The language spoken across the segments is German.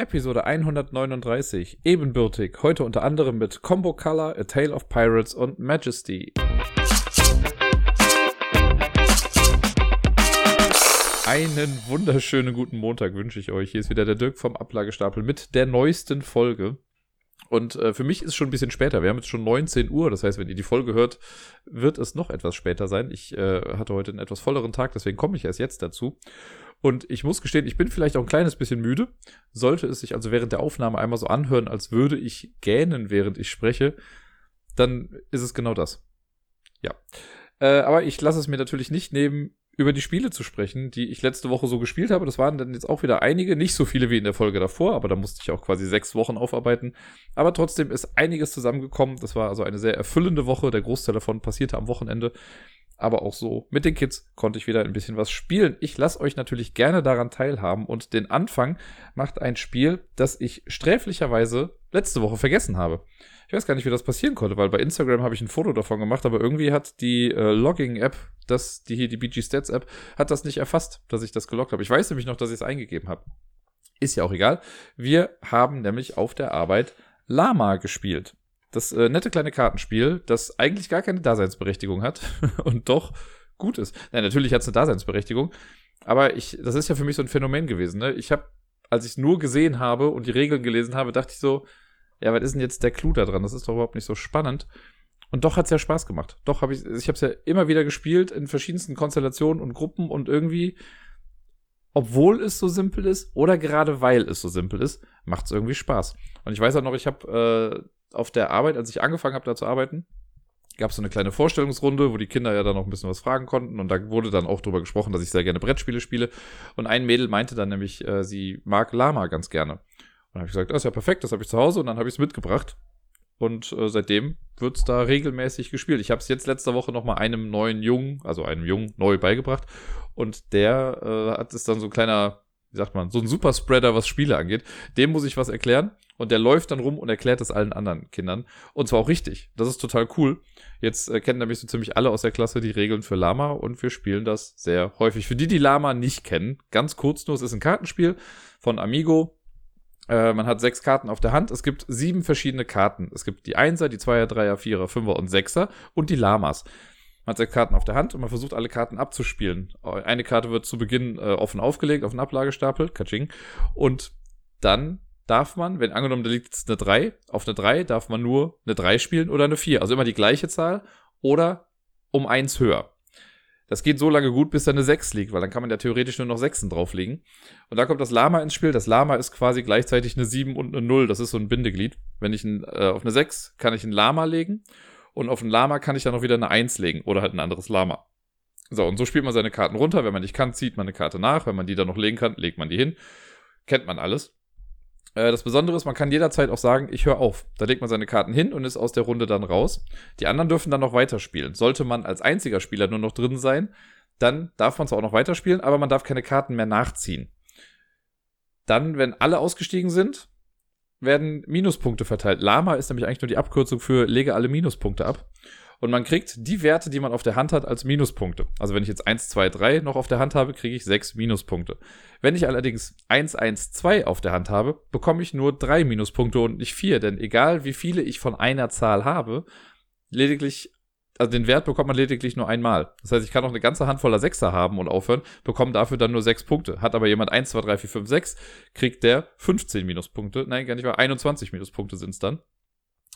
Episode 139, ebenbürtig, heute unter anderem mit Combo Color, A Tale of Pirates und Majesty. Einen wunderschönen guten Montag wünsche ich euch. Hier ist wieder der Dirk vom Ablagestapel mit der neuesten Folge. Und äh, für mich ist es schon ein bisschen später. Wir haben jetzt schon 19 Uhr. Das heißt, wenn ihr die Folge hört, wird es noch etwas später sein. Ich äh, hatte heute einen etwas volleren Tag, deswegen komme ich erst jetzt dazu. Und ich muss gestehen, ich bin vielleicht auch ein kleines bisschen müde. Sollte es sich also während der Aufnahme einmal so anhören, als würde ich gähnen, während ich spreche, dann ist es genau das. Ja. Äh, aber ich lasse es mir natürlich nicht nehmen, über die Spiele zu sprechen, die ich letzte Woche so gespielt habe. Das waren dann jetzt auch wieder einige, nicht so viele wie in der Folge davor, aber da musste ich auch quasi sechs Wochen aufarbeiten. Aber trotzdem ist einiges zusammengekommen. Das war also eine sehr erfüllende Woche. Der Großteil davon passierte am Wochenende aber auch so mit den Kids konnte ich wieder ein bisschen was spielen. Ich lasse euch natürlich gerne daran teilhaben und den Anfang macht ein Spiel, das ich sträflicherweise letzte Woche vergessen habe. Ich weiß gar nicht, wie das passieren konnte, weil bei Instagram habe ich ein Foto davon gemacht, aber irgendwie hat die äh, Logging-App, das, die hier, die BG Stats-App, hat das nicht erfasst, dass ich das geloggt habe. Ich weiß nämlich noch, dass ich es eingegeben habe. Ist ja auch egal. Wir haben nämlich auf der Arbeit Lama gespielt. Das äh, nette kleine Kartenspiel, das eigentlich gar keine Daseinsberechtigung hat und doch gut ist. Nein, natürlich hat es eine Daseinsberechtigung, aber ich, das ist ja für mich so ein Phänomen gewesen. Ne? Ich habe, als ich nur gesehen habe und die Regeln gelesen habe, dachte ich so, ja, was ist denn jetzt der Clou da dran? Das ist doch überhaupt nicht so spannend. Und doch hat es ja Spaß gemacht. Doch habe ich, ich habe es ja immer wieder gespielt in verschiedensten Konstellationen und Gruppen und irgendwie, obwohl es so simpel ist oder gerade weil es so simpel ist, macht es irgendwie Spaß. Und ich weiß auch noch, ich habe äh, auf der Arbeit, als ich angefangen habe, da zu arbeiten, gab es so eine kleine Vorstellungsrunde, wo die Kinder ja dann noch ein bisschen was fragen konnten. Und da wurde dann auch drüber gesprochen, dass ich sehr gerne Brettspiele spiele. Und ein Mädel meinte dann nämlich, äh, sie mag Lama ganz gerne. Und dann habe ich gesagt, das ist ja perfekt, das habe ich zu Hause. Und dann habe ich es mitgebracht. Und äh, seitdem wird es da regelmäßig gespielt. Ich habe es jetzt letzte Woche noch mal einem neuen Jungen, also einem Jungen, neu beigebracht. Und der äh, hat es dann so ein kleiner, wie sagt man, so ein Superspreader, was Spiele angeht. Dem muss ich was erklären. Und der läuft dann rum und erklärt das allen anderen Kindern. Und zwar auch richtig. Das ist total cool. Jetzt äh, kennen nämlich so ziemlich alle aus der Klasse die Regeln für Lama und wir spielen das sehr häufig. Für die, die Lama nicht kennen, ganz kurz nur, es ist ein Kartenspiel von Amigo. Äh, man hat sechs Karten auf der Hand. Es gibt sieben verschiedene Karten. Es gibt die Einser, die Zweier, Dreier, Vierer, Fünfer und Sechser und die Lamas. Man hat sechs Karten auf der Hand und man versucht alle Karten abzuspielen. Eine Karte wird zu Beginn äh, offen aufgelegt auf den Ablagestapel, Kaching. Und dann darf man, wenn angenommen, da liegt jetzt eine 3, auf eine 3 darf man nur eine 3 spielen oder eine 4. Also immer die gleiche Zahl oder um 1 höher. Das geht so lange gut, bis da eine 6 liegt, weil dann kann man ja theoretisch nur noch 6 drauflegen. Und da kommt das Lama ins Spiel. Das Lama ist quasi gleichzeitig eine 7 und eine 0. Das ist so ein Bindeglied. Wenn ich ein, äh, auf eine 6 kann ich ein Lama legen und auf ein Lama kann ich dann noch wieder eine 1 legen oder halt ein anderes Lama. So, und so spielt man seine Karten runter. Wenn man nicht kann, zieht man eine Karte nach. Wenn man die dann noch legen kann, legt man die hin. Kennt man alles. Äh, das Besondere ist, man kann jederzeit auch sagen, ich höre auf. Da legt man seine Karten hin und ist aus der Runde dann raus. Die anderen dürfen dann noch weiterspielen. Sollte man als einziger Spieler nur noch drin sein, dann darf man zwar auch noch weiterspielen, aber man darf keine Karten mehr nachziehen. Dann, wenn alle ausgestiegen sind, werden Minuspunkte verteilt. Lama ist nämlich eigentlich nur die Abkürzung für lege alle Minuspunkte ab. Und man kriegt die Werte, die man auf der Hand hat, als Minuspunkte. Also wenn ich jetzt 1, 2, 3 noch auf der Hand habe, kriege ich 6 Minuspunkte. Wenn ich allerdings 1, 1, 2 auf der Hand habe, bekomme ich nur 3 Minuspunkte und nicht 4. Denn egal wie viele ich von einer Zahl habe, lediglich also den Wert bekommt man lediglich nur einmal. Das heißt, ich kann auch eine ganze Hand voller Sechser haben und aufhören, bekomme dafür dann nur sechs Punkte. Hat aber jemand 1, 2, 3, 4, 5, 6, kriegt der 15 Minuspunkte. Nein, gar nicht mal 21 Minuspunkte sind es dann.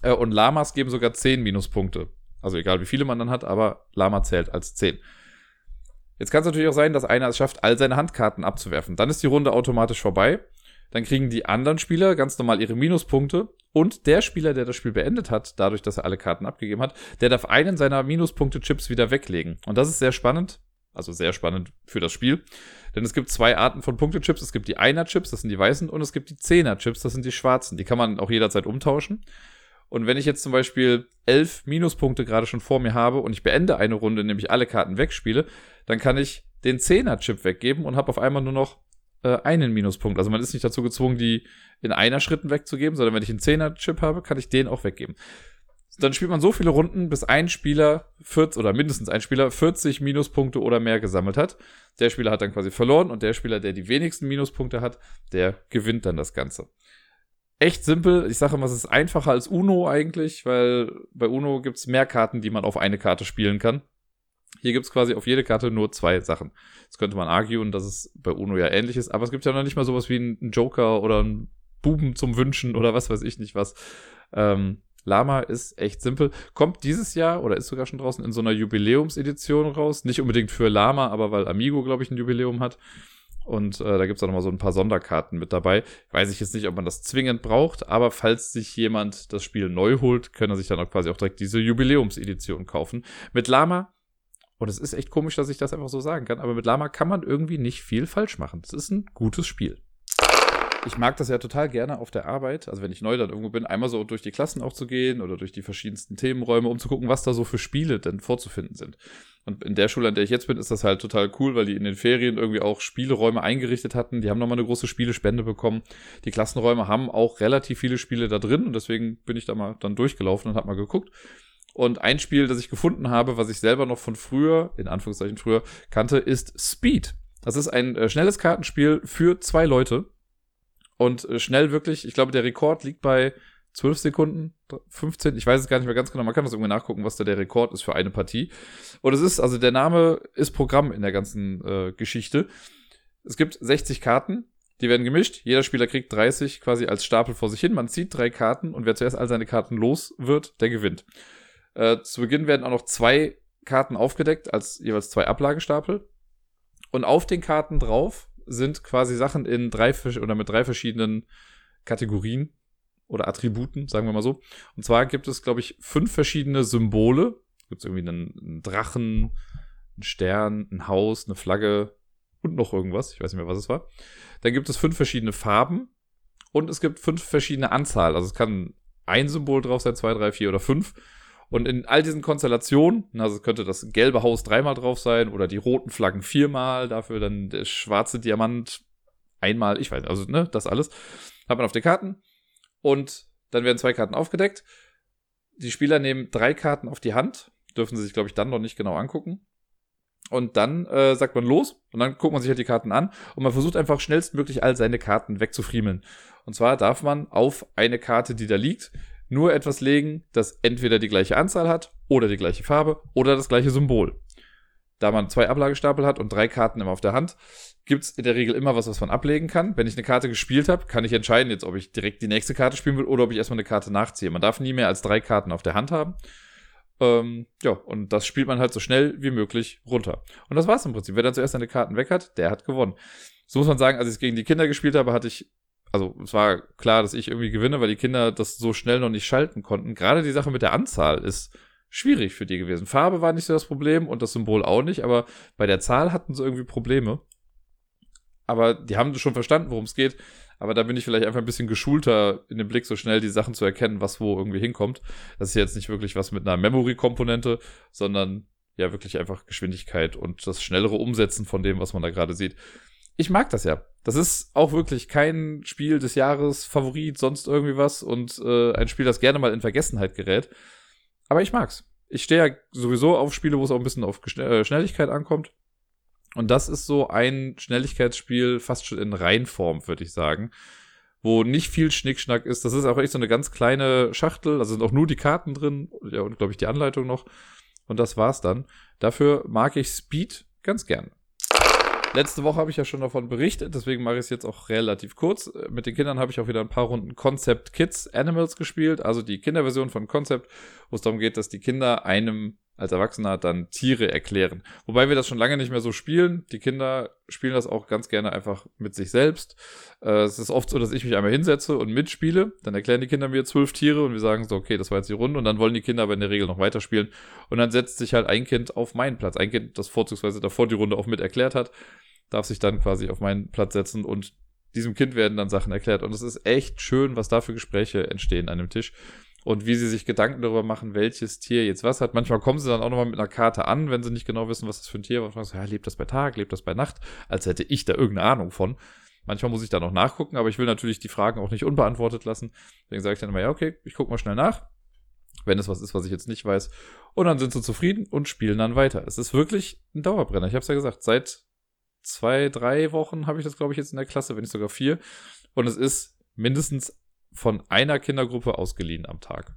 Äh, und Lamas geben sogar 10 Minuspunkte. Also egal wie viele man dann hat, aber Lama zählt als 10. Jetzt kann es natürlich auch sein, dass einer es schafft, all seine Handkarten abzuwerfen. Dann ist die Runde automatisch vorbei. Dann kriegen die anderen Spieler ganz normal ihre Minuspunkte. Und der Spieler, der das Spiel beendet hat, dadurch, dass er alle Karten abgegeben hat, der darf einen seiner Minuspunkte-Chips wieder weglegen. Und das ist sehr spannend. Also sehr spannend für das Spiel. Denn es gibt zwei Arten von Punktechips. Es gibt die Einer-Chips, das sind die weißen, und es gibt die Zehner-Chips, das sind die schwarzen. Die kann man auch jederzeit umtauschen. Und wenn ich jetzt zum Beispiel elf Minuspunkte gerade schon vor mir habe und ich beende eine Runde, nämlich alle Karten wegspiele, dann kann ich den Zehner-Chip weggeben und habe auf einmal nur noch äh, einen Minuspunkt. Also man ist nicht dazu gezwungen, die in einer Schritten wegzugeben, sondern wenn ich einen Zehner-Chip habe, kann ich den auch weggeben. dann spielt man so viele Runden, bis ein Spieler 40, oder mindestens ein Spieler 40 Minuspunkte oder mehr gesammelt hat. Der Spieler hat dann quasi verloren und der Spieler, der die wenigsten Minuspunkte hat, der gewinnt dann das Ganze. Echt simpel. Ich sage immer, es ist einfacher als Uno eigentlich, weil bei Uno gibt es mehr Karten, die man auf eine Karte spielen kann. Hier gibt es quasi auf jede Karte nur zwei Sachen. Jetzt könnte man arguen, dass es bei Uno ja ähnlich ist, aber es gibt ja noch nicht mal sowas wie einen Joker oder einen Buben zum Wünschen oder was weiß ich nicht was. Ähm, Lama ist echt simpel. Kommt dieses Jahr oder ist sogar schon draußen in so einer Jubiläumsedition raus. Nicht unbedingt für Lama, aber weil Amigo, glaube ich, ein Jubiläum hat. Und äh, da gibt es auch nochmal so ein paar Sonderkarten mit dabei. Weiß ich jetzt nicht, ob man das zwingend braucht, aber falls sich jemand das Spiel neu holt, kann er sich dann auch quasi auch direkt diese Jubiläumsedition kaufen. Mit Lama, und es ist echt komisch, dass ich das einfach so sagen kann, aber mit Lama kann man irgendwie nicht viel falsch machen. Es ist ein gutes Spiel ich mag das ja total gerne auf der Arbeit, also wenn ich neu dann irgendwo bin, einmal so durch die Klassen auch zu gehen oder durch die verschiedensten Themenräume, um zu gucken, was da so für Spiele denn vorzufinden sind. Und in der Schule, an der ich jetzt bin, ist das halt total cool, weil die in den Ferien irgendwie auch Spieleräume eingerichtet hatten. Die haben nochmal eine große Spielespende bekommen. Die Klassenräume haben auch relativ viele Spiele da drin und deswegen bin ich da mal dann durchgelaufen und habe mal geguckt. Und ein Spiel, das ich gefunden habe, was ich selber noch von früher, in Anführungszeichen früher, kannte, ist Speed. Das ist ein äh, schnelles Kartenspiel für zwei Leute. Und äh, schnell wirklich, ich glaube, der Rekord liegt bei 12 Sekunden, 15, ich weiß es gar nicht mehr ganz genau, man kann das irgendwie nachgucken, was da der Rekord ist für eine Partie. Und es ist, also der Name ist Programm in der ganzen äh, Geschichte. Es gibt 60 Karten, die werden gemischt, jeder Spieler kriegt 30 quasi als Stapel vor sich hin, man zieht drei Karten und wer zuerst all seine Karten los wird, der gewinnt. Äh, zu Beginn werden auch noch zwei Karten aufgedeckt, als jeweils zwei Ablagestapel. Und auf den Karten drauf sind quasi Sachen in drei oder mit drei verschiedenen Kategorien oder Attributen, sagen wir mal so. Und zwar gibt es, glaube ich, fünf verschiedene Symbole. Gibt es irgendwie einen, einen Drachen, einen Stern, ein Haus, eine Flagge und noch irgendwas. Ich weiß nicht mehr, was es war. Dann gibt es fünf verschiedene Farben und es gibt fünf verschiedene Anzahl. Also es kann ein Symbol drauf sein, zwei, drei, vier oder fünf. Und in all diesen Konstellationen, also könnte das gelbe Haus dreimal drauf sein oder die roten Flaggen viermal, dafür dann der schwarze Diamant einmal, ich weiß nicht, also ne, das alles, hat man auf den Karten. Und dann werden zwei Karten aufgedeckt. Die Spieler nehmen drei Karten auf die Hand, dürfen sie sich, glaube ich, dann noch nicht genau angucken. Und dann äh, sagt man los und dann guckt man sich halt die Karten an und man versucht einfach schnellstmöglich all seine Karten wegzufriemeln. Und zwar darf man auf eine Karte, die da liegt, nur etwas legen, das entweder die gleiche Anzahl hat oder die gleiche Farbe oder das gleiche Symbol. Da man zwei Ablagestapel hat und drei Karten immer auf der Hand, gibt es in der Regel immer was, was man ablegen kann. Wenn ich eine Karte gespielt habe, kann ich entscheiden jetzt, ob ich direkt die nächste Karte spielen will oder ob ich erstmal eine Karte nachziehe. Man darf nie mehr als drei Karten auf der Hand haben. Ähm, ja, und das spielt man halt so schnell wie möglich runter. Und das war's im Prinzip. Wer dann zuerst seine Karten weg hat, der hat gewonnen. So muss man sagen, als ich es gegen die Kinder gespielt habe, hatte ich also es war klar, dass ich irgendwie gewinne, weil die Kinder das so schnell noch nicht schalten konnten. Gerade die Sache mit der Anzahl ist schwierig für die gewesen. Farbe war nicht so das Problem und das Symbol auch nicht, aber bei der Zahl hatten sie irgendwie Probleme. Aber die haben schon verstanden, worum es geht. Aber da bin ich vielleicht einfach ein bisschen geschulter in dem Blick, so schnell die Sachen zu erkennen, was wo irgendwie hinkommt. Das ist jetzt nicht wirklich was mit einer Memory-Komponente, sondern ja wirklich einfach Geschwindigkeit und das schnellere Umsetzen von dem, was man da gerade sieht ich mag das ja. Das ist auch wirklich kein Spiel des Jahres, Favorit, sonst irgendwie was und äh, ein Spiel, das gerne mal in Vergessenheit gerät. Aber ich mag's. Ich stehe ja sowieso auf Spiele, wo es auch ein bisschen auf äh, Schnelligkeit ankommt. Und das ist so ein Schnelligkeitsspiel, fast schon in Reinform, würde ich sagen. Wo nicht viel Schnickschnack ist. Das ist auch echt so eine ganz kleine Schachtel. Da sind auch nur die Karten drin. Ja, und glaube ich die Anleitung noch. Und das war's dann. Dafür mag ich Speed ganz gern. Letzte Woche habe ich ja schon davon berichtet, deswegen mache ich es jetzt auch relativ kurz. Mit den Kindern habe ich auch wieder ein paar Runden Concept Kids Animals gespielt, also die Kinderversion von Concept, wo es darum geht, dass die Kinder einem als Erwachsener dann Tiere erklären. Wobei wir das schon lange nicht mehr so spielen. Die Kinder spielen das auch ganz gerne einfach mit sich selbst. Äh, es ist oft so, dass ich mich einmal hinsetze und mitspiele. Dann erklären die Kinder mir zwölf Tiere und wir sagen so, okay, das war jetzt die Runde. Und dann wollen die Kinder aber in der Regel noch weiterspielen. Und dann setzt sich halt ein Kind auf meinen Platz. Ein Kind, das vorzugsweise davor die Runde auch mit erklärt hat darf sich dann quasi auf meinen Platz setzen und diesem Kind werden dann Sachen erklärt. Und es ist echt schön, was da für Gespräche entstehen an dem Tisch. Und wie sie sich Gedanken darüber machen, welches Tier jetzt was hat. Manchmal kommen sie dann auch nochmal mit einer Karte an, wenn sie nicht genau wissen, was das für ein Tier war. Und so, ja, lebt das bei Tag, lebt das bei Nacht? Als hätte ich da irgendeine Ahnung von. Manchmal muss ich da noch nachgucken, aber ich will natürlich die Fragen auch nicht unbeantwortet lassen. Deswegen sage ich dann immer, ja, okay, ich gucke mal schnell nach. wenn es was ist, was ich jetzt nicht weiß. Und dann sind sie zufrieden und spielen dann weiter. Es ist wirklich ein Dauerbrenner. Ich habe es ja gesagt, seit zwei, drei Wochen habe ich das, glaube ich, jetzt in der Klasse, wenn nicht sogar vier. Und es ist mindestens von einer Kindergruppe ausgeliehen am Tag.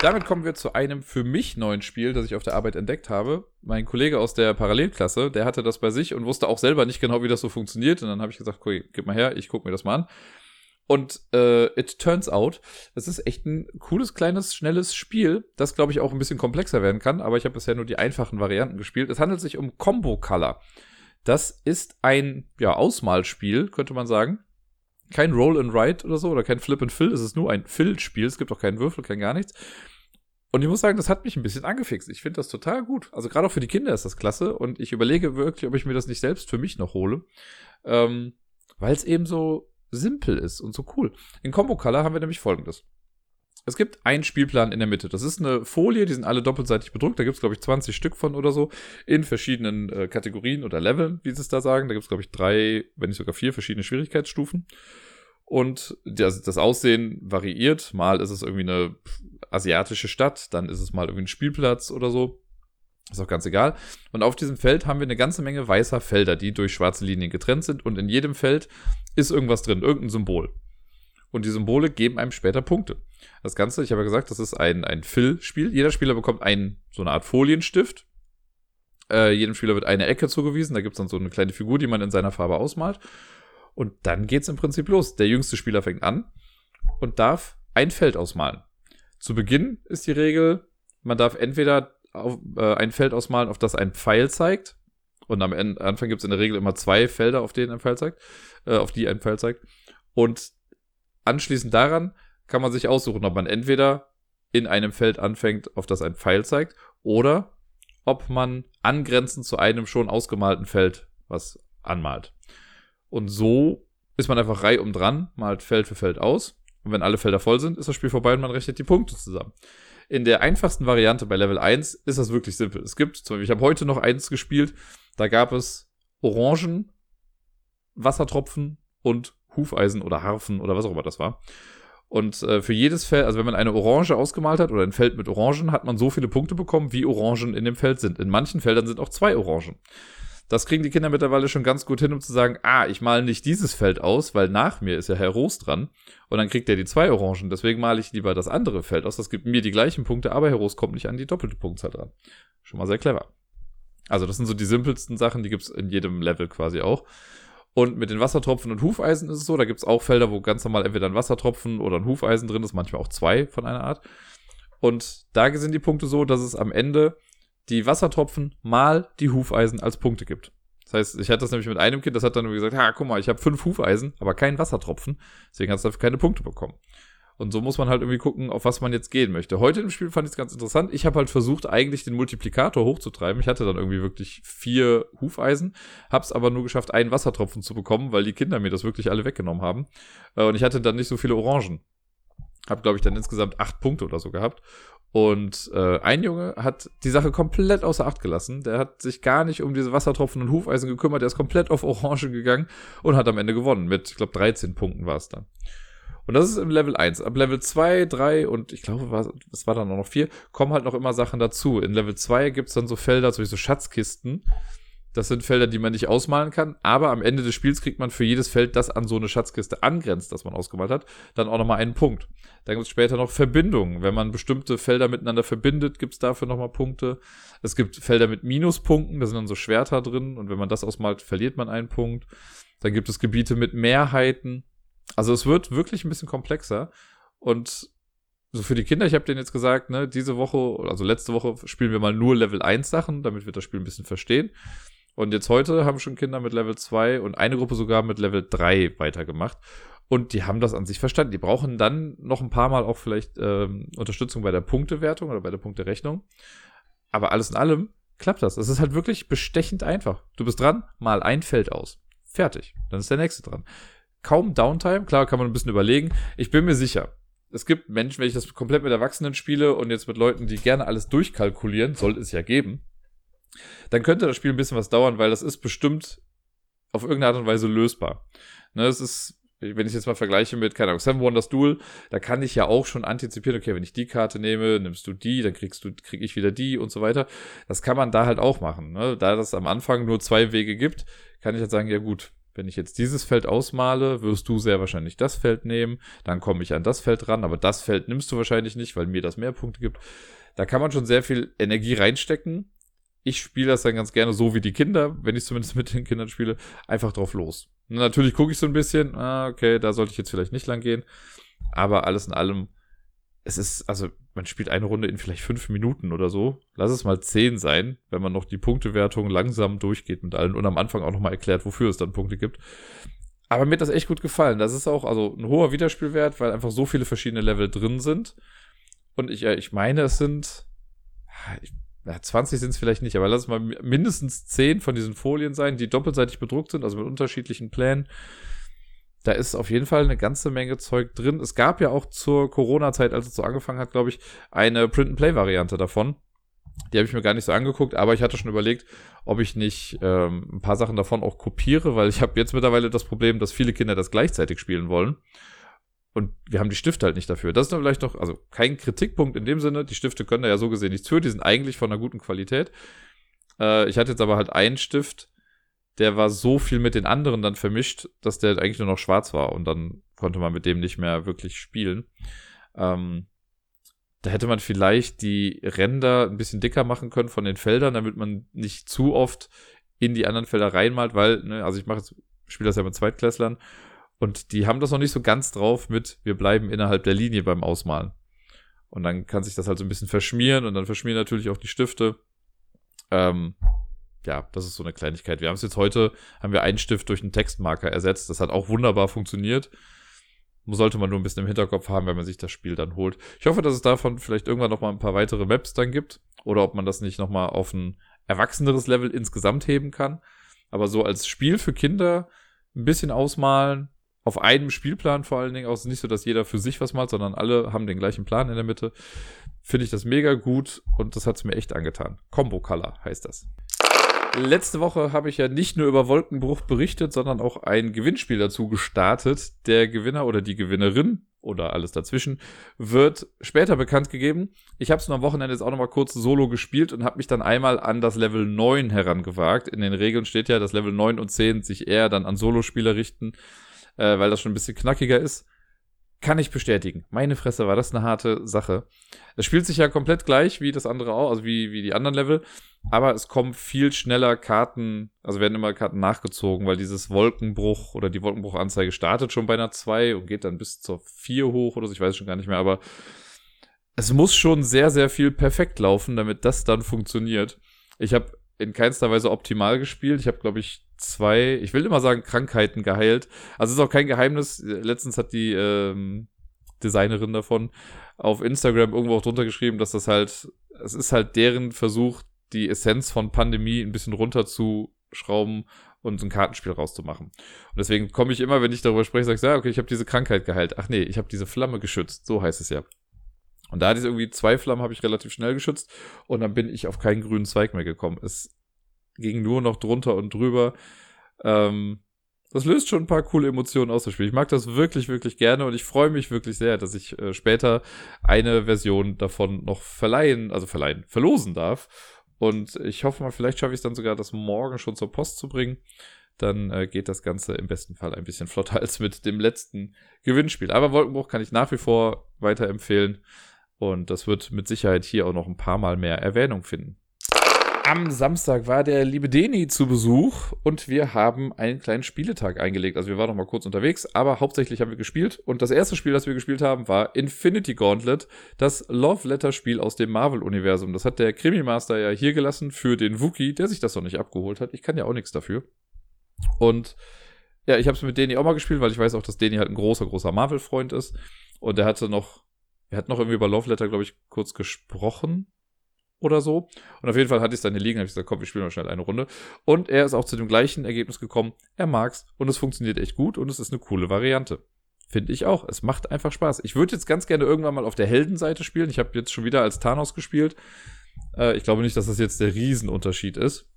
Damit kommen wir zu einem für mich neuen Spiel, das ich auf der Arbeit entdeckt habe. Mein Kollege aus der Parallelklasse, der hatte das bei sich und wusste auch selber nicht genau, wie das so funktioniert. Und dann habe ich gesagt, okay, gib mal her, ich gucke mir das mal an. Und äh, it turns out, es ist echt ein cooles, kleines, schnelles Spiel, das, glaube ich, auch ein bisschen komplexer werden kann. Aber ich habe bisher nur die einfachen Varianten gespielt. Es handelt sich um Combo Color. Das ist ein ja, Ausmalspiel, könnte man sagen. Kein Roll and Write oder so oder kein Flip and Fill. Es ist nur ein Fill-Spiel. Es gibt auch keinen Würfel, kein gar nichts. Und ich muss sagen, das hat mich ein bisschen angefixt. Ich finde das total gut. Also gerade auch für die Kinder ist das klasse. Und ich überlege wirklich, ob ich mir das nicht selbst für mich noch hole. Ähm, Weil es eben so simpel ist und so cool. In Combo Color haben wir nämlich folgendes. Es gibt einen Spielplan in der Mitte. Das ist eine Folie, die sind alle doppelseitig bedruckt. Da gibt es, glaube ich, 20 Stück von oder so in verschiedenen äh, Kategorien oder Leveln, wie sie es da sagen. Da gibt es, glaube ich, drei, wenn nicht sogar vier verschiedene Schwierigkeitsstufen. Und das, das Aussehen variiert. Mal ist es irgendwie eine asiatische Stadt, dann ist es mal irgendwie ein Spielplatz oder so. Ist auch ganz egal. Und auf diesem Feld haben wir eine ganze Menge weißer Felder, die durch schwarze Linien getrennt sind. Und in jedem Feld ist irgendwas drin, irgendein Symbol. Und die Symbole geben einem später Punkte. Das Ganze, ich habe ja gesagt, das ist ein, ein Fill-Spiel. Jeder Spieler bekommt einen, so eine Art Folienstift. Äh, jedem Spieler wird eine Ecke zugewiesen. Da gibt es dann so eine kleine Figur, die man in seiner Farbe ausmalt. Und dann geht es im Prinzip los. Der jüngste Spieler fängt an und darf ein Feld ausmalen. Zu Beginn ist die Regel, man darf entweder auf, äh, ein Feld ausmalen, auf das ein Pfeil zeigt. Und am Ende, Anfang gibt es in der Regel immer zwei Felder, auf denen ein Pfeil zeigt, äh, auf die ein Pfeil zeigt. Und anschließend daran kann man sich aussuchen, ob man entweder in einem Feld anfängt, auf das ein Pfeil zeigt, oder ob man angrenzend zu einem schon ausgemalten Feld was anmalt. Und so ist man einfach reihum dran, malt Feld für Feld aus. Und wenn alle Felder voll sind, ist das Spiel vorbei und man rechnet die Punkte zusammen. In der einfachsten Variante bei Level 1 ist das wirklich simpel. Es gibt, zum Beispiel, ich habe heute noch eins gespielt, da gab es Orangen, Wassertropfen und Hufeisen oder Harfen oder was auch immer das war. Und äh, für jedes Feld, also wenn man eine Orange ausgemalt hat oder ein Feld mit Orangen, hat man so viele Punkte bekommen, wie Orangen in dem Feld sind. In manchen Feldern sind auch zwei Orangen. Das kriegen die Kinder mittlerweile schon ganz gut hin, um zu sagen, ah, ich male nicht dieses Feld aus, weil nach mir ist ja Herr Roos dran. Und dann kriegt er die zwei Orangen. Deswegen male ich lieber das andere Feld aus. Das gibt mir die gleichen Punkte, aber Herr Roos kommt nicht an die doppelte Punktzahl dran. Schon mal sehr clever. Also das sind so die simpelsten Sachen, die gibt's in jedem Level quasi auch. Und mit den Wassertropfen und Hufeisen ist es so, da gibt's auch Felder, wo ganz normal entweder ein Wassertropfen oder ein Hufeisen drin ist, manchmal auch zwei von einer Art. Und da sind die Punkte so, dass es am Ende die Wassertropfen mal die Hufeisen als Punkte gibt. Das heißt, ich hatte das nämlich mit einem Kind, das hat dann gesagt, ha, guck mal, ich habe fünf Hufeisen, aber keinen Wassertropfen. Deswegen hat es dafür keine Punkte bekommen. Und so muss man halt irgendwie gucken, auf was man jetzt gehen möchte. Heute im Spiel fand ich es ganz interessant. Ich habe halt versucht, eigentlich den Multiplikator hochzutreiben. Ich hatte dann irgendwie wirklich vier Hufeisen, hab's aber nur geschafft, einen Wassertropfen zu bekommen, weil die Kinder mir das wirklich alle weggenommen haben. Äh, und ich hatte dann nicht so viele Orangen. Hab, glaube ich, dann insgesamt acht Punkte oder so gehabt. Und äh, ein Junge hat die Sache komplett außer Acht gelassen. Der hat sich gar nicht um diese Wassertropfen und Hufeisen gekümmert. Der ist komplett auf Orange gegangen und hat am Ende gewonnen. Mit, ich glaube, 13 Punkten war es dann. Und das ist im Level 1. Ab Level 2, 3 und ich glaube, es war dann auch noch 4, kommen halt noch immer Sachen dazu. In Level 2 gibt's dann so Felder, so Schatzkisten, das sind Felder, die man nicht ausmalen kann, aber am Ende des Spiels kriegt man für jedes Feld, das an so eine Schatzkiste angrenzt, das man ausgemalt hat, dann auch nochmal einen Punkt. Dann gibt es später noch Verbindungen. Wenn man bestimmte Felder miteinander verbindet, gibt es dafür nochmal Punkte. Es gibt Felder mit Minuspunkten, da sind dann so Schwerter drin und wenn man das ausmalt, verliert man einen Punkt. Dann gibt es Gebiete mit Mehrheiten. Also es wird wirklich ein bisschen komplexer und so für die Kinder, ich habe denen jetzt gesagt, ne, diese Woche, also letzte Woche spielen wir mal nur Level 1 Sachen, damit wir das Spiel ein bisschen verstehen. Und jetzt heute haben schon Kinder mit Level 2 und eine Gruppe sogar mit Level 3 weitergemacht. Und die haben das an sich verstanden. Die brauchen dann noch ein paar Mal auch vielleicht ähm, Unterstützung bei der Punktewertung oder bei der Punkterechnung. Aber alles in allem klappt das. Es ist halt wirklich bestechend einfach. Du bist dran, mal ein Feld aus. Fertig. Dann ist der nächste dran. Kaum Downtime. Klar kann man ein bisschen überlegen. Ich bin mir sicher. Es gibt Menschen, wenn ich das komplett mit Erwachsenen spiele und jetzt mit Leuten, die gerne alles durchkalkulieren, soll es ja geben dann könnte das Spiel ein bisschen was dauern, weil das ist bestimmt auf irgendeine Art und Weise lösbar. Ne, es ist wenn ich jetzt mal vergleiche mit, keine Ahnung, Seven Wonders Duel, da kann ich ja auch schon antizipieren, okay, wenn ich die Karte nehme, nimmst du die, dann kriegst du, krieg ich wieder die und so weiter. Das kann man da halt auch machen. Ne? Da das am Anfang nur zwei Wege gibt, kann ich halt sagen, ja gut, wenn ich jetzt dieses Feld ausmale, wirst du sehr wahrscheinlich das Feld nehmen, dann komme ich an das Feld ran, aber das Feld nimmst du wahrscheinlich nicht, weil mir das mehr Punkte gibt. Da kann man schon sehr viel Energie reinstecken. Ich spiele das dann ganz gerne so wie die Kinder, wenn ich zumindest mit den Kindern spiele, einfach drauf los. Natürlich gucke ich so ein bisschen, ah, okay, da sollte ich jetzt vielleicht nicht lang gehen. Aber alles in allem, es ist, also man spielt eine Runde in vielleicht fünf Minuten oder so. Lass es mal zehn sein, wenn man noch die Punktewertung langsam durchgeht mit allen und am Anfang auch nochmal erklärt, wofür es dann Punkte gibt. Aber mir hat das echt gut gefallen. Das ist auch also ein hoher Wiederspielwert, weil einfach so viele verschiedene Level drin sind. Und ich, ich meine, es sind, ich ja, 20 sind es vielleicht nicht, aber lass es mal mindestens 10 von diesen Folien sein, die doppelseitig bedruckt sind, also mit unterschiedlichen Plänen. Da ist auf jeden Fall eine ganze Menge Zeug drin. Es gab ja auch zur Corona-Zeit, als es so angefangen hat, glaube ich, eine Print-and-Play-Variante davon. Die habe ich mir gar nicht so angeguckt, aber ich hatte schon überlegt, ob ich nicht ähm, ein paar Sachen davon auch kopiere, weil ich habe jetzt mittlerweile das Problem, dass viele Kinder das gleichzeitig spielen wollen. Und wir haben die Stifte halt nicht dafür. Das ist dann vielleicht noch, also kein Kritikpunkt in dem Sinne. Die Stifte können da ja so gesehen nichts für. Die sind eigentlich von einer guten Qualität. Äh, ich hatte jetzt aber halt einen Stift, der war so viel mit den anderen dann vermischt, dass der eigentlich nur noch schwarz war. Und dann konnte man mit dem nicht mehr wirklich spielen. Ähm, da hätte man vielleicht die Ränder ein bisschen dicker machen können von den Feldern, damit man nicht zu oft in die anderen Felder reinmalt, weil, ne, also ich mache spiele das ja mit Zweitklässlern und die haben das noch nicht so ganz drauf mit, wir bleiben innerhalb der Linie beim Ausmalen. Und dann kann sich das halt so ein bisschen verschmieren und dann verschmieren natürlich auch die Stifte. Ähm, ja, das ist so eine Kleinigkeit. Wir haben es jetzt heute, haben wir einen Stift durch einen Textmarker ersetzt. Das hat auch wunderbar funktioniert. Sollte man nur ein bisschen im Hinterkopf haben, wenn man sich das Spiel dann holt. Ich hoffe, dass es davon vielleicht irgendwann noch mal ein paar weitere Maps dann gibt. Oder ob man das nicht noch mal auf ein erwachseneres Level insgesamt heben kann. Aber so als Spiel für Kinder ein bisschen ausmalen, auf einem Spielplan vor allen Dingen ist nicht so, dass jeder für sich was malt, sondern alle haben den gleichen Plan in der Mitte. Finde ich das mega gut und das hat es mir echt angetan. Combo Color heißt das. Letzte Woche habe ich ja nicht nur über Wolkenbruch berichtet, sondern auch ein Gewinnspiel dazu gestartet. Der Gewinner oder die Gewinnerin oder alles dazwischen wird später bekannt gegeben. Ich habe es am Wochenende jetzt auch nochmal kurz solo gespielt und habe mich dann einmal an das Level 9 herangewagt. In den Regeln steht ja, dass Level 9 und 10 sich eher dann an Solospieler richten äh, weil das schon ein bisschen knackiger ist. Kann ich bestätigen. Meine Fresse war das eine harte Sache. Es spielt sich ja komplett gleich wie das andere auch, also wie, wie die anderen Level, aber es kommen viel schneller Karten, also werden immer Karten nachgezogen, weil dieses Wolkenbruch oder die Wolkenbruchanzeige startet schon bei einer 2 und geht dann bis zur 4 hoch oder so, ich weiß schon gar nicht mehr, aber es muss schon sehr, sehr viel perfekt laufen, damit das dann funktioniert. Ich habe in keinster Weise optimal gespielt. Ich habe, glaube ich, zwei, ich will immer sagen, Krankheiten geheilt. Also ist auch kein Geheimnis. Letztens hat die ähm, Designerin davon auf Instagram irgendwo auch drunter geschrieben, dass das halt, es ist halt deren Versuch, die Essenz von Pandemie ein bisschen runterzuschrauben und ein Kartenspiel rauszumachen. Und deswegen komme ich immer, wenn ich darüber spreche, sage ich, ja, okay, ich habe diese Krankheit geheilt. Ach nee, ich habe diese Flamme geschützt. So heißt es ja. Und da hatte ich irgendwie zwei Flammen, habe ich relativ schnell geschützt und dann bin ich auf keinen grünen Zweig mehr gekommen. Es ging nur noch drunter und drüber. Ähm, das löst schon ein paar coole Emotionen aus dem Spiel. Ich mag das wirklich, wirklich gerne und ich freue mich wirklich sehr, dass ich äh, später eine Version davon noch verleihen, also verleihen, verlosen darf. Und ich hoffe mal, vielleicht schaffe ich es dann sogar, das morgen schon zur Post zu bringen. Dann äh, geht das Ganze im besten Fall ein bisschen flotter als mit dem letzten Gewinnspiel. Aber Wolkenbruch kann ich nach wie vor weiterempfehlen. Und das wird mit Sicherheit hier auch noch ein paar Mal mehr Erwähnung finden. Am Samstag war der liebe Deni zu Besuch und wir haben einen kleinen Spieletag eingelegt. Also wir waren noch mal kurz unterwegs, aber hauptsächlich haben wir gespielt. Und das erste Spiel, das wir gespielt haben, war Infinity Gauntlet, das Love Letter Spiel aus dem Marvel-Universum. Das hat der Krimi-Master ja hier gelassen für den Wookie, der sich das noch nicht abgeholt hat. Ich kann ja auch nichts dafür. Und ja, ich habe es mit Deni auch mal gespielt, weil ich weiß auch, dass Deni halt ein großer, großer Marvel-Freund ist. Und er hatte noch wir hatten noch irgendwie über Love Letter, glaube ich, kurz gesprochen oder so. Und auf jeden Fall hatte ich es dann liegen, habe ich gesagt, komm, wir spielen mal schnell eine Runde. Und er ist auch zu dem gleichen Ergebnis gekommen. Er mag's und es funktioniert echt gut und es ist eine coole Variante. Finde ich auch. Es macht einfach Spaß. Ich würde jetzt ganz gerne irgendwann mal auf der Heldenseite spielen. Ich habe jetzt schon wieder als Thanos gespielt. Äh, ich glaube nicht, dass das jetzt der Riesenunterschied ist.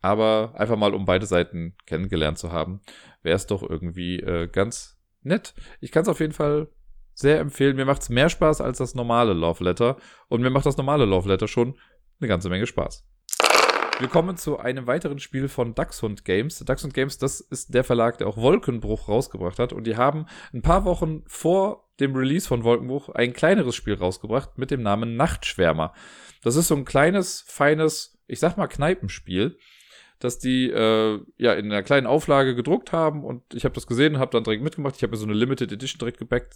Aber einfach mal, um beide Seiten kennengelernt zu haben, wäre es doch irgendwie äh, ganz nett. Ich kann es auf jeden Fall sehr empfehlen. Mir macht es mehr Spaß als das normale Love Letter. Und mir macht das normale Love Letter schon eine ganze Menge Spaß. Wir kommen zu einem weiteren Spiel von Dachshund Games. Dachshund Games, das ist der Verlag, der auch Wolkenbruch rausgebracht hat. Und die haben ein paar Wochen vor dem Release von Wolkenbruch ein kleineres Spiel rausgebracht mit dem Namen Nachtschwärmer. Das ist so ein kleines, feines, ich sag mal Kneipenspiel dass die äh, ja in einer kleinen Auflage gedruckt haben und ich habe das gesehen, habe dann direkt mitgemacht. Ich habe mir so eine Limited Edition direkt gebackt.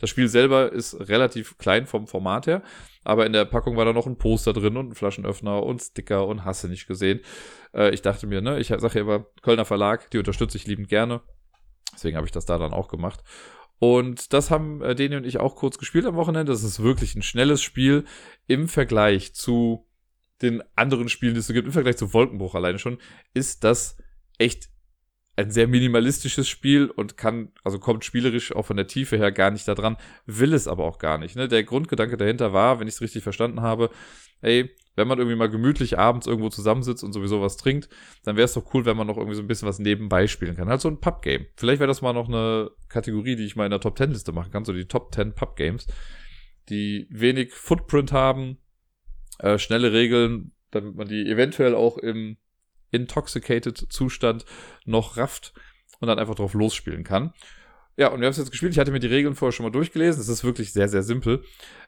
Das Spiel selber ist relativ klein vom Format her, aber in der Packung war da noch ein Poster drin und ein Flaschenöffner und Sticker und hasse nicht gesehen. Äh, ich dachte mir, ne, ich sage ja immer Kölner Verlag, die unterstütze ich liebend gerne. Deswegen habe ich das da dann auch gemacht. Und das haben äh, Deni und ich auch kurz gespielt am Wochenende. Das ist wirklich ein schnelles Spiel im Vergleich zu den anderen Spielen, die es so gibt, im Vergleich zu Wolkenbruch alleine schon, ist das echt ein sehr minimalistisches Spiel und kann, also kommt spielerisch auch von der Tiefe her gar nicht da dran, will es aber auch gar nicht. Ne? Der Grundgedanke dahinter war, wenn ich es richtig verstanden habe, ey, wenn man irgendwie mal gemütlich abends irgendwo zusammensitzt und sowieso was trinkt, dann wäre es doch cool, wenn man noch irgendwie so ein bisschen was nebenbei spielen kann. Halt so ein Pub-Game. Vielleicht wäre das mal noch eine Kategorie, die ich mal in der Top-10-Liste machen kann, so die Top 10 Pub-Games, die wenig Footprint haben, äh, schnelle Regeln, damit man die eventuell auch im intoxicated Zustand noch rafft und dann einfach drauf losspielen kann. Ja, und wir haben es jetzt gespielt. Ich hatte mir die Regeln vorher schon mal durchgelesen. Es ist wirklich sehr, sehr simpel.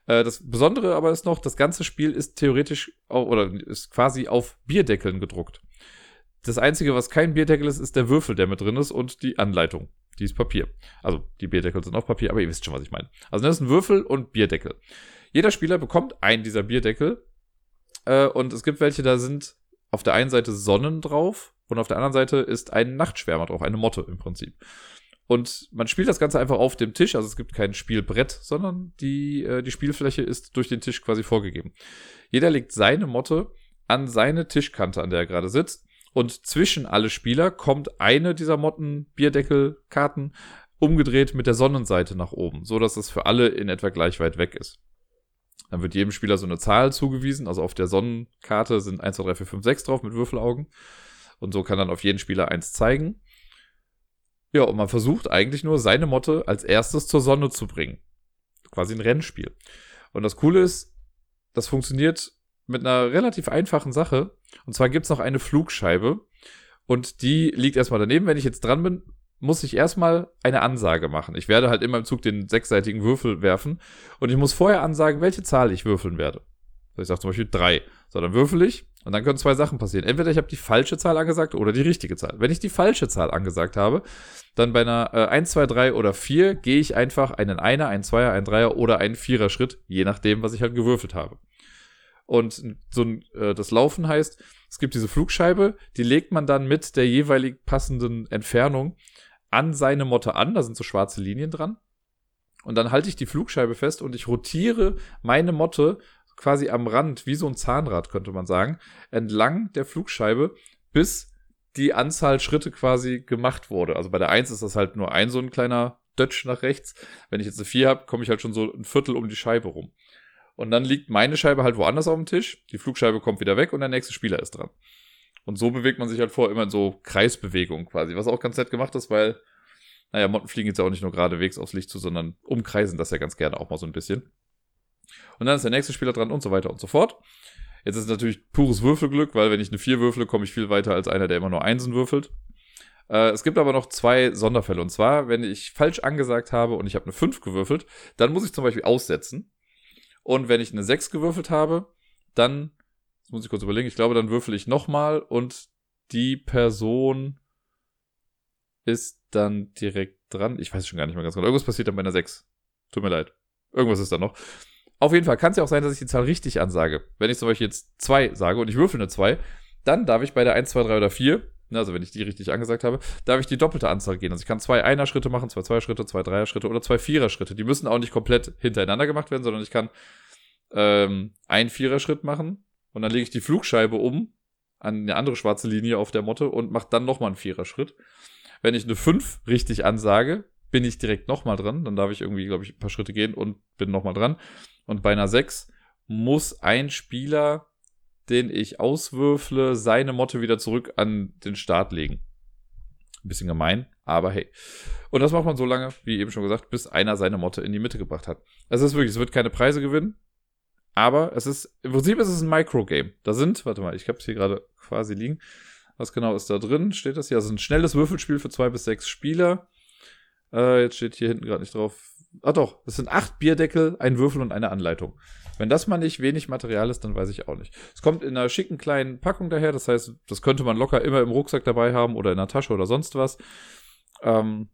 Äh, das Besondere aber ist noch, das ganze Spiel ist theoretisch auch, oder ist quasi auf Bierdeckeln gedruckt. Das Einzige, was kein Bierdeckel ist, ist der Würfel, der mit drin ist und die Anleitung. Die ist Papier. Also die Bierdeckel sind auf Papier, aber ihr wisst schon, was ich meine. Also das ist ein Würfel und Bierdeckel. Jeder Spieler bekommt einen dieser Bierdeckel äh, und es gibt welche, da sind auf der einen Seite Sonnen drauf und auf der anderen Seite ist ein Nachtschwärmer drauf, eine Motte im Prinzip. Und man spielt das Ganze einfach auf dem Tisch, also es gibt kein Spielbrett, sondern die, äh, die Spielfläche ist durch den Tisch quasi vorgegeben. Jeder legt seine Motte an seine Tischkante, an der er gerade sitzt. Und zwischen alle Spieler kommt eine dieser Motten, Bierdeckelkarten, umgedreht mit der Sonnenseite nach oben, so dass es für alle in etwa gleich weit weg ist. Dann wird jedem Spieler so eine Zahl zugewiesen. Also auf der Sonnenkarte sind 1, 2, 3, 4, 5, 6 drauf mit Würfelaugen. Und so kann dann auf jeden Spieler eins zeigen. Ja, und man versucht eigentlich nur, seine Motte als erstes zur Sonne zu bringen. Quasi ein Rennspiel. Und das Coole ist, das funktioniert mit einer relativ einfachen Sache. Und zwar gibt's noch eine Flugscheibe. Und die liegt erstmal daneben. Wenn ich jetzt dran bin, muss ich erstmal eine Ansage machen. Ich werde halt immer im Zug den sechsseitigen Würfel werfen und ich muss vorher ansagen, welche Zahl ich würfeln werde. So, ich sage zum Beispiel drei. So, dann würfel ich und dann können zwei Sachen passieren. Entweder ich habe die falsche Zahl angesagt oder die richtige Zahl. Wenn ich die falsche Zahl angesagt habe, dann bei einer äh, 1, 2, 3 oder 4 gehe ich einfach einen Einer, einen Zweier, einen Dreier oder einen Vierer Schritt, je nachdem, was ich halt gewürfelt habe. Und so äh, das Laufen heißt, es gibt diese Flugscheibe, die legt man dann mit der jeweilig passenden Entfernung an seine Motte an, da sind so schwarze Linien dran. Und dann halte ich die Flugscheibe fest und ich rotiere meine Motte quasi am Rand, wie so ein Zahnrad, könnte man sagen, entlang der Flugscheibe, bis die Anzahl Schritte quasi gemacht wurde. Also bei der 1 ist das halt nur ein so ein kleiner Dötsch nach rechts. Wenn ich jetzt eine 4 habe, komme ich halt schon so ein Viertel um die Scheibe rum. Und dann liegt meine Scheibe halt woanders auf dem Tisch, die Flugscheibe kommt wieder weg und der nächste Spieler ist dran. Und so bewegt man sich halt vor immer in so Kreisbewegungen quasi, was auch ganz nett gemacht ist, weil, naja, Motten fliegen jetzt ja auch nicht nur geradewegs aufs Licht zu, sondern umkreisen das ja ganz gerne auch mal so ein bisschen. Und dann ist der nächste Spieler dran und so weiter und so fort. Jetzt ist es natürlich pures Würfelglück, weil wenn ich eine 4 würfle, komme ich viel weiter als einer, der immer nur Einsen würfelt. Äh, es gibt aber noch zwei Sonderfälle. Und zwar, wenn ich falsch angesagt habe und ich habe eine 5 gewürfelt, dann muss ich zum Beispiel aussetzen. Und wenn ich eine 6 gewürfelt habe, dann Jetzt muss ich kurz überlegen. Ich glaube, dann würfel ich nochmal und die Person ist dann direkt dran. Ich weiß schon gar nicht mehr ganz genau. Irgendwas passiert dann bei einer 6. Tut mir leid. Irgendwas ist da noch. Auf jeden Fall kann es ja auch sein, dass ich die Zahl richtig ansage. Wenn ich zum Beispiel jetzt 2 sage und ich würfel eine 2, dann darf ich bei der 1, 2, 3 oder 4, ne, also wenn ich die richtig angesagt habe, darf ich die doppelte Anzahl gehen. Also ich kann zwei Einer-Schritte machen, zwei Zwei-Schritte, zwei Dreier-Schritte oder zwei Vierer-Schritte. Die müssen auch nicht komplett hintereinander gemacht werden, sondern ich kann ähm, einen Vierer-Schritt machen, und dann lege ich die Flugscheibe um an eine andere schwarze Linie auf der Motte und mache dann nochmal einen Vierer-Schritt. Wenn ich eine 5 richtig ansage, bin ich direkt nochmal dran. Dann darf ich irgendwie, glaube ich, ein paar Schritte gehen und bin nochmal dran. Und bei einer 6 muss ein Spieler, den ich auswürfle, seine Motte wieder zurück an den Start legen. Ein bisschen gemein, Aber hey. Und das macht man so lange, wie eben schon gesagt, bis einer seine Motte in die Mitte gebracht hat. Es ist wirklich, es wird keine Preise gewinnen. Aber es ist, im Prinzip ist es ein Microgame. Da sind, warte mal, ich habe es hier gerade quasi liegen. Was genau ist da drin? Steht das hier? Also ein schnelles Würfelspiel für zwei bis sechs Spieler. Äh, jetzt steht hier hinten gerade nicht drauf. Ah doch, das sind acht Bierdeckel, ein Würfel und eine Anleitung. Wenn das mal nicht wenig Material ist, dann weiß ich auch nicht. Es kommt in einer schicken kleinen Packung daher, das heißt, das könnte man locker immer im Rucksack dabei haben oder in der Tasche oder sonst was. Ähm,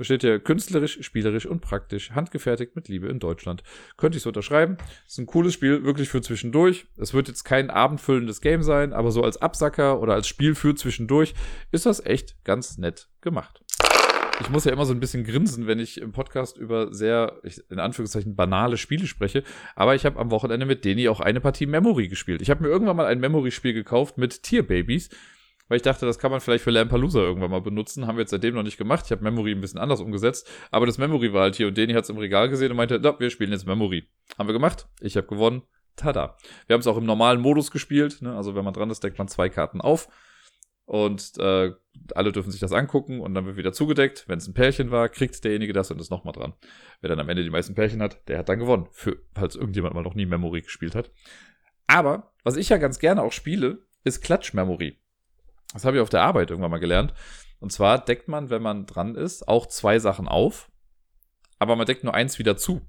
steht hier künstlerisch, spielerisch und praktisch, handgefertigt mit Liebe in Deutschland. Könnte ich so unterschreiben. Ist ein cooles Spiel, wirklich für zwischendurch. Es wird jetzt kein abendfüllendes Game sein, aber so als Absacker oder als Spiel für zwischendurch ist das echt ganz nett gemacht ich muss ja immer so ein bisschen grinsen, wenn ich im Podcast über sehr, in Anführungszeichen, banale Spiele spreche. Aber ich habe am Wochenende mit Deni auch eine Partie Memory gespielt. Ich habe mir irgendwann mal ein Memory-Spiel gekauft mit Tierbabys, weil ich dachte, das kann man vielleicht für Lampalooza irgendwann mal benutzen. Haben wir jetzt seitdem noch nicht gemacht. Ich habe Memory ein bisschen anders umgesetzt. Aber das Memory war halt hier und Deni hat es im Regal gesehen und meinte, wir spielen jetzt Memory. Haben wir gemacht. Ich habe gewonnen. Tada. Wir haben es auch im normalen Modus gespielt. Ne? Also wenn man dran ist, deckt man zwei Karten auf. Und äh, alle dürfen sich das angucken und dann wird wieder zugedeckt. Wenn es ein Pärchen war, kriegt derjenige das und ist nochmal dran. Wer dann am Ende die meisten Pärchen hat, der hat dann gewonnen. Für, falls irgendjemand mal noch nie Memory gespielt hat. Aber, was ich ja ganz gerne auch spiele, ist Klatsch-Memory. Das habe ich auf der Arbeit irgendwann mal gelernt. Und zwar deckt man, wenn man dran ist, auch zwei Sachen auf, aber man deckt nur eins wieder zu.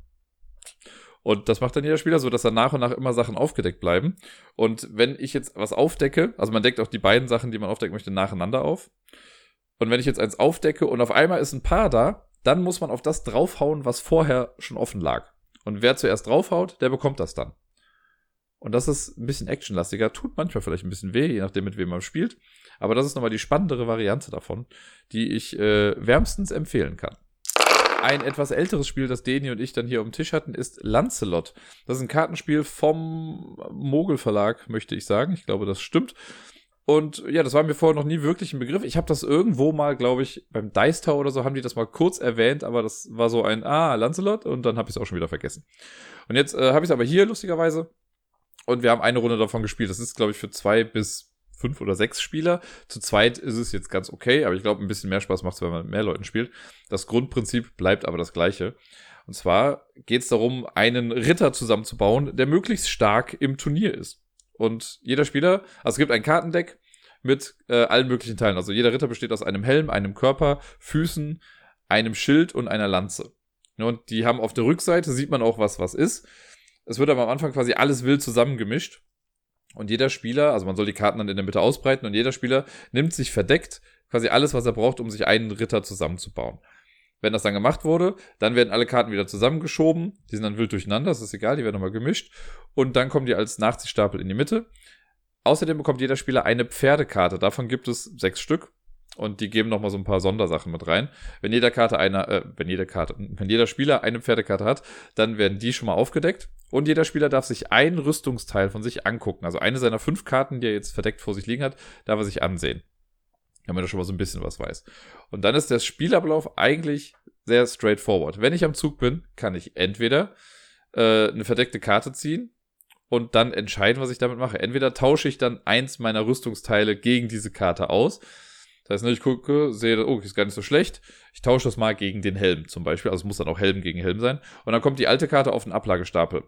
Und das macht dann jeder Spieler so, dass dann nach und nach immer Sachen aufgedeckt bleiben. Und wenn ich jetzt was aufdecke, also man deckt auch die beiden Sachen, die man aufdecken möchte, nacheinander auf. Und wenn ich jetzt eins aufdecke und auf einmal ist ein Paar da, dann muss man auf das draufhauen, was vorher schon offen lag. Und wer zuerst draufhaut, der bekommt das dann. Und das ist ein bisschen actionlastiger, tut manchmal vielleicht ein bisschen weh, je nachdem, mit wem man spielt. Aber das ist nochmal die spannendere Variante davon, die ich äh, wärmstens empfehlen kann. Ein etwas älteres Spiel, das Deni und ich dann hier auf dem Tisch hatten, ist Lancelot. Das ist ein Kartenspiel vom Mogel Verlag, möchte ich sagen. Ich glaube, das stimmt. Und ja, das war mir vorher noch nie wirklich ein Begriff. Ich habe das irgendwo mal, glaube ich, beim Dice Tower oder so haben die das mal kurz erwähnt, aber das war so ein Ah, Lancelot und dann habe ich es auch schon wieder vergessen. Und jetzt äh, habe ich es aber hier lustigerweise und wir haben eine Runde davon gespielt. Das ist, glaube ich, für zwei bis fünf oder sechs Spieler. Zu zweit ist es jetzt ganz okay, aber ich glaube, ein bisschen mehr Spaß macht es, wenn man mit mehr Leuten spielt. Das Grundprinzip bleibt aber das gleiche. Und zwar geht es darum, einen Ritter zusammenzubauen, der möglichst stark im Turnier ist. Und jeder Spieler, also es gibt ein Kartendeck mit äh, allen möglichen Teilen. Also jeder Ritter besteht aus einem Helm, einem Körper, Füßen, einem Schild und einer Lanze. Und die haben auf der Rückseite, sieht man auch, was was ist. Es wird aber am Anfang quasi alles wild zusammengemischt. Und jeder Spieler, also man soll die Karten dann in der Mitte ausbreiten und jeder Spieler nimmt sich verdeckt quasi alles, was er braucht, um sich einen Ritter zusammenzubauen. Wenn das dann gemacht wurde, dann werden alle Karten wieder zusammengeschoben. Die sind dann wild durcheinander, das ist egal, die werden nochmal gemischt. Und dann kommen die als Nachziehstapel in die Mitte. Außerdem bekommt jeder Spieler eine Pferdekarte. Davon gibt es sechs Stück. Und die geben nochmal so ein paar Sondersachen mit rein. Wenn jeder Karte einer, äh, wenn jede Karte, wenn jeder Spieler eine Pferdekarte hat, dann werden die schon mal aufgedeckt. Und jeder Spieler darf sich ein Rüstungsteil von sich angucken. Also eine seiner fünf Karten, die er jetzt verdeckt vor sich liegen hat, darf er sich ansehen. Damit er schon mal so ein bisschen was weiß. Und dann ist der Spielablauf eigentlich sehr straightforward. Wenn ich am Zug bin, kann ich entweder äh, eine verdeckte Karte ziehen und dann entscheiden, was ich damit mache. Entweder tausche ich dann eins meiner Rüstungsteile gegen diese Karte aus das heißt, ne, ich gucke, sehe, oh, ist gar nicht so schlecht. Ich tausche das mal gegen den Helm zum Beispiel. Also es muss dann auch Helm gegen Helm sein. Und dann kommt die alte Karte auf den Ablagestapel.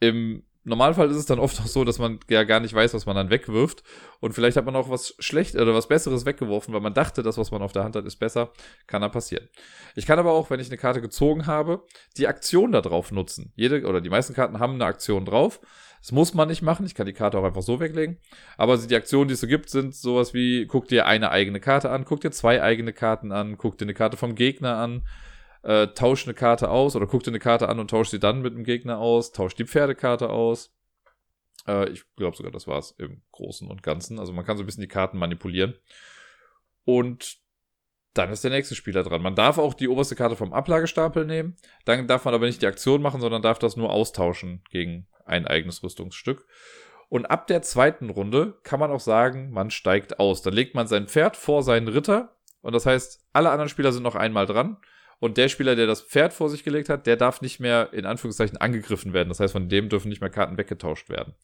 Im Normalfall ist es dann oft auch so, dass man ja gar nicht weiß, was man dann wegwirft. Und vielleicht hat man auch was schlecht oder was Besseres weggeworfen, weil man dachte, das, was man auf der Hand hat, ist besser. Kann dann passieren. Ich kann aber auch, wenn ich eine Karte gezogen habe, die Aktion da drauf nutzen. Jede oder die meisten Karten haben eine Aktion drauf. Das muss man nicht machen. Ich kann die Karte auch einfach so weglegen. Aber die Aktionen, die es so gibt, sind sowas wie, guck dir eine eigene Karte an, guck dir zwei eigene Karten an, guck dir eine Karte vom Gegner an, äh, tausch eine Karte aus oder guck dir eine Karte an und tausch sie dann mit dem Gegner aus, tausch die Pferdekarte aus. Äh, ich glaube sogar, das war es im Großen und Ganzen. Also man kann so ein bisschen die Karten manipulieren. Und dann ist der nächste Spieler dran. Man darf auch die oberste Karte vom Ablagestapel nehmen. Dann darf man aber nicht die Aktion machen, sondern darf das nur austauschen gegen ein eigenes Rüstungsstück. Und ab der zweiten Runde kann man auch sagen, man steigt aus. Dann legt man sein Pferd vor seinen Ritter. Und das heißt, alle anderen Spieler sind noch einmal dran. Und der Spieler, der das Pferd vor sich gelegt hat, der darf nicht mehr in Anführungszeichen angegriffen werden. Das heißt, von dem dürfen nicht mehr Karten weggetauscht werden.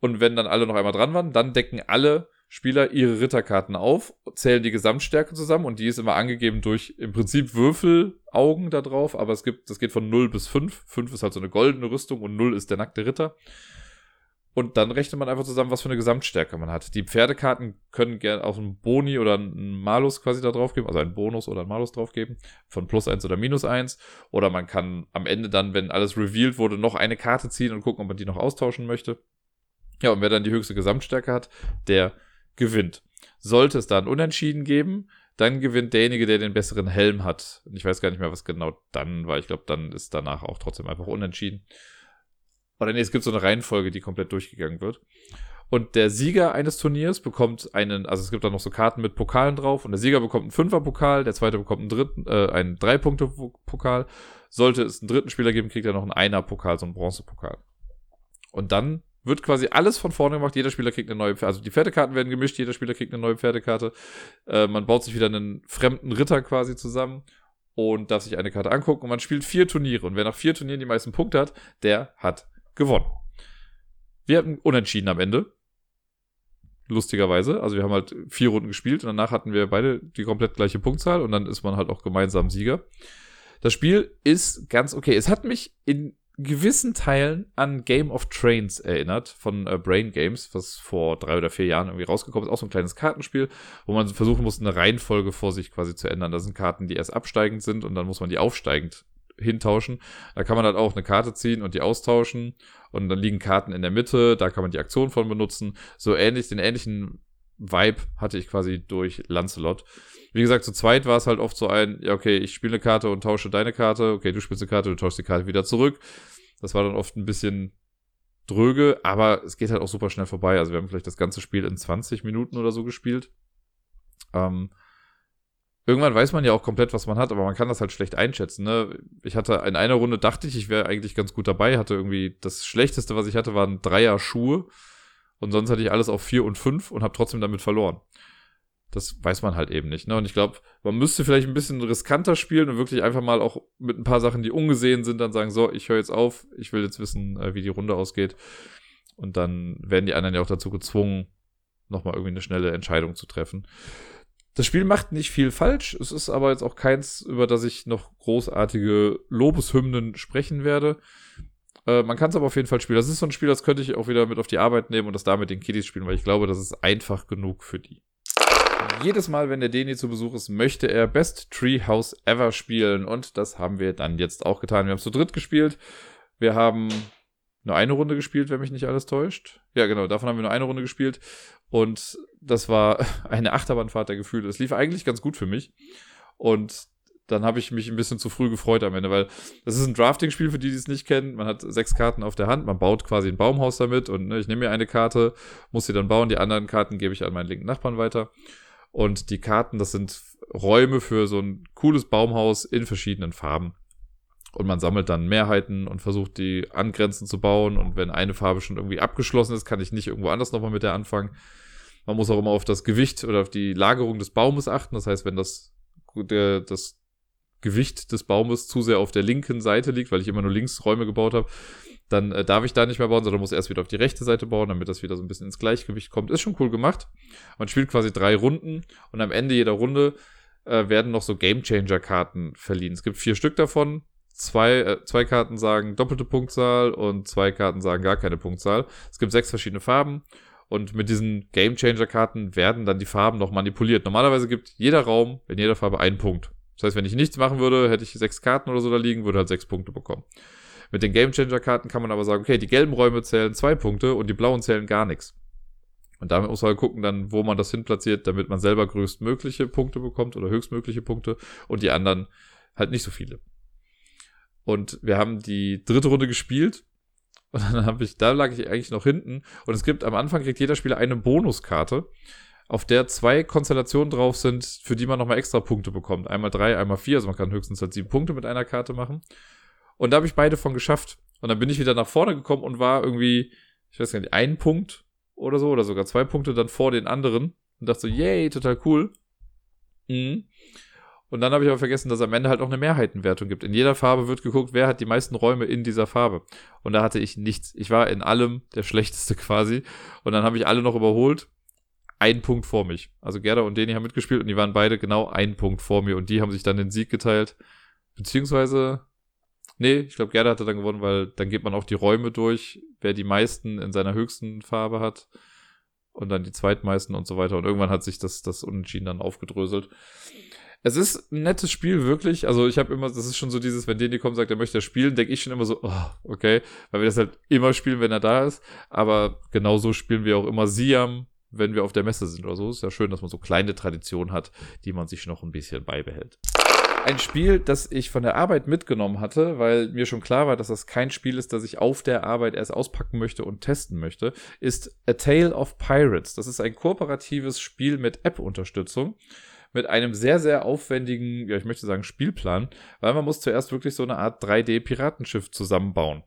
Und wenn dann alle noch einmal dran waren, dann decken alle Spieler ihre Ritterkarten auf, zählen die Gesamtstärke zusammen und die ist immer angegeben durch im Prinzip Würfelaugen da drauf, aber es gibt, das geht von 0 bis 5. 5 ist halt so eine goldene Rüstung und 0 ist der nackte Ritter. Und dann rechnet man einfach zusammen, was für eine Gesamtstärke man hat. Die Pferdekarten können gerne auch einen Boni oder einen Malus quasi da drauf geben, also einen Bonus oder einen Malus drauf geben, von plus eins oder minus eins. Oder man kann am Ende dann, wenn alles revealed wurde, noch eine Karte ziehen und gucken, ob man die noch austauschen möchte. Ja, und wer dann die höchste Gesamtstärke hat, der gewinnt. Sollte es dann Unentschieden geben, dann gewinnt derjenige, der den besseren Helm hat. Und ich weiß gar nicht mehr, was genau dann war. Ich glaube, dann ist danach auch trotzdem einfach unentschieden. Oder nee, es gibt so eine Reihenfolge, die komplett durchgegangen wird. Und der Sieger eines Turniers bekommt einen, also es gibt da noch so Karten mit Pokalen drauf und der Sieger bekommt einen Fünfer-Pokal, der zweite bekommt einen dritten, äh, einen Drei-Punkte-Pokal. Sollte es einen dritten Spieler geben, kriegt er noch einen Einer-Pokal, so einen Bronze-Pokal. Und dann wird quasi alles von vorne gemacht. Jeder Spieler kriegt eine neue, also die Pferdekarten werden gemischt, jeder Spieler kriegt eine neue Pferdekarte. Äh, man baut sich wieder einen fremden Ritter quasi zusammen und darf sich eine Karte angucken und man spielt vier Turniere. Und wer nach vier Turnieren die meisten Punkte hat, der hat gewonnen. Wir hatten unentschieden am Ende. Lustigerweise. Also wir haben halt vier Runden gespielt und danach hatten wir beide die komplett gleiche Punktzahl und dann ist man halt auch gemeinsam Sieger. Das Spiel ist ganz okay. Es hat mich in gewissen Teilen an Game of Trains erinnert von äh, Brain Games, was vor drei oder vier Jahren irgendwie rausgekommen ist. Auch so ein kleines Kartenspiel, wo man versuchen muss, eine Reihenfolge vor sich quasi zu ändern. Das sind Karten, die erst absteigend sind und dann muss man die aufsteigend hintauschen. Da kann man halt auch eine Karte ziehen und die austauschen. Und dann liegen Karten in der Mitte, da kann man die Aktion von benutzen. So ähnlich, den ähnlichen Vibe hatte ich quasi durch Lancelot. Wie gesagt, zu zweit war es halt oft so ein, ja, okay, ich spiele eine Karte und tausche deine Karte, okay, du spielst eine Karte, du tauschst die Karte wieder zurück. Das war dann oft ein bisschen dröge, aber es geht halt auch super schnell vorbei. Also wir haben vielleicht das ganze Spiel in 20 Minuten oder so gespielt. Ähm, irgendwann weiß man ja auch komplett, was man hat, aber man kann das halt schlecht einschätzen. Ne? Ich hatte in einer Runde dachte ich, ich wäre eigentlich ganz gut dabei, hatte irgendwie das Schlechteste, was ich hatte, waren Dreier Schuhe und sonst hatte ich alles auf vier und fünf und habe trotzdem damit verloren. Das weiß man halt eben nicht. Ne? Und ich glaube, man müsste vielleicht ein bisschen riskanter spielen und wirklich einfach mal auch mit ein paar Sachen, die ungesehen sind, dann sagen, so, ich höre jetzt auf, ich will jetzt wissen, äh, wie die Runde ausgeht. Und dann werden die anderen ja auch dazu gezwungen, nochmal irgendwie eine schnelle Entscheidung zu treffen. Das Spiel macht nicht viel falsch. Es ist aber jetzt auch keins, über das ich noch großartige Lobeshymnen sprechen werde. Äh, man kann es aber auf jeden Fall spielen. Das ist so ein Spiel, das könnte ich auch wieder mit auf die Arbeit nehmen und das da mit den Kiddies spielen, weil ich glaube, das ist einfach genug für die. Jedes Mal, wenn der Deni zu Besuch ist, möchte er Best Treehouse Ever spielen und das haben wir dann jetzt auch getan. Wir haben zu dritt gespielt. Wir haben nur eine Runde gespielt, wenn mich nicht alles täuscht. Ja, genau, davon haben wir nur eine Runde gespielt. Und das war eine Achterbahnfahrt der Gefühle. Es lief eigentlich ganz gut für mich. Und dann habe ich mich ein bisschen zu früh gefreut am Ende, weil das ist ein Drafting-Spiel für die, die es nicht kennen. Man hat sechs Karten auf der Hand, man baut quasi ein Baumhaus damit und ne, ich nehme mir eine Karte, muss sie dann bauen, die anderen Karten gebe ich an meinen linken Nachbarn weiter. Und die Karten, das sind Räume für so ein cooles Baumhaus in verschiedenen Farben. Und man sammelt dann Mehrheiten und versucht die angrenzend zu bauen. Und wenn eine Farbe schon irgendwie abgeschlossen ist, kann ich nicht irgendwo anders nochmal mit der anfangen. Man muss auch immer auf das Gewicht oder auf die Lagerung des Baumes achten. Das heißt, wenn das, der, das Gewicht des Baumes zu sehr auf der linken Seite liegt, weil ich immer nur links Räume gebaut habe, dann äh, darf ich da nicht mehr bauen, sondern muss erst wieder auf die rechte Seite bauen, damit das wieder so ein bisschen ins Gleichgewicht kommt. Ist schon cool gemacht. Man spielt quasi drei Runden und am Ende jeder Runde äh, werden noch so Game Changer Karten verliehen. Es gibt vier Stück davon zwei, äh, zwei Karten sagen doppelte Punktzahl und zwei Karten sagen gar keine Punktzahl. Es gibt sechs verschiedene Farben und mit diesen Game Changer Karten werden dann die Farben noch manipuliert. Normalerweise gibt jeder Raum in jeder Farbe einen Punkt. Das heißt, wenn ich nichts machen würde, hätte ich sechs Karten oder so da liegen, würde halt sechs Punkte bekommen. Mit den Game Changer Karten kann man aber sagen, okay, die gelben Räume zählen zwei Punkte und die blauen zählen gar nichts. Und damit muss man halt gucken dann, wo man das hinplatziert, damit man selber größtmögliche Punkte bekommt oder höchstmögliche Punkte und die anderen halt nicht so viele. Und wir haben die dritte Runde gespielt. Und dann habe ich, da lag ich eigentlich noch hinten. Und es gibt am Anfang kriegt jeder Spieler eine Bonuskarte, auf der zwei Konstellationen drauf sind, für die man nochmal extra Punkte bekommt. Einmal drei, einmal vier. Also man kann höchstens halt sieben Punkte mit einer Karte machen. Und da habe ich beide von geschafft. Und dann bin ich wieder nach vorne gekommen und war irgendwie, ich weiß gar nicht, ein Punkt oder so, oder sogar zwei Punkte dann vor den anderen. Und dachte so, yay, total cool. Mhm. Und dann habe ich aber vergessen, dass es am Ende halt auch eine Mehrheitenwertung gibt. In jeder Farbe wird geguckt, wer hat die meisten Räume in dieser Farbe. Und da hatte ich nichts. Ich war in allem der Schlechteste quasi. Und dann habe ich alle noch überholt. ein Punkt vor mich. Also Gerda und Deni haben mitgespielt und die waren beide genau ein Punkt vor mir und die haben sich dann den Sieg geteilt. Beziehungsweise, nee, ich glaube, Gerda hatte dann gewonnen, weil dann geht man auch die Räume durch, wer die meisten in seiner höchsten Farbe hat und dann die zweitmeisten und so weiter. Und irgendwann hat sich das, das Unentschieden dann aufgedröselt. Es ist ein nettes Spiel, wirklich. Also ich habe immer, das ist schon so dieses, wenn Deni kommt sagt, er möchte spielen, denke ich schon immer so, oh, okay, weil wir das halt immer spielen, wenn er da ist. Aber genauso spielen wir auch immer Siam, wenn wir auf der Messe sind oder so. Ist ja schön, dass man so kleine Traditionen hat, die man sich noch ein bisschen beibehält. Ein Spiel, das ich von der Arbeit mitgenommen hatte, weil mir schon klar war, dass das kein Spiel ist, das ich auf der Arbeit erst auspacken möchte und testen möchte, ist A Tale of Pirates. Das ist ein kooperatives Spiel mit App-Unterstützung mit einem sehr, sehr aufwendigen, ja, ich möchte sagen, Spielplan, weil man muss zuerst wirklich so eine Art 3D-Piratenschiff zusammenbauen.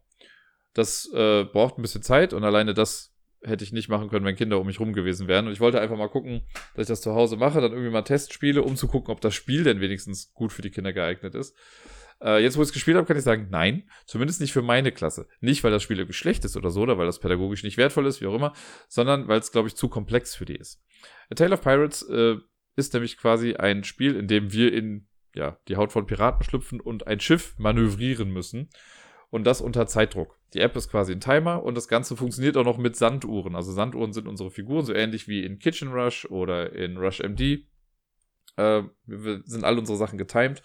Das äh, braucht ein bisschen Zeit und alleine das hätte ich nicht machen können, wenn Kinder um mich rum gewesen wären. Und ich wollte einfach mal gucken, dass ich das zu Hause mache, dann irgendwie mal Testspiele, um zu gucken, ob das Spiel denn wenigstens gut für die Kinder geeignet ist. Äh, jetzt, wo ich es gespielt habe, kann ich sagen, nein, zumindest nicht für meine Klasse. Nicht, weil das Spiel irgendwie schlecht ist oder so, oder weil das pädagogisch nicht wertvoll ist, wie auch immer, sondern weil es, glaube ich, zu komplex für die ist. A Tale of Pirates äh, ist nämlich quasi ein Spiel, in dem wir in ja, die Haut von Piraten schlüpfen und ein Schiff manövrieren müssen. Und das unter Zeitdruck. Die App ist quasi ein Timer und das Ganze funktioniert auch noch mit Sanduhren. Also Sanduhren sind unsere Figuren, so ähnlich wie in Kitchen Rush oder in Rush MD. Äh, wir sind alle unsere Sachen getimed.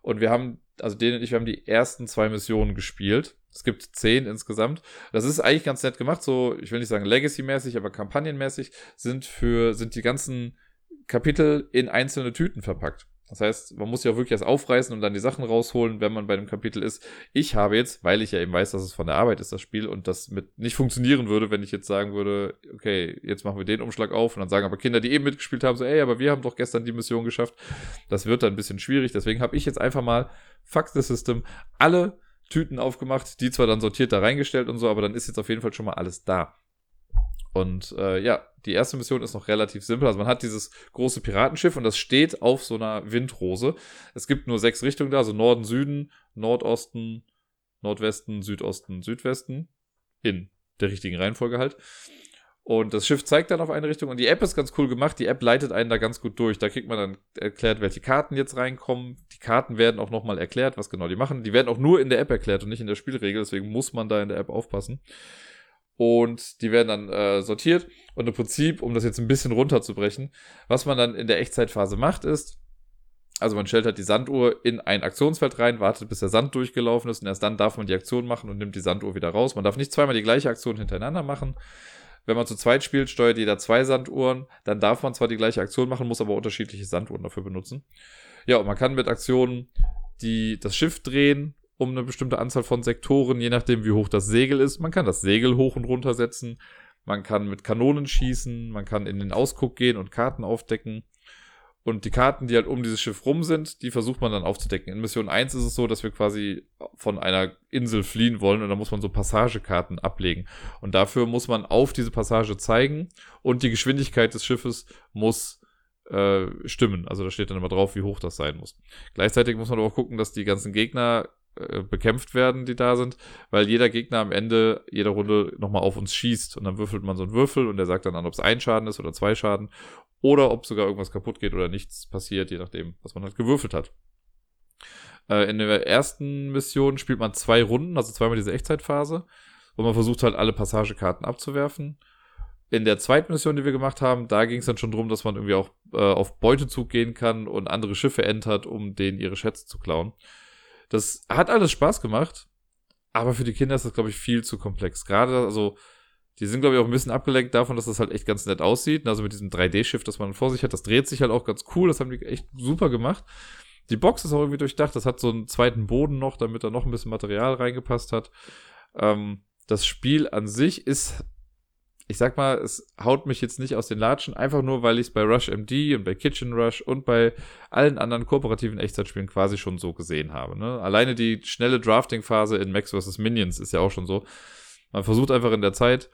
Und wir haben, also den und ich, wir haben die ersten zwei Missionen gespielt. Es gibt zehn insgesamt. Das ist eigentlich ganz nett gemacht, so, ich will nicht sagen Legacy-mäßig, aber kampagnenmäßig sind für, sind die ganzen Kapitel in einzelne Tüten verpackt. Das heißt, man muss ja wirklich erst aufreißen und dann die Sachen rausholen, wenn man bei einem Kapitel ist. Ich habe jetzt, weil ich ja eben weiß, dass es von der Arbeit ist, das Spiel und das mit nicht funktionieren würde, wenn ich jetzt sagen würde, okay, jetzt machen wir den Umschlag auf und dann sagen aber Kinder, die eben mitgespielt haben, so, ey, aber wir haben doch gestern die Mission geschafft. Das wird dann ein bisschen schwierig. Deswegen habe ich jetzt einfach mal, fuck the system, alle Tüten aufgemacht, die zwar dann sortiert da reingestellt und so, aber dann ist jetzt auf jeden Fall schon mal alles da. Und äh, ja, die erste Mission ist noch relativ simpel. Also man hat dieses große Piratenschiff und das steht auf so einer Windrose. Es gibt nur sechs Richtungen da, also Norden, Süden, Nordosten, Nordwesten, Südosten, Südwesten. In der richtigen Reihenfolge halt. Und das Schiff zeigt dann auf eine Richtung und die App ist ganz cool gemacht. Die App leitet einen da ganz gut durch. Da kriegt man dann erklärt, welche Karten jetzt reinkommen. Die Karten werden auch nochmal erklärt, was genau die machen. Die werden auch nur in der App erklärt und nicht in der Spielregel. Deswegen muss man da in der App aufpassen und die werden dann äh, sortiert. Und im Prinzip, um das jetzt ein bisschen runterzubrechen, was man dann in der Echtzeitphase macht, ist, also man stellt halt die Sanduhr in ein Aktionsfeld rein, wartet, bis der Sand durchgelaufen ist und erst dann darf man die Aktion machen und nimmt die Sanduhr wieder raus. Man darf nicht zweimal die gleiche Aktion hintereinander machen. Wenn man zu zweit spielt, steuert jeder zwei Sanduhren. Dann darf man zwar die gleiche Aktion machen, muss aber unterschiedliche Sanduhren dafür benutzen. Ja, und man kann mit Aktionen die, das Schiff drehen, um eine bestimmte Anzahl von Sektoren, je nachdem wie hoch das Segel ist. Man kann das Segel hoch und runter setzen, man kann mit Kanonen schießen, man kann in den Ausguck gehen und Karten aufdecken. Und die Karten, die halt um dieses Schiff rum sind, die versucht man dann aufzudecken. In Mission 1 ist es so, dass wir quasi von einer Insel fliehen wollen und da muss man so Passagekarten ablegen. Und dafür muss man auf diese Passage zeigen und die Geschwindigkeit des Schiffes muss äh, stimmen. Also da steht dann immer drauf, wie hoch das sein muss. Gleichzeitig muss man aber auch gucken, dass die ganzen Gegner äh, bekämpft werden, die da sind, weil jeder Gegner am Ende jeder Runde nochmal auf uns schießt und dann würfelt man so einen Würfel und der sagt dann an, ob es ein Schaden ist oder zwei Schaden oder ob sogar irgendwas kaputt geht oder nichts passiert, je nachdem, was man halt gewürfelt hat. Äh, in der ersten Mission spielt man zwei Runden, also zweimal diese Echtzeitphase und man versucht halt alle Passagekarten abzuwerfen. In der zweiten Mission, die wir gemacht haben, da ging es dann schon darum, dass man irgendwie auch äh, auf Beutezug gehen kann und andere Schiffe entert, um denen ihre Schätze zu klauen. Das hat alles Spaß gemacht, aber für die Kinder ist das, glaube ich, viel zu komplex. Gerade, also, die sind, glaube ich, auch ein bisschen abgelenkt davon, dass das halt echt ganz nett aussieht. Also mit diesem 3D-Shift, das man vor sich hat, das dreht sich halt auch ganz cool. Das haben die echt super gemacht. Die Box ist auch irgendwie durchdacht. Das hat so einen zweiten Boden noch, damit da noch ein bisschen Material reingepasst hat. Ähm, das Spiel an sich ist ich sag mal, es haut mich jetzt nicht aus den Latschen, einfach nur, weil ich es bei Rush MD und bei Kitchen Rush und bei allen anderen kooperativen Echtzeitspielen quasi schon so gesehen habe. Ne? Alleine die schnelle Drafting-Phase in Max vs. Minions ist ja auch schon so. Man versucht einfach in der Zeit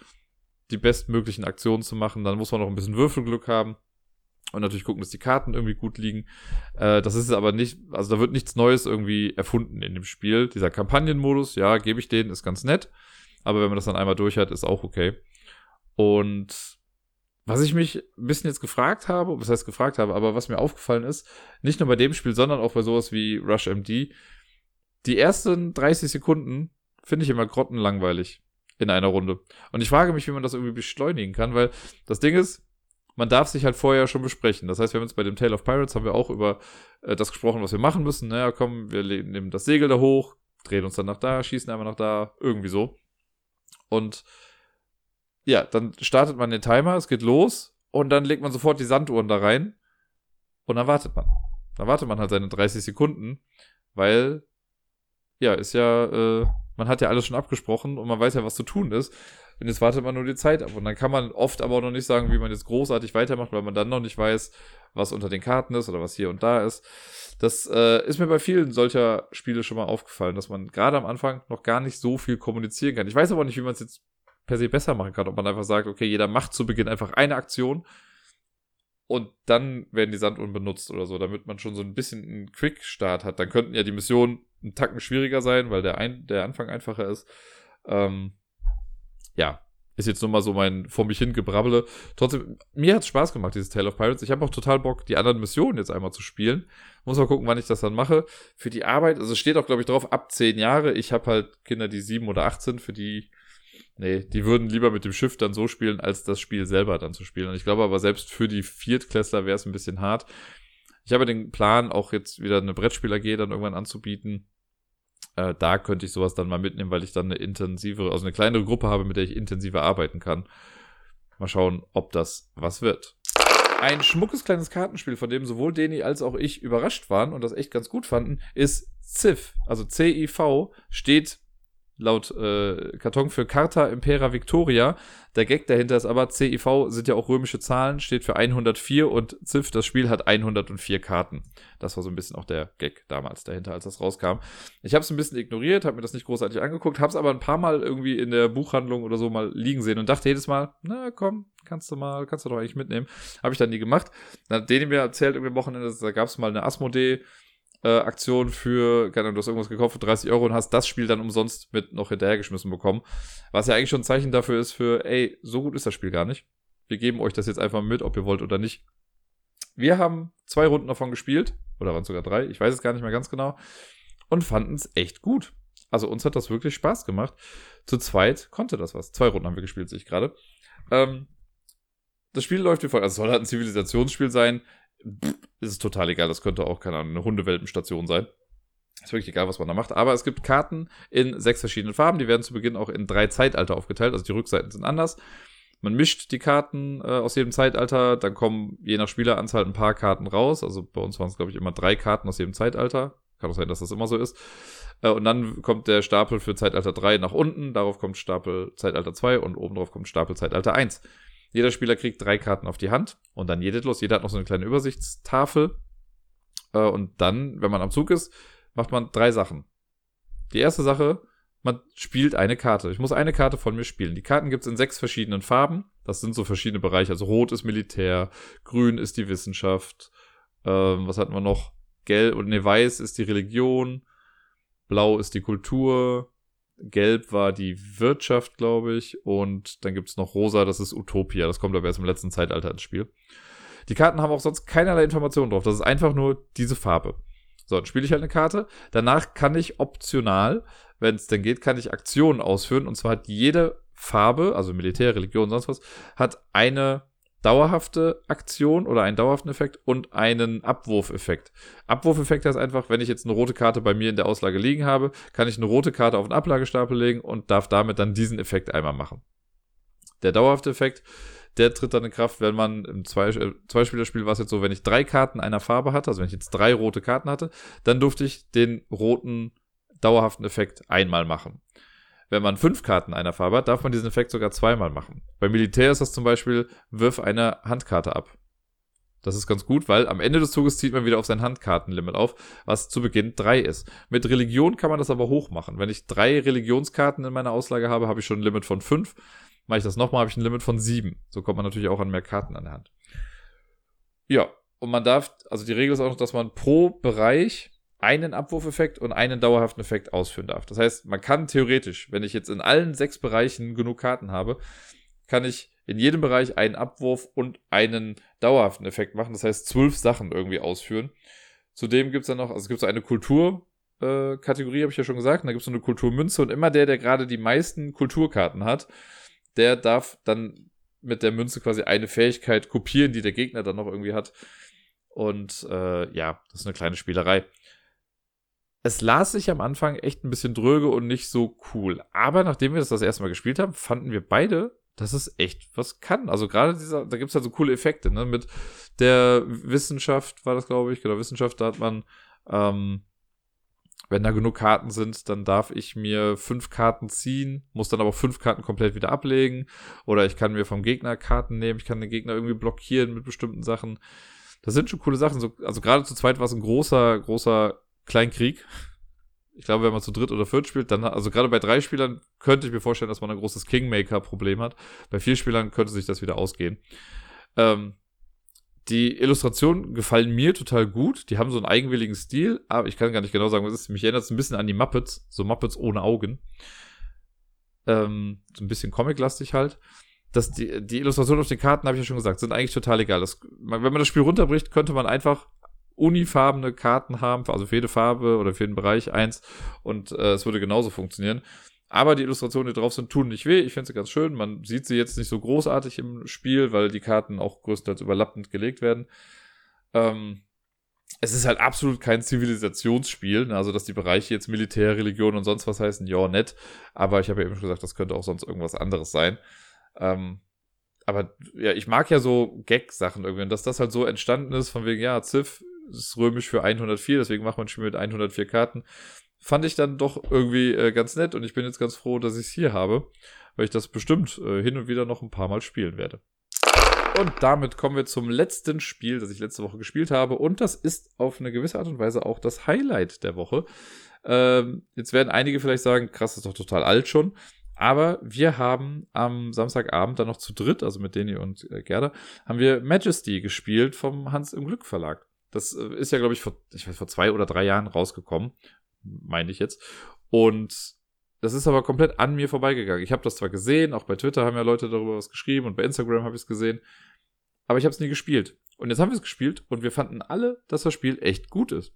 die bestmöglichen Aktionen zu machen, dann muss man noch ein bisschen Würfelglück haben und natürlich gucken, dass die Karten irgendwie gut liegen. Äh, das ist aber nicht, also da wird nichts Neues irgendwie erfunden in dem Spiel. Dieser Kampagnenmodus, ja, gebe ich den, ist ganz nett. Aber wenn man das dann einmal durch hat, ist auch okay. Und was ich mich ein bisschen jetzt gefragt habe, was heißt gefragt habe, aber was mir aufgefallen ist, nicht nur bei dem Spiel, sondern auch bei sowas wie Rush MD, die ersten 30 Sekunden finde ich immer grottenlangweilig in einer Runde. Und ich frage mich, wie man das irgendwie beschleunigen kann, weil das Ding ist, man darf sich halt vorher schon besprechen. Das heißt, wir haben jetzt bei dem Tale of Pirates haben wir auch über äh, das gesprochen, was wir machen müssen. Naja, komm, wir nehmen das Segel da hoch, drehen uns dann nach da, schießen einfach nach da, irgendwie so. Und ja, dann startet man den Timer, es geht los und dann legt man sofort die Sanduhren da rein und dann wartet man. Dann wartet man halt seine 30 Sekunden, weil ja, ist ja, äh, man hat ja alles schon abgesprochen und man weiß ja, was zu tun ist. Und jetzt wartet man nur die Zeit ab. Und dann kann man oft aber auch noch nicht sagen, wie man jetzt großartig weitermacht, weil man dann noch nicht weiß, was unter den Karten ist oder was hier und da ist. Das äh, ist mir bei vielen solcher Spiele schon mal aufgefallen, dass man gerade am Anfang noch gar nicht so viel kommunizieren kann. Ich weiß aber nicht, wie man es jetzt per se besser machen kann. Ob man einfach sagt, okay, jeder macht zu Beginn einfach eine Aktion und dann werden die Sanduhren benutzt oder so, damit man schon so ein bisschen einen Quick-Start hat. Dann könnten ja die Missionen einen Tacken schwieriger sein, weil der, ein der Anfang einfacher ist. Ähm, ja, ist jetzt nur mal so mein vor mich hin Gebrabbele. Trotzdem, mir hat's Spaß gemacht, dieses Tale of Pirates. Ich habe auch total Bock, die anderen Missionen jetzt einmal zu spielen. Muss mal gucken, wann ich das dann mache. Für die Arbeit, also steht auch, glaube ich, drauf, ab zehn Jahre. Ich habe halt Kinder, die sieben oder acht sind, für die, nee, die würden lieber mit dem Schiff dann so spielen, als das Spiel selber dann zu spielen. Und ich glaube aber, selbst für die Viertklässler wäre es ein bisschen hart. Ich habe den Plan, auch jetzt wieder eine Brettspiel AG dann irgendwann anzubieten äh, da könnte ich sowas dann mal mitnehmen, weil ich dann eine intensivere, also eine kleinere Gruppe habe, mit der ich intensiver arbeiten kann. Mal schauen, ob das was wird. Ein schmuckes kleines Kartenspiel, von dem sowohl Deni als auch ich überrascht waren und das echt ganz gut fanden, ist CIV. Also C-I-V steht laut äh, Karton für Carta Impera Victoria. Der Gag dahinter ist aber, CIV sind ja auch römische Zahlen, steht für 104 und Ziff, das Spiel hat 104 Karten. Das war so ein bisschen auch der Gag damals dahinter, als das rauskam. Ich habe es ein bisschen ignoriert, habe mir das nicht großartig angeguckt, habe es aber ein paar Mal irgendwie in der Buchhandlung oder so mal liegen sehen und dachte jedes Mal, na komm, kannst du mal, kannst du doch eigentlich mitnehmen. Habe ich dann nie gemacht. Dann hat Deni mir erzählt, irgendwie am Wochenende, da gab es mal eine Asmodee äh, Aktion für, keine Ahnung, du hast irgendwas gekauft für 30 Euro und hast das Spiel dann umsonst mit noch hinterhergeschmissen bekommen. Was ja eigentlich schon ein Zeichen dafür ist für, ey, so gut ist das Spiel gar nicht. Wir geben euch das jetzt einfach mit, ob ihr wollt oder nicht. Wir haben zwei Runden davon gespielt, oder waren es sogar drei, ich weiß es gar nicht mehr ganz genau, und fanden es echt gut. Also uns hat das wirklich Spaß gemacht. Zu zweit konnte das was. Zwei Runden haben wir gespielt, sehe ich gerade. Ähm, das Spiel läuft wie folgt. Also es soll halt ein Zivilisationsspiel sein ist es total egal. Das könnte auch, keine Ahnung, eine Hundewelpenstation sein. Ist wirklich egal, was man da macht. Aber es gibt Karten in sechs verschiedenen Farben. Die werden zu Beginn auch in drei Zeitalter aufgeteilt. Also die Rückseiten sind anders. Man mischt die Karten äh, aus jedem Zeitalter. Dann kommen je nach Spieleranzahl ein paar Karten raus. Also bei uns waren es, glaube ich, immer drei Karten aus jedem Zeitalter. Kann auch sein, dass das immer so ist. Äh, und dann kommt der Stapel für Zeitalter 3 nach unten. Darauf kommt Stapel Zeitalter 2 und oben drauf kommt Stapel Zeitalter 1. Jeder Spieler kriegt drei Karten auf die Hand und dann jedes los. Jeder hat noch so eine kleine Übersichtstafel. Äh, und dann, wenn man am Zug ist, macht man drei Sachen. Die erste Sache, man spielt eine Karte. Ich muss eine Karte von mir spielen. Die Karten gibt es in sechs verschiedenen Farben. Das sind so verschiedene Bereiche. Also rot ist Militär, grün ist die Wissenschaft. Ähm, was hatten wir noch? Gelb und ne, weiß ist die Religion. Blau ist die Kultur. Gelb war die Wirtschaft, glaube ich. Und dann gibt es noch Rosa, das ist Utopia. Das kommt aber erst im letzten Zeitalter ins Spiel. Die Karten haben auch sonst keinerlei Informationen drauf. Das ist einfach nur diese Farbe. So, dann spiele ich halt eine Karte. Danach kann ich optional, wenn es denn geht, kann ich Aktionen ausführen. Und zwar hat jede Farbe, also Militär, Religion, sonst was, hat eine dauerhafte Aktion oder einen dauerhaften Effekt und einen Abwurfeffekt. Abwurfeffekt heißt einfach, wenn ich jetzt eine rote Karte bei mir in der Auslage liegen habe, kann ich eine rote Karte auf den Ablagestapel legen und darf damit dann diesen Effekt einmal machen. Der dauerhafte Effekt, der tritt dann in Kraft, wenn man im Zwei äh, Zweispielerspiel war es jetzt so, wenn ich drei Karten einer Farbe hatte, also wenn ich jetzt drei rote Karten hatte, dann durfte ich den roten dauerhaften Effekt einmal machen. Wenn man fünf Karten einer Farbe hat, darf man diesen Effekt sogar zweimal machen. Beim Militär ist das zum Beispiel, wirf eine Handkarte ab. Das ist ganz gut, weil am Ende des Zuges zieht man wieder auf sein Handkartenlimit auf, was zu Beginn drei ist. Mit Religion kann man das aber hoch machen. Wenn ich drei Religionskarten in meiner Auslage habe, habe ich schon ein Limit von fünf. Mache ich das nochmal, habe ich ein Limit von sieben. So kommt man natürlich auch an mehr Karten an der Hand. Ja, und man darf, also die Regel ist auch noch, dass man pro Bereich einen Abwurfeffekt und einen dauerhaften Effekt ausführen darf. Das heißt, man kann theoretisch, wenn ich jetzt in allen sechs Bereichen genug Karten habe, kann ich in jedem Bereich einen Abwurf und einen dauerhaften Effekt machen. Das heißt, zwölf Sachen irgendwie ausführen. Zudem gibt es dann noch, also es gibt so eine Kulturkategorie, äh, habe ich ja schon gesagt. Da gibt es so eine Kulturmünze und immer der, der gerade die meisten Kulturkarten hat, der darf dann mit der Münze quasi eine Fähigkeit kopieren, die der Gegner dann noch irgendwie hat. Und äh, ja, das ist eine kleine Spielerei. Es las sich am Anfang echt ein bisschen dröge und nicht so cool. Aber nachdem wir das das erste Mal gespielt haben, fanden wir beide, dass es echt was kann. Also gerade dieser, da gibt es halt so coole Effekte, ne? Mit der Wissenschaft war das, glaube ich, genau, Wissenschaft, da hat man, ähm, wenn da genug Karten sind, dann darf ich mir fünf Karten ziehen, muss dann aber fünf Karten komplett wieder ablegen. Oder ich kann mir vom Gegner Karten nehmen, ich kann den Gegner irgendwie blockieren mit bestimmten Sachen. Das sind schon coole Sachen. So, also gerade zu zweit war es ein großer, großer Kleinkrieg. Ich glaube, wenn man zu dritt oder viert spielt, dann, also gerade bei drei Spielern könnte ich mir vorstellen, dass man ein großes Kingmaker-Problem hat. Bei vier Spielern könnte sich das wieder ausgehen. Ähm, die Illustrationen gefallen mir total gut. Die haben so einen eigenwilligen Stil, aber ich kann gar nicht genau sagen, was ist. Mich erinnert es ein bisschen an die Muppets, so Muppets ohne Augen. Ähm, so ein bisschen comic-lastig halt. Das, die, die Illustrationen auf den Karten, habe ich ja schon gesagt, sind eigentlich total egal. Das, wenn man das Spiel runterbricht, könnte man einfach unifarbene Karten haben, also für jede Farbe oder für jeden Bereich eins und äh, es würde genauso funktionieren. Aber die Illustrationen, die drauf sind, tun nicht weh. Ich finde sie ganz schön. Man sieht sie jetzt nicht so großartig im Spiel, weil die Karten auch größtenteils überlappend gelegt werden. Ähm, es ist halt absolut kein Zivilisationsspiel, ne? also dass die Bereiche jetzt Militär, Religion und sonst was heißen, ja, nett. Aber ich habe ja eben schon gesagt, das könnte auch sonst irgendwas anderes sein. Ähm, aber ja, ich mag ja so Gag-Sachen irgendwie. Und dass das halt so entstanden ist, von wegen, ja, Ziff ist römisch für 104, deswegen macht man ein Spiel mit 104 Karten fand ich dann doch irgendwie äh, ganz nett und ich bin jetzt ganz froh, dass ich es hier habe, weil ich das bestimmt äh, hin und wieder noch ein paar Mal spielen werde. Und damit kommen wir zum letzten Spiel, das ich letzte Woche gespielt habe. Und das ist auf eine gewisse Art und Weise auch das Highlight der Woche. Ähm, jetzt werden einige vielleicht sagen, krass, ist doch total alt schon. Aber wir haben am Samstagabend dann noch zu dritt, also mit Deni und äh, Gerda, haben wir Majesty gespielt vom Hans im Glück Verlag. Das äh, ist ja, glaube ich, vor, ich weiß, vor zwei oder drei Jahren rausgekommen meine ich jetzt. Und das ist aber komplett an mir vorbeigegangen. Ich habe das zwar gesehen, auch bei Twitter haben ja Leute darüber was geschrieben und bei Instagram habe ich es gesehen, aber ich habe es nie gespielt. Und jetzt haben wir es gespielt und wir fanden alle, dass das Spiel echt gut ist.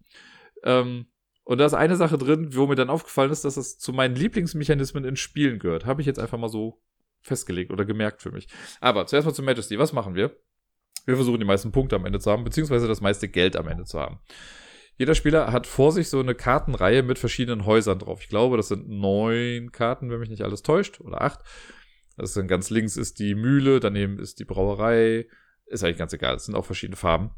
Ähm, und da ist eine Sache drin, wo mir dann aufgefallen ist, dass es zu meinen Lieblingsmechanismen in Spielen gehört. Habe ich jetzt einfach mal so festgelegt oder gemerkt für mich. Aber zuerst mal zu Majesty. Was machen wir? Wir versuchen die meisten Punkte am Ende zu haben, beziehungsweise das meiste Geld am Ende zu haben. Jeder Spieler hat vor sich so eine Kartenreihe mit verschiedenen Häusern drauf. Ich glaube, das sind neun Karten, wenn mich nicht alles täuscht, oder acht. Das dann ganz links ist die Mühle, daneben ist die Brauerei. Ist eigentlich ganz egal. Es sind auch verschiedene Farben.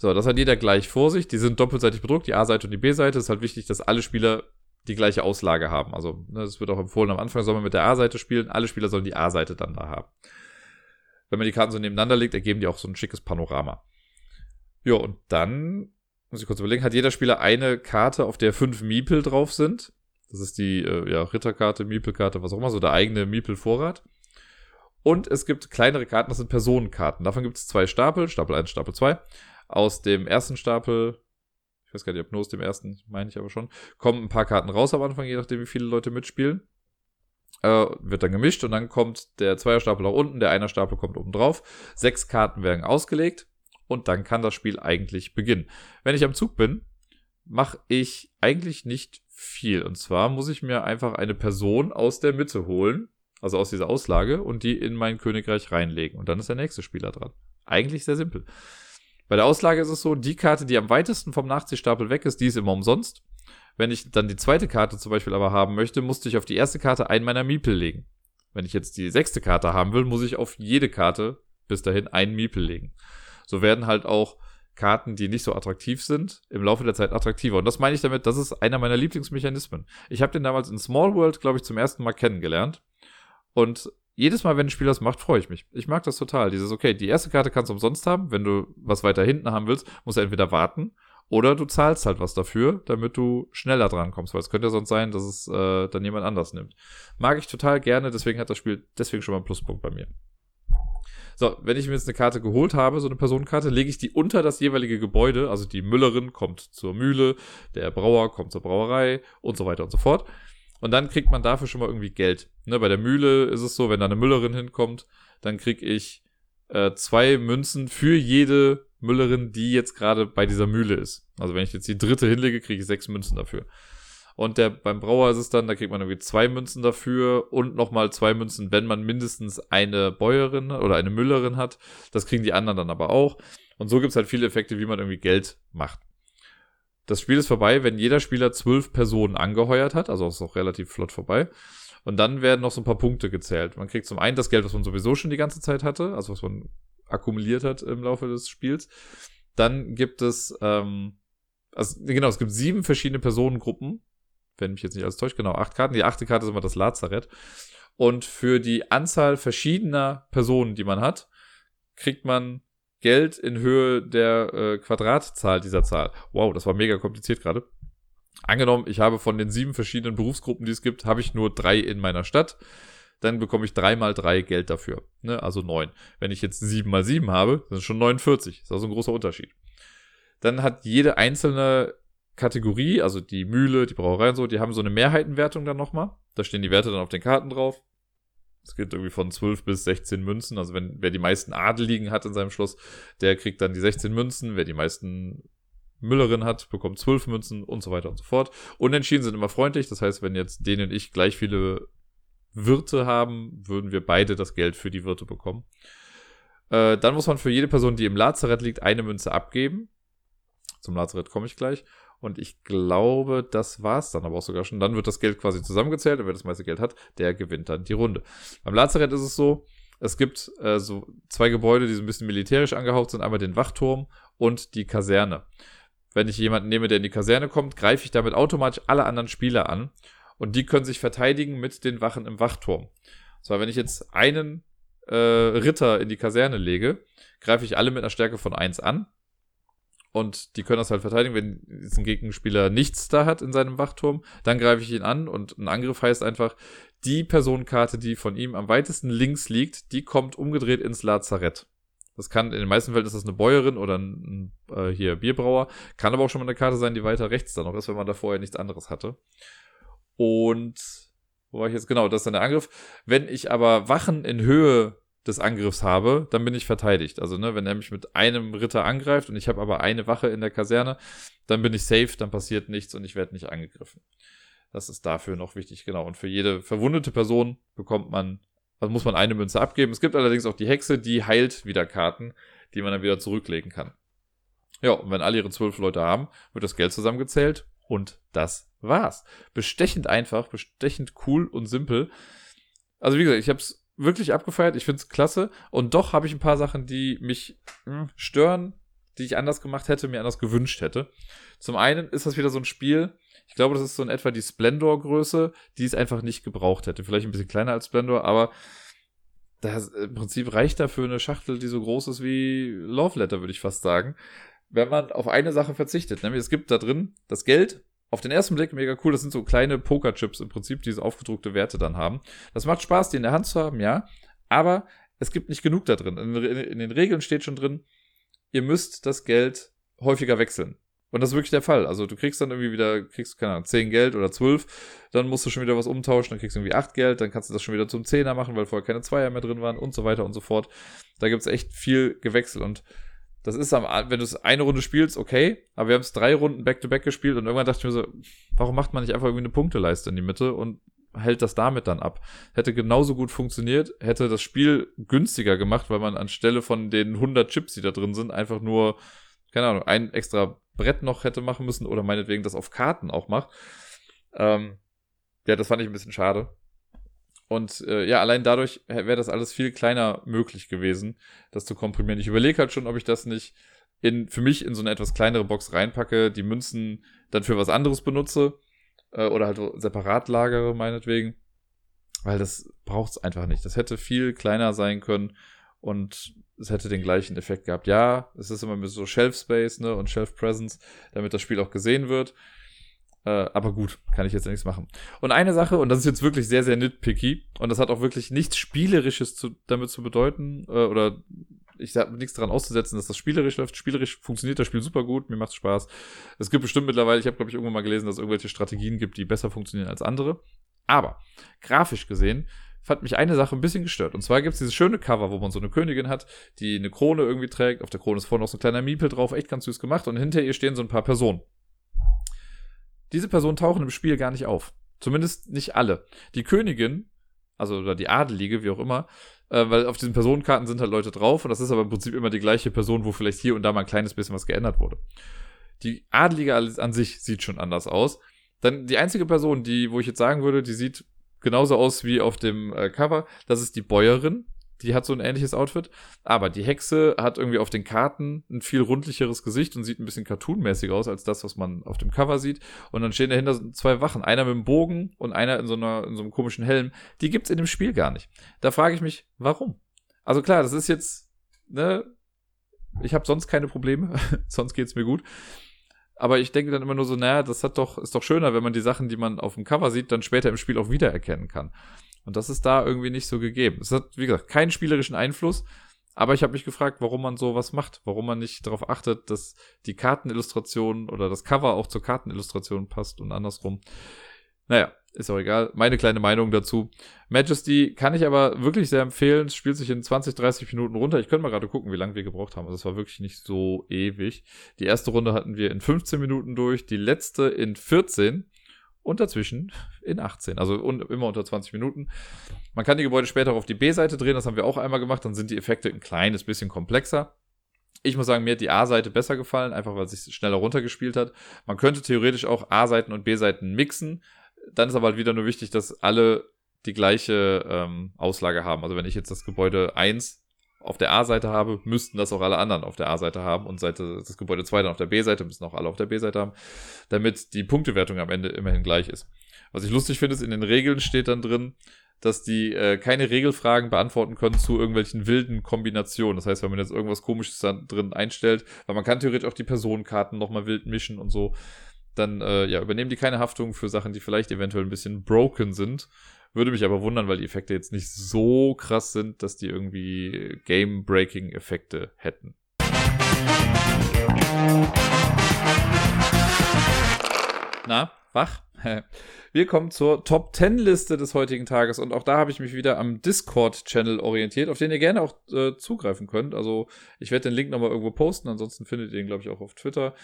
So, das hat jeder gleich vor sich. Die sind doppelseitig bedruckt, die A-Seite und die B-Seite. Es ist halt wichtig, dass alle Spieler die gleiche Auslage haben. Also, ne, es wird auch empfohlen, am Anfang soll man mit der A-Seite spielen. Alle Spieler sollen die A-Seite dann da haben. Wenn man die Karten so nebeneinander legt, ergeben die auch so ein schickes Panorama. Ja, und dann muss ich kurz überlegen, hat jeder Spieler eine Karte, auf der fünf Miepel drauf sind. Das ist die äh, ja, Ritterkarte, Miepelkarte, was auch immer, so der eigene Miepel-Vorrat. Und es gibt kleinere Karten, das sind Personenkarten. Davon gibt es zwei Stapel, Stapel 1, Stapel 2. Aus dem ersten Stapel, ich weiß gar nicht, ob nur aus dem ersten, meine ich aber schon, kommen ein paar Karten raus am Anfang, je nachdem, wie viele Leute mitspielen. Äh, wird dann gemischt und dann kommt der Zweierstapel nach unten, der Einerstapel kommt oben drauf. Sechs Karten werden ausgelegt und dann kann das Spiel eigentlich beginnen. Wenn ich am Zug bin, mache ich eigentlich nicht viel. Und zwar muss ich mir einfach eine Person aus der Mitte holen, also aus dieser Auslage, und die in mein Königreich reinlegen. Und dann ist der nächste Spieler dran. Eigentlich sehr simpel. Bei der Auslage ist es so, die Karte, die am weitesten vom Nachziehstapel weg ist, die ist immer umsonst. Wenn ich dann die zweite Karte zum Beispiel aber haben möchte, musste ich auf die erste Karte einen meiner Miepel legen. Wenn ich jetzt die sechste Karte haben will, muss ich auf jede Karte bis dahin einen Miepel legen so werden halt auch Karten, die nicht so attraktiv sind, im Laufe der Zeit attraktiver. Und das meine ich damit, das ist einer meiner Lieblingsmechanismen. Ich habe den damals in Small World, glaube ich, zum ersten Mal kennengelernt. Und jedes Mal, wenn ein Spiel das macht, freue ich mich. Ich mag das total. Dieses, okay, die erste Karte kannst du umsonst haben. Wenn du was weiter hinten haben willst, musst du entweder warten oder du zahlst halt was dafür, damit du schneller dran kommst. Weil es könnte ja sonst sein, dass es äh, dann jemand anders nimmt. Mag ich total gerne, deswegen hat das Spiel deswegen schon mal einen Pluspunkt bei mir. So, wenn ich mir jetzt eine Karte geholt habe, so eine Personenkarte, lege ich die unter das jeweilige Gebäude. Also die Müllerin kommt zur Mühle, der Brauer kommt zur Brauerei und so weiter und so fort. Und dann kriegt man dafür schon mal irgendwie Geld. Ne, bei der Mühle ist es so, wenn da eine Müllerin hinkommt, dann krieg ich äh, zwei Münzen für jede Müllerin, die jetzt gerade bei dieser Mühle ist. Also wenn ich jetzt die dritte hinlege, kriege ich sechs Münzen dafür. Und der, beim Brauer ist es dann, da kriegt man irgendwie zwei Münzen dafür und nochmal zwei Münzen, wenn man mindestens eine Bäuerin oder eine Müllerin hat. Das kriegen die anderen dann aber auch. Und so gibt's halt viele Effekte, wie man irgendwie Geld macht. Das Spiel ist vorbei, wenn jeder Spieler zwölf Personen angeheuert hat, also ist auch relativ flott vorbei. Und dann werden noch so ein paar Punkte gezählt. Man kriegt zum einen das Geld, was man sowieso schon die ganze Zeit hatte, also was man akkumuliert hat im Laufe des Spiels. Dann gibt es, ähm, also genau, es gibt sieben verschiedene Personengruppen, wenn mich jetzt nicht alles täuscht, genau, acht Karten. Die achte Karte ist immer das Lazarett. Und für die Anzahl verschiedener Personen, die man hat, kriegt man Geld in Höhe der äh, Quadratzahl dieser Zahl. Wow, das war mega kompliziert gerade. Angenommen, ich habe von den sieben verschiedenen Berufsgruppen, die es gibt, habe ich nur drei in meiner Stadt. Dann bekomme ich drei mal drei Geld dafür. Ne? Also neun. Wenn ich jetzt sieben mal sieben habe, sind es schon 49. Das ist also ein großer Unterschied. Dann hat jede einzelne Kategorie, also die Mühle, die Brauerei und so, die haben so eine Mehrheitenwertung dann nochmal. Da stehen die Werte dann auf den Karten drauf. Es geht irgendwie von 12 bis 16 Münzen. Also wenn wer die meisten Adeligen hat in seinem Schloss, der kriegt dann die 16 Münzen. Wer die meisten Müllerin hat, bekommt 12 Münzen und so weiter und so fort. Unentschieden sind immer freundlich. Das heißt, wenn jetzt denen und ich gleich viele Wirte haben, würden wir beide das Geld für die Wirte bekommen. Äh, dann muss man für jede Person, die im Lazarett liegt, eine Münze abgeben. Zum Lazarett komme ich gleich. Und ich glaube, das war's dann aber auch sogar schon. Dann wird das Geld quasi zusammengezählt und wer das meiste Geld hat, der gewinnt dann die Runde. Beim Lazarett ist es so, es gibt äh, so zwei Gebäude, die so ein bisschen militärisch angehaucht sind. Einmal den Wachturm und die Kaserne. Wenn ich jemanden nehme, der in die Kaserne kommt, greife ich damit automatisch alle anderen Spieler an. Und die können sich verteidigen mit den Wachen im Wachturm. Zwar, wenn ich jetzt einen äh, Ritter in die Kaserne lege, greife ich alle mit einer Stärke von 1 an. Und die können das halt verteidigen, wenn ein Gegenspieler nichts da hat in seinem Wachturm, dann greife ich ihn an und ein Angriff heißt einfach, die Personenkarte, die von ihm am weitesten links liegt, die kommt umgedreht ins Lazarett. Das kann, in den meisten Fällen ist das eine Bäuerin oder ein, äh, hier Bierbrauer. Kann aber auch schon mal eine Karte sein, die weiter rechts da noch ist, wenn man da vorher nichts anderes hatte. Und, wo war ich jetzt? Genau, das ist dann der Angriff. Wenn ich aber Wachen in Höhe des Angriffs habe, dann bin ich verteidigt. Also, ne, wenn er mich mit einem Ritter angreift und ich habe aber eine Wache in der Kaserne, dann bin ich safe, dann passiert nichts und ich werde nicht angegriffen. Das ist dafür noch wichtig, genau. Und für jede verwundete Person bekommt man, also muss man eine Münze abgeben. Es gibt allerdings auch die Hexe, die heilt wieder Karten, die man dann wieder zurücklegen kann. Ja, und wenn alle ihre zwölf Leute haben, wird das Geld zusammengezählt und das war's. Bestechend einfach, bestechend cool und simpel. Also wie gesagt, ich habe es wirklich abgefeiert. Ich finde es klasse. Und doch habe ich ein paar Sachen, die mich mh, hm, stören, die ich anders gemacht hätte, mir anders gewünscht hätte. Zum einen ist das wieder so ein Spiel, ich glaube, das ist so in etwa die Splendor-Größe, die es einfach nicht gebraucht hätte. Vielleicht ein bisschen kleiner als Splendor, aber das im Prinzip reicht dafür eine Schachtel, die so groß ist wie Love Letter, würde ich fast sagen. Wenn man auf eine Sache verzichtet, nämlich es gibt da drin das Geld, auf den ersten Blick mega cool. Das sind so kleine Pokerchips im Prinzip, die diese aufgedruckte Werte dann haben. Das macht Spaß, die in der Hand zu haben, ja. Aber es gibt nicht genug da drin. In, den Regeln steht schon drin, ihr müsst das Geld häufiger wechseln. Und das ist wirklich der Fall. Also du kriegst dann irgendwie wieder, kriegst, keine Ahnung, 10 Geld oder 12, dann musst du schon wieder was umtauschen, dann kriegst du irgendwie 8 Geld, dann kannst du das schon wieder zum Zehner machen, weil vorher keine Zweier mehr drin waren und so weiter und so fort. Da gibt's echt viel Gewechsel und das ist am, wenn du es eine Runde spielst, okay, aber wir haben es drei Runden back-to-back -back gespielt und irgendwann dachte ich mir so, warum macht man nicht einfach irgendwie eine Punkteleiste in die Mitte und hält das damit dann ab? Hätte genauso gut funktioniert, hätte das Spiel günstiger gemacht, weil man anstelle von den 100 Chips, die da drin sind, einfach nur, keine Ahnung, ein extra Brett noch hätte machen müssen oder meinetwegen das auf Karten auch macht. Ähm, ja, das fand ich ein bisschen schade. Und äh, ja, allein dadurch wäre das alles viel kleiner möglich gewesen, das zu komprimieren. Ich überlege halt schon, ob ich das nicht in, für mich in so eine etwas kleinere Box reinpacke, die Münzen dann für was anderes benutze äh, oder halt separat lagere, meinetwegen. Weil das braucht es einfach nicht. Das hätte viel kleiner sein können und es hätte den gleichen Effekt gehabt. Ja, es ist immer mit so Shelf Space ne, und Shelf Presence, damit das Spiel auch gesehen wird. Äh, aber gut, kann ich jetzt nichts machen. Und eine Sache, und das ist jetzt wirklich sehr, sehr nitpicky, und das hat auch wirklich nichts Spielerisches zu, damit zu bedeuten, äh, oder ich habe nichts daran auszusetzen, dass das spielerisch läuft. Spielerisch funktioniert das Spiel super gut, mir macht Spaß. Es gibt bestimmt mittlerweile, ich habe glaube ich irgendwann mal gelesen, dass es irgendwelche Strategien gibt, die besser funktionieren als andere. Aber grafisch gesehen fand mich eine Sache ein bisschen gestört. Und zwar gibt es dieses schöne Cover, wo man so eine Königin hat, die eine Krone irgendwie trägt. Auf der Krone ist vorne noch so ein kleiner Miepel drauf, echt ganz süß gemacht. Und hinter ihr stehen so ein paar Personen. Diese Personen tauchen im Spiel gar nicht auf. Zumindest nicht alle. Die Königin, also oder die Adelige, wie auch immer, äh, weil auf diesen Personenkarten sind halt Leute drauf und das ist aber im Prinzip immer die gleiche Person, wo vielleicht hier und da mal ein kleines bisschen was geändert wurde. Die Adelige an sich sieht schon anders aus. Dann die einzige Person, die, wo ich jetzt sagen würde, die sieht genauso aus wie auf dem äh, Cover. Das ist die Bäuerin. Die hat so ein ähnliches Outfit. Aber die Hexe hat irgendwie auf den Karten ein viel rundlicheres Gesicht und sieht ein bisschen cartoonmäßiger aus als das, was man auf dem Cover sieht. Und dann stehen dahinter zwei Wachen. Einer mit dem Bogen und einer in so, einer, in so einem komischen Helm. Die gibt's in dem Spiel gar nicht. Da frage ich mich, warum? Also klar, das ist jetzt, ne, ich habe sonst keine Probleme, sonst geht's mir gut. Aber ich denke dann immer nur so, naja, das hat doch, ist doch schöner, wenn man die Sachen, die man auf dem Cover sieht, dann später im Spiel auch wiedererkennen kann. Und das ist da irgendwie nicht so gegeben. Es hat, wie gesagt, keinen spielerischen Einfluss. Aber ich habe mich gefragt, warum man sowas macht, warum man nicht darauf achtet, dass die Kartenillustration oder das Cover auch zur Kartenillustration passt und andersrum. Naja, ist auch egal. Meine kleine Meinung dazu. Majesty kann ich aber wirklich sehr empfehlen. Es spielt sich in 20, 30 Minuten runter. Ich könnte mal gerade gucken, wie lange wir gebraucht haben. Also es war wirklich nicht so ewig. Die erste Runde hatten wir in 15 Minuten durch, die letzte in 14 und dazwischen in 18. Also immer unter 20 Minuten. Man kann die Gebäude später auch auf die B-Seite drehen. Das haben wir auch einmal gemacht. Dann sind die Effekte ein kleines bisschen komplexer. Ich muss sagen, mir hat die A-Seite besser gefallen, einfach weil es sich schneller runtergespielt hat. Man könnte theoretisch auch A-Seiten und B-Seiten mixen dann ist aber halt wieder nur wichtig, dass alle die gleiche ähm, Auslage haben. Also wenn ich jetzt das Gebäude 1 auf der A-Seite habe, müssten das auch alle anderen auf der A-Seite haben und Seite, das Gebäude 2 dann auf der B-Seite, müssen auch alle auf der B-Seite haben, damit die Punktewertung am Ende immerhin gleich ist. Was ich lustig finde, ist, in den Regeln steht dann drin, dass die äh, keine Regelfragen beantworten können zu irgendwelchen wilden Kombinationen. Das heißt, wenn man jetzt irgendwas komisches da drin einstellt, weil man kann theoretisch auch die Personenkarten nochmal wild mischen und so dann äh, ja, übernehmen die keine Haftung für Sachen, die vielleicht eventuell ein bisschen broken sind. Würde mich aber wundern, weil die Effekte jetzt nicht so krass sind, dass die irgendwie Game-Breaking-Effekte hätten. Na, wach? Wir kommen zur Top 10 Liste des heutigen Tages und auch da habe ich mich wieder am Discord-Channel orientiert, auf den ihr gerne auch äh, zugreifen könnt. Also ich werde den Link nochmal irgendwo posten, ansonsten findet ihr ihn, glaube ich, auch auf Twitter.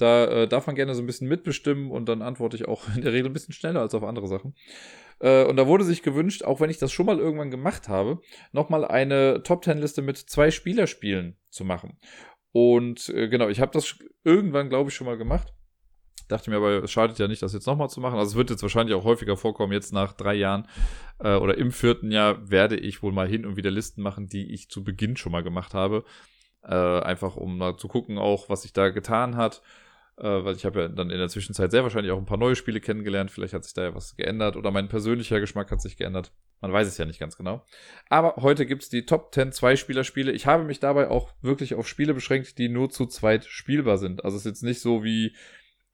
Da äh, darf man gerne so ein bisschen mitbestimmen und dann antworte ich auch in der Regel ein bisschen schneller als auf andere Sachen. Äh, und da wurde sich gewünscht, auch wenn ich das schon mal irgendwann gemacht habe, nochmal eine Top Ten Liste mit zwei Spielerspielen zu machen. Und äh, genau, ich habe das irgendwann, glaube ich, schon mal gemacht. Dachte mir aber, es schadet ja nicht, das jetzt nochmal zu machen. Also es wird jetzt wahrscheinlich auch häufiger vorkommen. Jetzt nach drei Jahren äh, oder im vierten Jahr werde ich wohl mal hin und wieder Listen machen, die ich zu Beginn schon mal gemacht habe. Äh, einfach um mal zu gucken, auch was sich da getan hat äh, weil ich habe ja dann in der Zwischenzeit sehr wahrscheinlich auch ein paar neue Spiele kennengelernt. Vielleicht hat sich da ja was geändert oder mein persönlicher Geschmack hat sich geändert. Man weiß es ja nicht ganz genau. Aber heute gibt es die Top 10 Zwei-Spieler-Spiele. Ich habe mich dabei auch wirklich auf Spiele beschränkt, die nur zu zweit spielbar sind. Also es ist jetzt nicht so wie,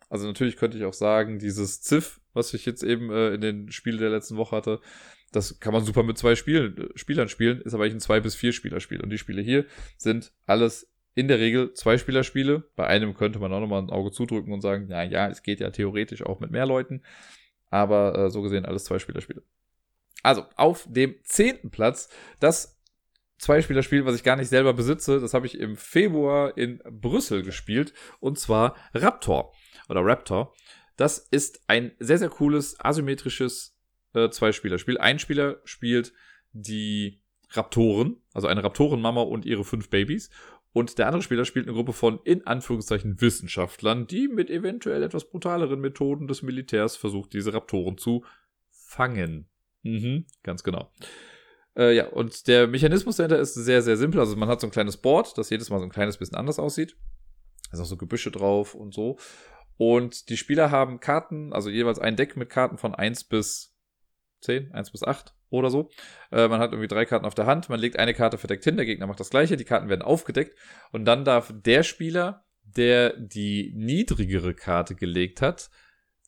also natürlich könnte ich auch sagen, dieses Ziff, was ich jetzt eben äh, in den Spielen der letzten Woche hatte, das kann man super mit zwei Spielen, Spielern spielen, ist aber eigentlich ein zwei bis vier Spieler-Spiel. Und die Spiele hier sind alles in der Regel zwei Spielerspiele. Bei einem könnte man auch nochmal ein Auge zudrücken und sagen, ja, ja, es geht ja theoretisch auch mit mehr Leuten. Aber äh, so gesehen alles zwei Spielerspiele. Also, auf dem zehnten Platz das Zwei-Spieler-Spiel, was ich gar nicht selber besitze. Das habe ich im Februar in Brüssel gespielt. Und zwar Raptor oder Raptor. Das ist ein sehr, sehr cooles, asymmetrisches äh, Zwei-Spieler-Spiel. Ein Spieler spielt die Raptoren, also eine Raptorenmama und ihre fünf Babys. Und der andere Spieler spielt eine Gruppe von, in Anführungszeichen, Wissenschaftlern, die mit eventuell etwas brutaleren Methoden des Militärs versucht, diese Raptoren zu fangen. Mhm, ganz genau. Äh, ja, und der Mechanismus dahinter ist sehr, sehr simpel. Also man hat so ein kleines Board, das jedes Mal so ein kleines bisschen anders aussieht. Da ist auch so Gebüsche drauf und so. Und die Spieler haben Karten, also jeweils ein Deck mit Karten von 1 bis 10, 1 bis 8 oder so. Äh, man hat irgendwie drei Karten auf der Hand, man legt eine Karte verdeckt hin, der Gegner macht das gleiche, die Karten werden aufgedeckt und dann darf der Spieler, der die niedrigere Karte gelegt hat,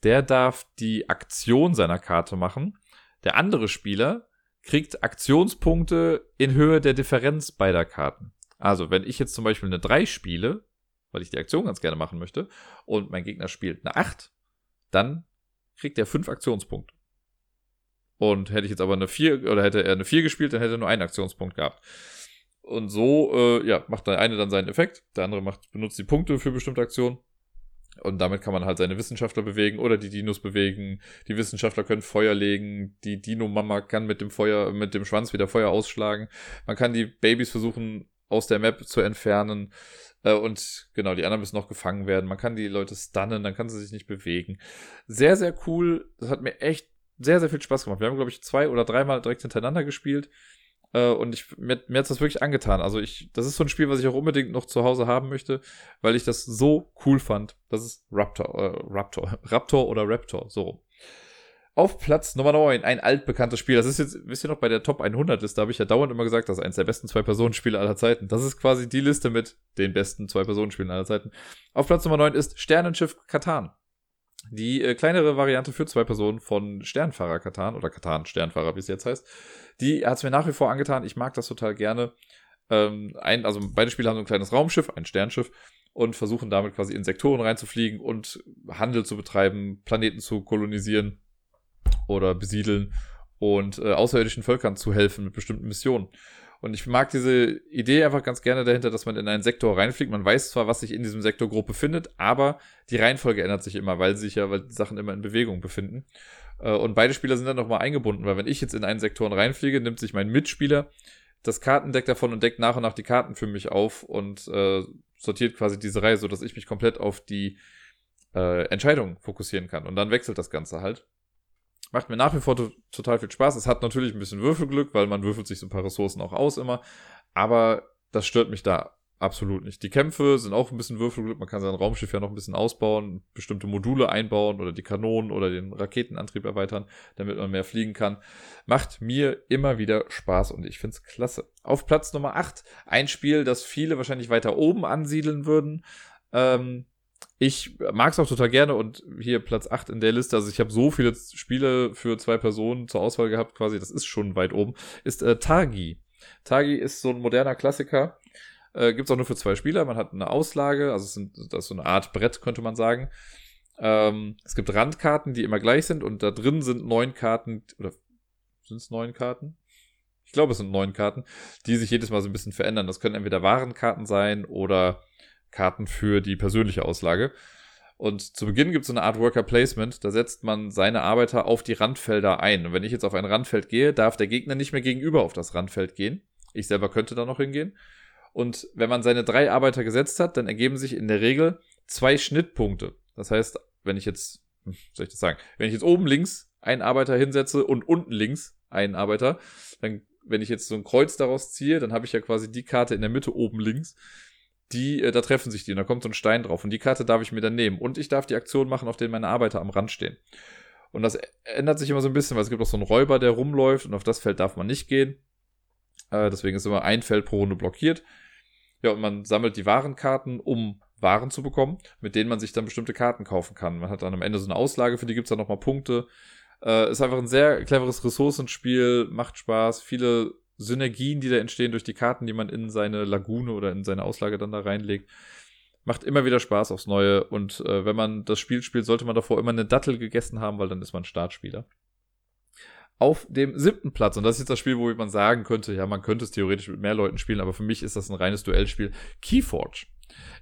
der darf die Aktion seiner Karte machen. Der andere Spieler kriegt Aktionspunkte in Höhe der Differenz beider Karten. Also, wenn ich jetzt zum Beispiel eine 3 spiele, weil ich die Aktion ganz gerne machen möchte, und mein Gegner spielt eine 8, dann kriegt er 5 Aktionspunkte. Und hätte ich jetzt aber eine 4 oder hätte er eine 4 gespielt, dann hätte er nur einen Aktionspunkt gehabt. Und so, äh, ja, macht der eine dann seinen Effekt, der andere macht, benutzt die Punkte für bestimmte Aktionen. Und damit kann man halt seine Wissenschaftler bewegen oder die Dinos bewegen. Die Wissenschaftler können Feuer legen. Die Dino-Mama kann mit dem Feuer, mit dem Schwanz wieder Feuer ausschlagen. Man kann die Babys versuchen, aus der Map zu entfernen. Äh, und genau, die anderen müssen noch gefangen werden. Man kann die Leute stunnen, dann kann sie sich nicht bewegen. Sehr, sehr cool. Das hat mir echt sehr, sehr viel Spaß gemacht. Wir haben, glaube ich, zwei oder dreimal direkt hintereinander gespielt. Äh, und ich, mir, mir hat das wirklich angetan. Also ich, das ist so ein Spiel, was ich auch unbedingt noch zu Hause haben möchte, weil ich das so cool fand. Das ist Raptor, äh, Raptor, Raptor oder Raptor, so rum. Auf Platz Nummer 9, ein altbekanntes Spiel. Das ist jetzt, wisst ihr noch, bei der Top 100 Liste habe ich ja dauernd immer gesagt, das ist eines der besten Zwei-Personen-Spiele aller Zeiten. Das ist quasi die Liste mit den besten Zwei-Personen-Spielen aller Zeiten. Auf Platz Nummer 9 ist Sternenschiff Katan. Die äh, kleinere Variante für zwei Personen von Sternfahrer Katan oder Katan Sternfahrer, wie es jetzt heißt. Die hat es mir nach wie vor angetan. Ich mag das total gerne. Ähm, ein, also beide Spiele haben so ein kleines Raumschiff, ein Sternschiff und versuchen damit quasi in Sektoren reinzufliegen und Handel zu betreiben, Planeten zu kolonisieren oder besiedeln und äh, außerirdischen Völkern zu helfen mit bestimmten Missionen. Und ich mag diese Idee einfach ganz gerne dahinter, dass man in einen Sektor reinfliegt. Man weiß zwar, was sich in diesem Sektor grob befindet, aber die Reihenfolge ändert sich immer, weil sich ja, weil die Sachen immer in Bewegung befinden. Äh, und beide Spieler sind dann nochmal eingebunden, weil wenn ich jetzt in einen Sektor reinfliege, nimmt sich mein Mitspieler das Kartendeck davon und deckt nach und nach die Karten für mich auf und äh, sortiert quasi diese Reihe, sodass ich mich komplett auf die äh, Entscheidung fokussieren kann. Und dann wechselt das Ganze halt. Macht mir nach wie vor total viel Spaß. Es hat natürlich ein bisschen Würfelglück, weil man würfelt sich so ein paar Ressourcen auch aus immer. Aber das stört mich da absolut nicht. Die Kämpfe sind auch ein bisschen Würfelglück. Man kann sein Raumschiff ja noch ein bisschen ausbauen, bestimmte Module einbauen oder die Kanonen oder den Raketenantrieb erweitern, damit man mehr fliegen kann. Macht mir immer wieder Spaß und ich find's klasse. Auf Platz Nummer 8 ein Spiel, das viele wahrscheinlich weiter oben ansiedeln würden. Ähm, ich mag es auch total gerne und hier Platz 8 in der Liste, also ich habe so viele Spiele für zwei Personen zur Auswahl gehabt, quasi, das ist schon weit oben, ist äh, Tagi. Tagi ist so ein moderner Klassiker, äh, gibt es auch nur für zwei Spieler, man hat eine Auslage, also es sind, das ist so eine Art Brett, könnte man sagen. Ähm, es gibt Randkarten, die immer gleich sind und da drin sind neun Karten, oder sind es neun Karten? Ich glaube, es sind neun Karten, die sich jedes Mal so ein bisschen verändern. Das können entweder Warenkarten sein oder Karten für die persönliche Auslage. Und zu Beginn gibt es so eine Art Worker Placement. Da setzt man seine Arbeiter auf die Randfelder ein. Und wenn ich jetzt auf ein Randfeld gehe, darf der Gegner nicht mehr gegenüber auf das Randfeld gehen. Ich selber könnte da noch hingehen. Und wenn man seine drei Arbeiter gesetzt hat, dann ergeben sich in der Regel zwei Schnittpunkte. Das heißt, wenn ich jetzt, hm, soll ich das sagen, wenn ich jetzt oben links einen Arbeiter hinsetze und unten links einen Arbeiter, dann, wenn ich jetzt so ein Kreuz daraus ziehe, dann habe ich ja quasi die Karte in der Mitte oben links die, äh, da treffen sich die und da kommt so ein Stein drauf und die Karte darf ich mir dann nehmen und ich darf die Aktion machen, auf denen meine Arbeiter am Rand stehen. Und das ändert sich immer so ein bisschen, weil es gibt auch so einen Räuber, der rumläuft und auf das Feld darf man nicht gehen. Äh, deswegen ist immer ein Feld pro Runde blockiert. Ja, und man sammelt die Warenkarten, um Waren zu bekommen, mit denen man sich dann bestimmte Karten kaufen kann. Man hat dann am Ende so eine Auslage, für die gibt's dann nochmal Punkte. Äh, ist einfach ein sehr cleveres Ressourcenspiel, macht Spaß, viele Synergien, die da entstehen durch die Karten, die man in seine Lagune oder in seine Auslage dann da reinlegt. Macht immer wieder Spaß aufs Neue. Und äh, wenn man das Spiel spielt, sollte man davor immer eine Dattel gegessen haben, weil dann ist man Startspieler. Auf dem siebten Platz, und das ist jetzt das Spiel, wo man sagen könnte, ja, man könnte es theoretisch mit mehr Leuten spielen, aber für mich ist das ein reines Duellspiel. Keyforge.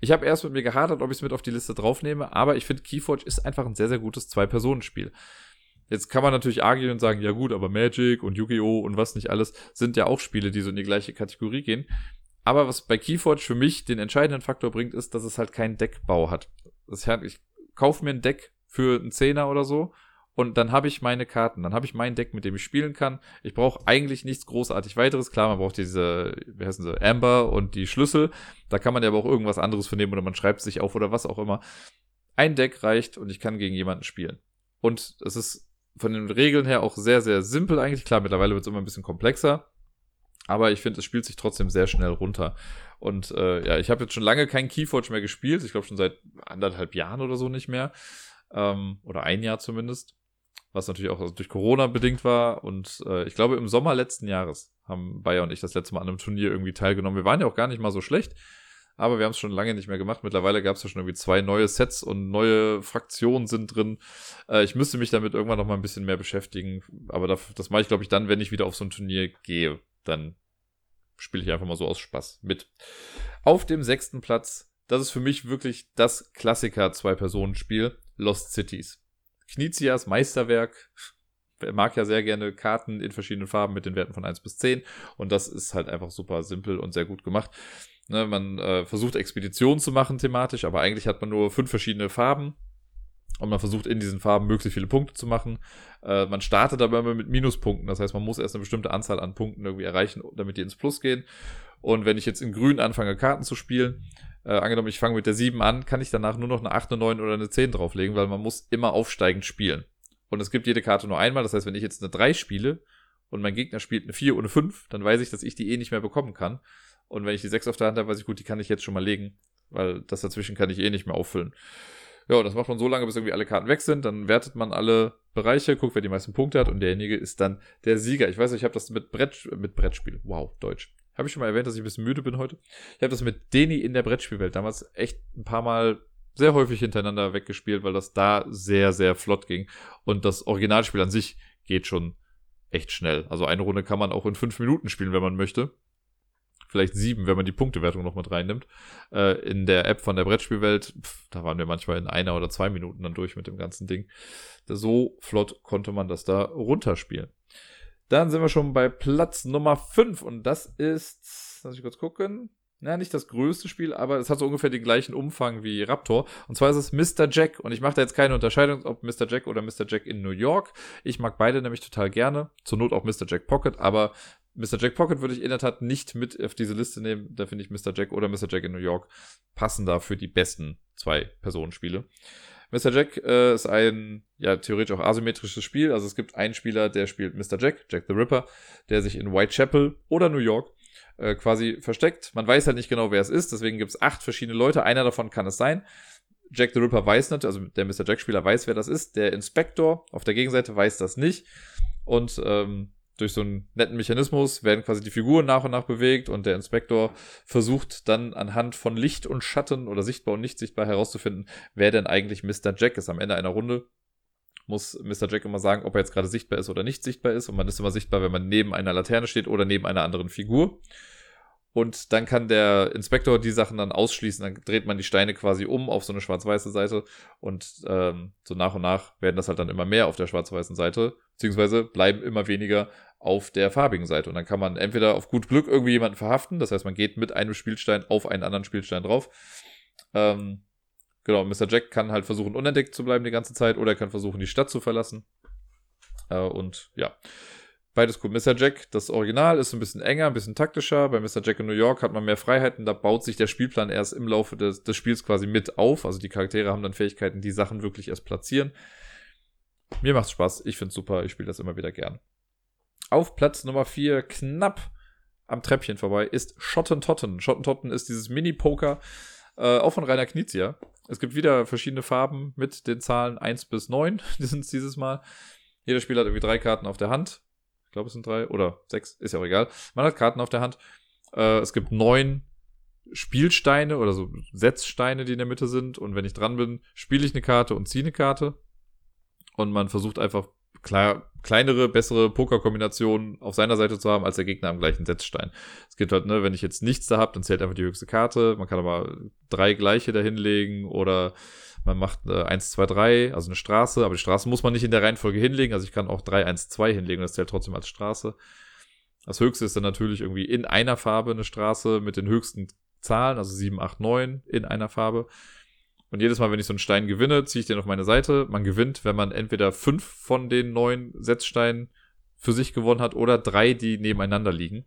Ich habe erst mit mir gehadert, ob ich es mit auf die Liste draufnehme, aber ich finde, Keyforge ist einfach ein sehr, sehr gutes Zwei-Personen-Spiel. Jetzt kann man natürlich argieren und sagen, ja gut, aber Magic und Yu-Gi-Oh! und was nicht alles sind ja auch Spiele, die so in die gleiche Kategorie gehen. Aber was bei Keyforge für mich den entscheidenden Faktor bringt, ist, dass es halt keinen Deckbau hat. Das heißt, ich kaufe mir ein Deck für einen Zehner oder so und dann habe ich meine Karten, dann habe ich mein Deck, mit dem ich spielen kann. Ich brauche eigentlich nichts großartig weiteres. Klar, man braucht diese, wie heißen sie, Amber und die Schlüssel. Da kann man ja aber auch irgendwas anderes für nehmen oder man schreibt sich auf oder was auch immer. Ein Deck reicht und ich kann gegen jemanden spielen. Und es ist von den Regeln her auch sehr, sehr simpel eigentlich. Klar, mittlerweile wird es immer ein bisschen komplexer. Aber ich finde, es spielt sich trotzdem sehr schnell runter. Und äh, ja, ich habe jetzt schon lange keinen Keyforge mehr gespielt. Ich glaube schon seit anderthalb Jahren oder so nicht mehr. Ähm, oder ein Jahr zumindest. Was natürlich auch durch Corona bedingt war. Und äh, ich glaube, im Sommer letzten Jahres haben Bayer und ich das letzte Mal an einem Turnier irgendwie teilgenommen. Wir waren ja auch gar nicht mal so schlecht. Aber wir haben es schon lange nicht mehr gemacht. Mittlerweile gab es ja schon irgendwie zwei neue Sets und neue Fraktionen sind drin. Äh, ich müsste mich damit irgendwann noch mal ein bisschen mehr beschäftigen, aber das, das mache ich, glaube ich, dann, wenn ich wieder auf so ein Turnier gehe. Dann spiele ich einfach mal so aus Spaß mit. Auf dem sechsten Platz, das ist für mich wirklich das Klassiker-Zwei-Personen-Spiel, Lost Cities. Knizias Meisterwerk, er mag ja sehr gerne Karten in verschiedenen Farben mit den Werten von 1 bis 10 und das ist halt einfach super simpel und sehr gut gemacht. Ne, man äh, versucht Expeditionen zu machen thematisch, aber eigentlich hat man nur fünf verschiedene Farben und man versucht in diesen Farben möglichst viele Punkte zu machen. Äh, man startet aber immer mit Minuspunkten, das heißt, man muss erst eine bestimmte Anzahl an Punkten irgendwie erreichen, damit die ins Plus gehen. Und wenn ich jetzt in grün anfange, Karten zu spielen, äh, angenommen, ich fange mit der 7 an, kann ich danach nur noch eine 8, eine 9 oder eine 10 drauflegen, weil man muss immer aufsteigend spielen. Und es gibt jede Karte nur einmal. Das heißt, wenn ich jetzt eine 3 spiele und mein Gegner spielt eine 4 oder eine 5, dann weiß ich, dass ich die eh nicht mehr bekommen kann. Und wenn ich die 6 auf der Hand habe, weiß ich, gut, die kann ich jetzt schon mal legen, weil das dazwischen kann ich eh nicht mehr auffüllen. Ja, und das macht man so lange, bis irgendwie alle Karten weg sind. Dann wertet man alle Bereiche, guckt, wer die meisten Punkte hat und derjenige ist dann der Sieger. Ich weiß, ich habe das mit Brett, mit Brettspiel. Wow, Deutsch. Habe ich schon mal erwähnt, dass ich ein bisschen müde bin heute? Ich habe das mit Deni in der Brettspielwelt damals echt ein paar Mal sehr häufig hintereinander weggespielt, weil das da sehr, sehr flott ging. Und das Originalspiel an sich geht schon echt schnell. Also eine Runde kann man auch in fünf Minuten spielen, wenn man möchte. Vielleicht sieben, wenn man die Punktewertung noch mit reinnimmt. Äh, in der App von der Brettspielwelt, pf, da waren wir manchmal in einer oder zwei Minuten dann durch mit dem ganzen Ding. So flott konnte man das da runterspielen. Dann sind wir schon bei Platz Nummer fünf und das ist, lass ich kurz gucken, ja, nicht das größte Spiel, aber es hat so ungefähr den gleichen Umfang wie Raptor. Und zwar ist es Mr. Jack. Und ich mache da jetzt keine Unterscheidung, ob Mr. Jack oder Mr. Jack in New York. Ich mag beide nämlich total gerne. Zur Not auch Mr. Jack Pocket, aber Mr. Jack Pocket würde ich in der Tat nicht mit auf diese Liste nehmen. Da finde ich Mr. Jack oder Mr. Jack in New York passender für die besten zwei Personenspiele. Mr. Jack äh, ist ein, ja, theoretisch auch asymmetrisches Spiel. Also es gibt einen Spieler, der spielt Mr. Jack, Jack the Ripper, der sich in Whitechapel oder New York äh, quasi versteckt. Man weiß halt nicht genau, wer es ist, deswegen gibt es acht verschiedene Leute. Einer davon kann es sein. Jack the Ripper weiß nicht, also der Mr. Jack-Spieler weiß, wer das ist. Der Inspektor auf der Gegenseite weiß das nicht. Und ähm, durch so einen netten Mechanismus werden quasi die Figuren nach und nach bewegt und der Inspektor versucht dann anhand von Licht und Schatten oder sichtbar und nicht sichtbar herauszufinden, wer denn eigentlich Mr. Jack ist. Am Ende einer Runde muss Mr. Jack immer sagen, ob er jetzt gerade sichtbar ist oder nicht sichtbar ist. Und man ist immer sichtbar, wenn man neben einer Laterne steht oder neben einer anderen Figur. Und dann kann der Inspektor die Sachen dann ausschließen. Dann dreht man die Steine quasi um auf so eine schwarz-weiße Seite. Und ähm, so nach und nach werden das halt dann immer mehr auf der schwarz-weißen Seite. Beziehungsweise bleiben immer weniger auf der farbigen Seite. Und dann kann man entweder auf gut Glück irgendwie jemanden verhaften. Das heißt, man geht mit einem Spielstein auf einen anderen Spielstein drauf. Ähm, Genau, Mr. Jack kann halt versuchen, unentdeckt zu bleiben die ganze Zeit oder er kann versuchen, die Stadt zu verlassen. Äh, und ja, beides gut. Mr. Jack, das Original, ist ein bisschen enger, ein bisschen taktischer. Bei Mr. Jack in New York hat man mehr Freiheiten. Da baut sich der Spielplan erst im Laufe des, des Spiels quasi mit auf. Also die Charaktere haben dann Fähigkeiten, die Sachen wirklich erst platzieren. Mir macht's Spaß. Ich find's super. Ich spiele das immer wieder gern. Auf Platz Nummer 4, knapp am Treppchen vorbei, ist Schottentotten. Schottentotten ist dieses Mini-Poker, äh, auch von Rainer Knizia. Es gibt wieder verschiedene Farben mit den Zahlen 1 bis 9. Die sind es dieses Mal. Jeder Spieler hat irgendwie drei Karten auf der Hand. Glaube, es sind drei oder sechs, ist ja auch egal. Man hat Karten auf der Hand. Äh, es gibt neun Spielsteine oder so Setzsteine, die in der Mitte sind. Und wenn ich dran bin, spiele ich eine Karte und ziehe eine Karte. Und man versucht einfach klar, kleinere, bessere Pokerkombinationen auf seiner Seite zu haben, als der Gegner am gleichen Setzstein. Es gibt halt, ne, wenn ich jetzt nichts da habe, dann zählt einfach die höchste Karte. Man kann aber drei gleiche dahinlegen oder man macht äh, 1, 2, 3, also eine Straße, aber die Straße muss man nicht in der Reihenfolge hinlegen. Also ich kann auch 3, 1, 2 hinlegen, das zählt trotzdem als Straße. Das höchste ist dann natürlich irgendwie in einer Farbe eine Straße mit den höchsten Zahlen, also 7, 8, 9 in einer Farbe. Und jedes Mal, wenn ich so einen Stein gewinne, ziehe ich den auf meine Seite. Man gewinnt, wenn man entweder fünf von den neun Setzsteinen für sich gewonnen hat oder drei, die nebeneinander liegen.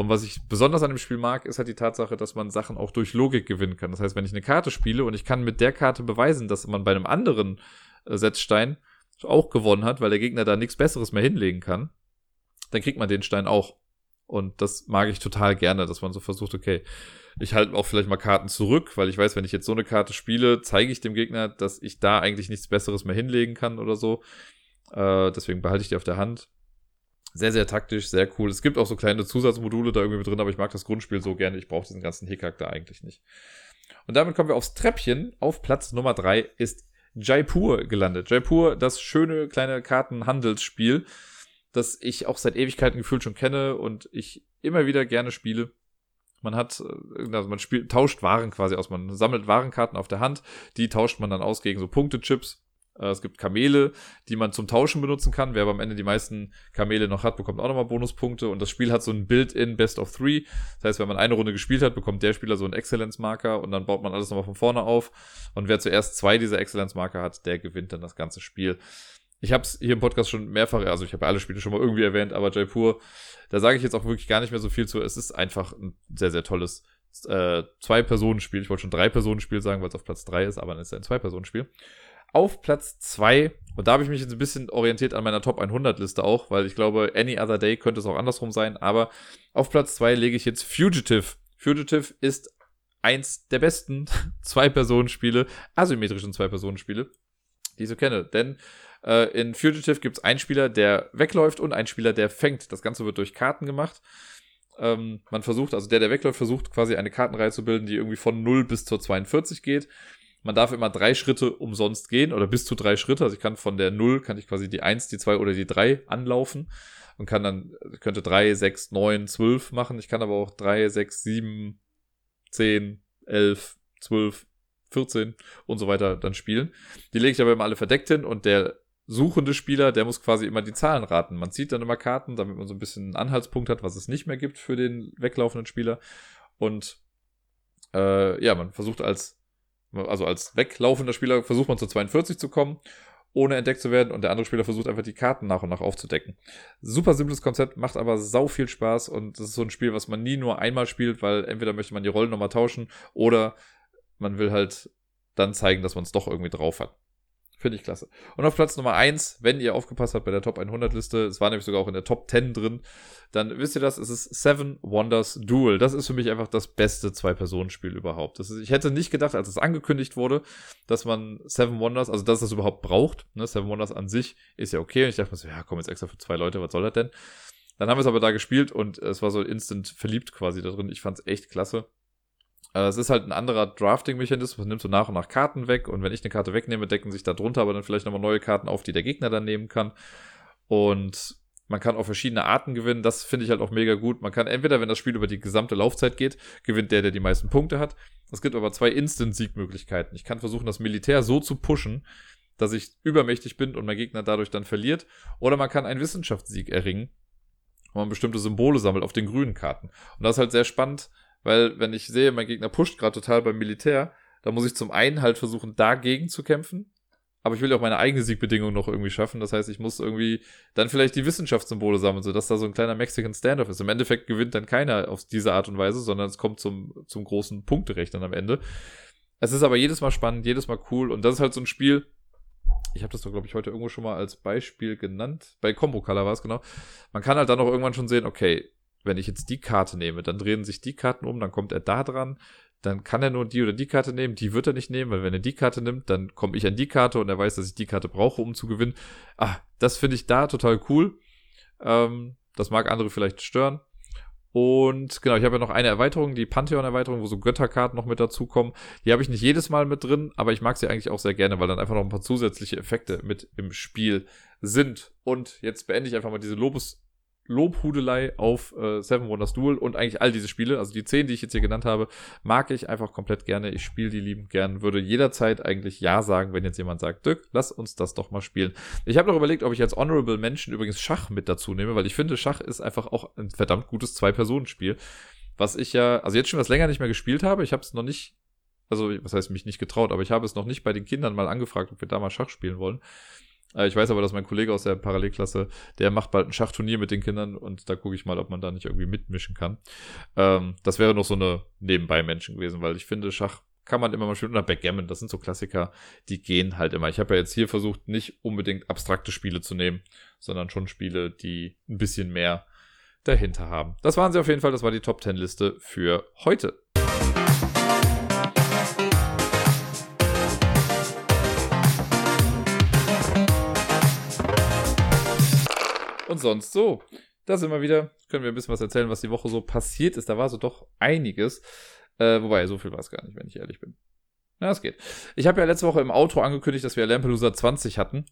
Und was ich besonders an dem Spiel mag, ist halt die Tatsache, dass man Sachen auch durch Logik gewinnen kann. Das heißt, wenn ich eine Karte spiele und ich kann mit der Karte beweisen, dass man bei einem anderen äh, Setzstein auch gewonnen hat, weil der Gegner da nichts Besseres mehr hinlegen kann, dann kriegt man den Stein auch. Und das mag ich total gerne, dass man so versucht, okay, ich halte auch vielleicht mal Karten zurück, weil ich weiß, wenn ich jetzt so eine Karte spiele, zeige ich dem Gegner, dass ich da eigentlich nichts Besseres mehr hinlegen kann oder so. Äh, deswegen behalte ich die auf der Hand. Sehr, sehr taktisch, sehr cool. Es gibt auch so kleine Zusatzmodule da irgendwie mit drin, aber ich mag das Grundspiel so gerne. Ich brauche diesen ganzen Hickhack da eigentlich nicht. Und damit kommen wir aufs Treppchen. Auf Platz Nummer drei ist Jaipur gelandet. Jaipur, das schöne kleine Kartenhandelsspiel, das ich auch seit Ewigkeiten gefühlt schon kenne und ich immer wieder gerne spiele. Man hat, äh, also man spielt, tauscht Waren quasi aus. Man sammelt Warenkarten auf der Hand, die tauscht man dann aus gegen so Punktechips. Äh, es gibt Kamele, die man zum Tauschen benutzen kann. Wer aber am Ende die meisten Kamele noch hat, bekommt auch nochmal Bonuspunkte. Und das Spiel hat so ein Build-in Best of Three. Das heißt, wenn man eine Runde gespielt hat, bekommt der Spieler so einen Exzellenzmarker und dann baut man alles nochmal von vorne auf. Und wer zuerst zwei dieser Exzellenzmarker hat, der gewinnt dann das ganze Spiel. Ich habe es hier im Podcast schon mehrfach, also ich habe alle Spiele schon mal irgendwie erwähnt, aber Jaipur, da sage ich jetzt auch wirklich gar nicht mehr so viel zu. Es ist einfach ein sehr, sehr tolles äh, Zwei-Personen-Spiel. Ich wollte schon Drei-Personen-Spiel sagen, weil es auf Platz drei ist, aber dann ist es ein Zwei-Personen-Spiel. Auf Platz zwei und da habe ich mich jetzt ein bisschen orientiert an meiner Top 100 Liste auch, weil ich glaube, Any Other Day könnte es auch andersrum sein, aber auf Platz zwei lege ich jetzt Fugitive. Fugitive ist eins der besten Zwei-Personen-Spiele, asymmetrischen Zwei-Personen-Spiele, die ich so kenne. Denn äh, in Fugitive gibt es einen Spieler, der wegläuft und einen Spieler, der fängt. Das Ganze wird durch Karten gemacht. Ähm, man versucht, also der, der wegläuft, versucht quasi eine Kartenreihe zu bilden, die irgendwie von 0 bis zur 42 geht. Man darf immer drei Schritte umsonst gehen oder bis zu drei Schritte. Also ich kann von der 0 kann ich quasi die 1, die 2 oder die 3 anlaufen und kann dann, könnte 3, 6, 9, 12 machen. Ich kann aber auch 3, 6, 7, 10, 11, 12, 14 und so weiter dann spielen. Die lege ich aber immer alle verdeckt hin und der suchende Spieler, der muss quasi immer die Zahlen raten. Man zieht dann immer Karten, damit man so ein bisschen einen Anhaltspunkt hat, was es nicht mehr gibt für den weglaufenden Spieler. Und äh, ja, man versucht als, also als weglaufender Spieler versucht man zu 42 zu kommen, ohne entdeckt zu werden. Und der andere Spieler versucht einfach die Karten nach und nach aufzudecken. Super simples Konzept, macht aber sau viel Spaß und das ist so ein Spiel, was man nie nur einmal spielt, weil entweder möchte man die Rollen nochmal tauschen oder man will halt dann zeigen, dass man es doch irgendwie drauf hat. Finde ich klasse. Und auf Platz Nummer 1, wenn ihr aufgepasst habt bei der Top 100 Liste, es war nämlich sogar auch in der Top 10 drin, dann wisst ihr das, es ist Seven Wonders Duel. Das ist für mich einfach das beste Zwei-Personen-Spiel überhaupt. Ist, ich hätte nicht gedacht, als es angekündigt wurde, dass man Seven Wonders, also dass es das überhaupt braucht. Ne? Seven Wonders an sich ist ja okay. Und ich dachte mir so, ja, komm jetzt extra für zwei Leute, was soll das denn? Dann haben wir es aber da gespielt und es war so instant verliebt quasi da drin. Ich fand es echt klasse. Äh, es ist halt ein anderer Drafting-Mechanismus. Man nimmt so nach und nach Karten weg und wenn ich eine Karte wegnehme, decken sich da drunter aber dann vielleicht nochmal neue Karten auf, die der Gegner dann nehmen kann. Und man kann auch verschiedene Arten gewinnen. Das finde ich halt auch mega gut. Man kann entweder, wenn das Spiel über die gesamte Laufzeit geht, gewinnt der, der die meisten Punkte hat. Es gibt aber zwei Instant-Siegmöglichkeiten. Ich kann versuchen, das Militär so zu pushen, dass ich übermächtig bin und mein Gegner dadurch dann verliert. Oder man kann einen Wissenschaftssieg erringen, wo man bestimmte Symbole sammelt auf den grünen Karten. Und das ist halt sehr spannend, weil, wenn ich sehe, mein Gegner pusht gerade total beim Militär, da muss ich zum einen halt versuchen, dagegen zu kämpfen. Aber ich will auch meine eigene Siegbedingung noch irgendwie schaffen. Das heißt, ich muss irgendwie dann vielleicht die Wissenschaftssymbole sammeln, sodass da so ein kleiner Mexican Standoff ist. Im Endeffekt gewinnt dann keiner auf diese Art und Weise, sondern es kommt zum, zum großen Punkterechnen am Ende. Es ist aber jedes Mal spannend, jedes Mal cool. Und das ist halt so ein Spiel, ich habe das doch, glaube ich, heute irgendwo schon mal als Beispiel genannt. Bei Combo Color war es genau. Man kann halt dann auch irgendwann schon sehen, okay, wenn ich jetzt die Karte nehme, dann drehen sich die Karten um, dann kommt er da dran, dann kann er nur die oder die Karte nehmen, die wird er nicht nehmen, weil wenn er die Karte nimmt, dann komme ich an die Karte und er weiß, dass ich die Karte brauche, um zu gewinnen. Ah, das finde ich da total cool. Ähm, das mag andere vielleicht stören. Und genau, ich habe ja noch eine Erweiterung, die Pantheon-Erweiterung, wo so Götterkarten noch mit dazukommen. Die habe ich nicht jedes Mal mit drin, aber ich mag sie eigentlich auch sehr gerne, weil dann einfach noch ein paar zusätzliche Effekte mit im Spiel sind. Und jetzt beende ich einfach mal diese Lobes Lobhudelei auf äh, Seven Wonders Duel und eigentlich all diese Spiele, also die zehn, die ich jetzt hier genannt habe, mag ich einfach komplett gerne. Ich spiele die liebend gern, würde jederzeit eigentlich Ja sagen, wenn jetzt jemand sagt, Dirk, lass uns das doch mal spielen. Ich habe noch überlegt, ob ich als Honorable Menschen übrigens Schach mit dazu nehme, weil ich finde, Schach ist einfach auch ein verdammt gutes Zwei-Personen-Spiel. Was ich ja, also jetzt schon was länger nicht mehr gespielt habe. Ich habe es noch nicht, also was heißt mich nicht getraut, aber ich habe es noch nicht bei den Kindern mal angefragt, ob wir da mal Schach spielen wollen. Äh, ich weiß aber, dass mein Kollege aus der Parallelklasse, der macht bald ein Schachturnier mit den Kindern und da gucke ich mal, ob man da nicht irgendwie mitmischen kann. Ähm, das wäre noch so eine Nebenbei-Menschen gewesen, weil ich finde, Schach kann man immer mal spielen. Oder Backgammon, das sind so Klassiker, die gehen halt immer. Ich habe ja jetzt hier versucht, nicht unbedingt abstrakte Spiele zu nehmen, sondern schon Spiele, die ein bisschen mehr dahinter haben. Das waren sie auf jeden Fall, das war die Top 10 Liste für heute. Sonst so? Da sind wir wieder. Können wir ein bisschen was erzählen, was die Woche so passiert ist. Da war so doch einiges. Äh, wobei, so viel war es gar nicht, wenn ich ehrlich bin. Na, es geht. Ich habe ja letzte Woche im Auto angekündigt, dass wir Lampedusa 20 hatten.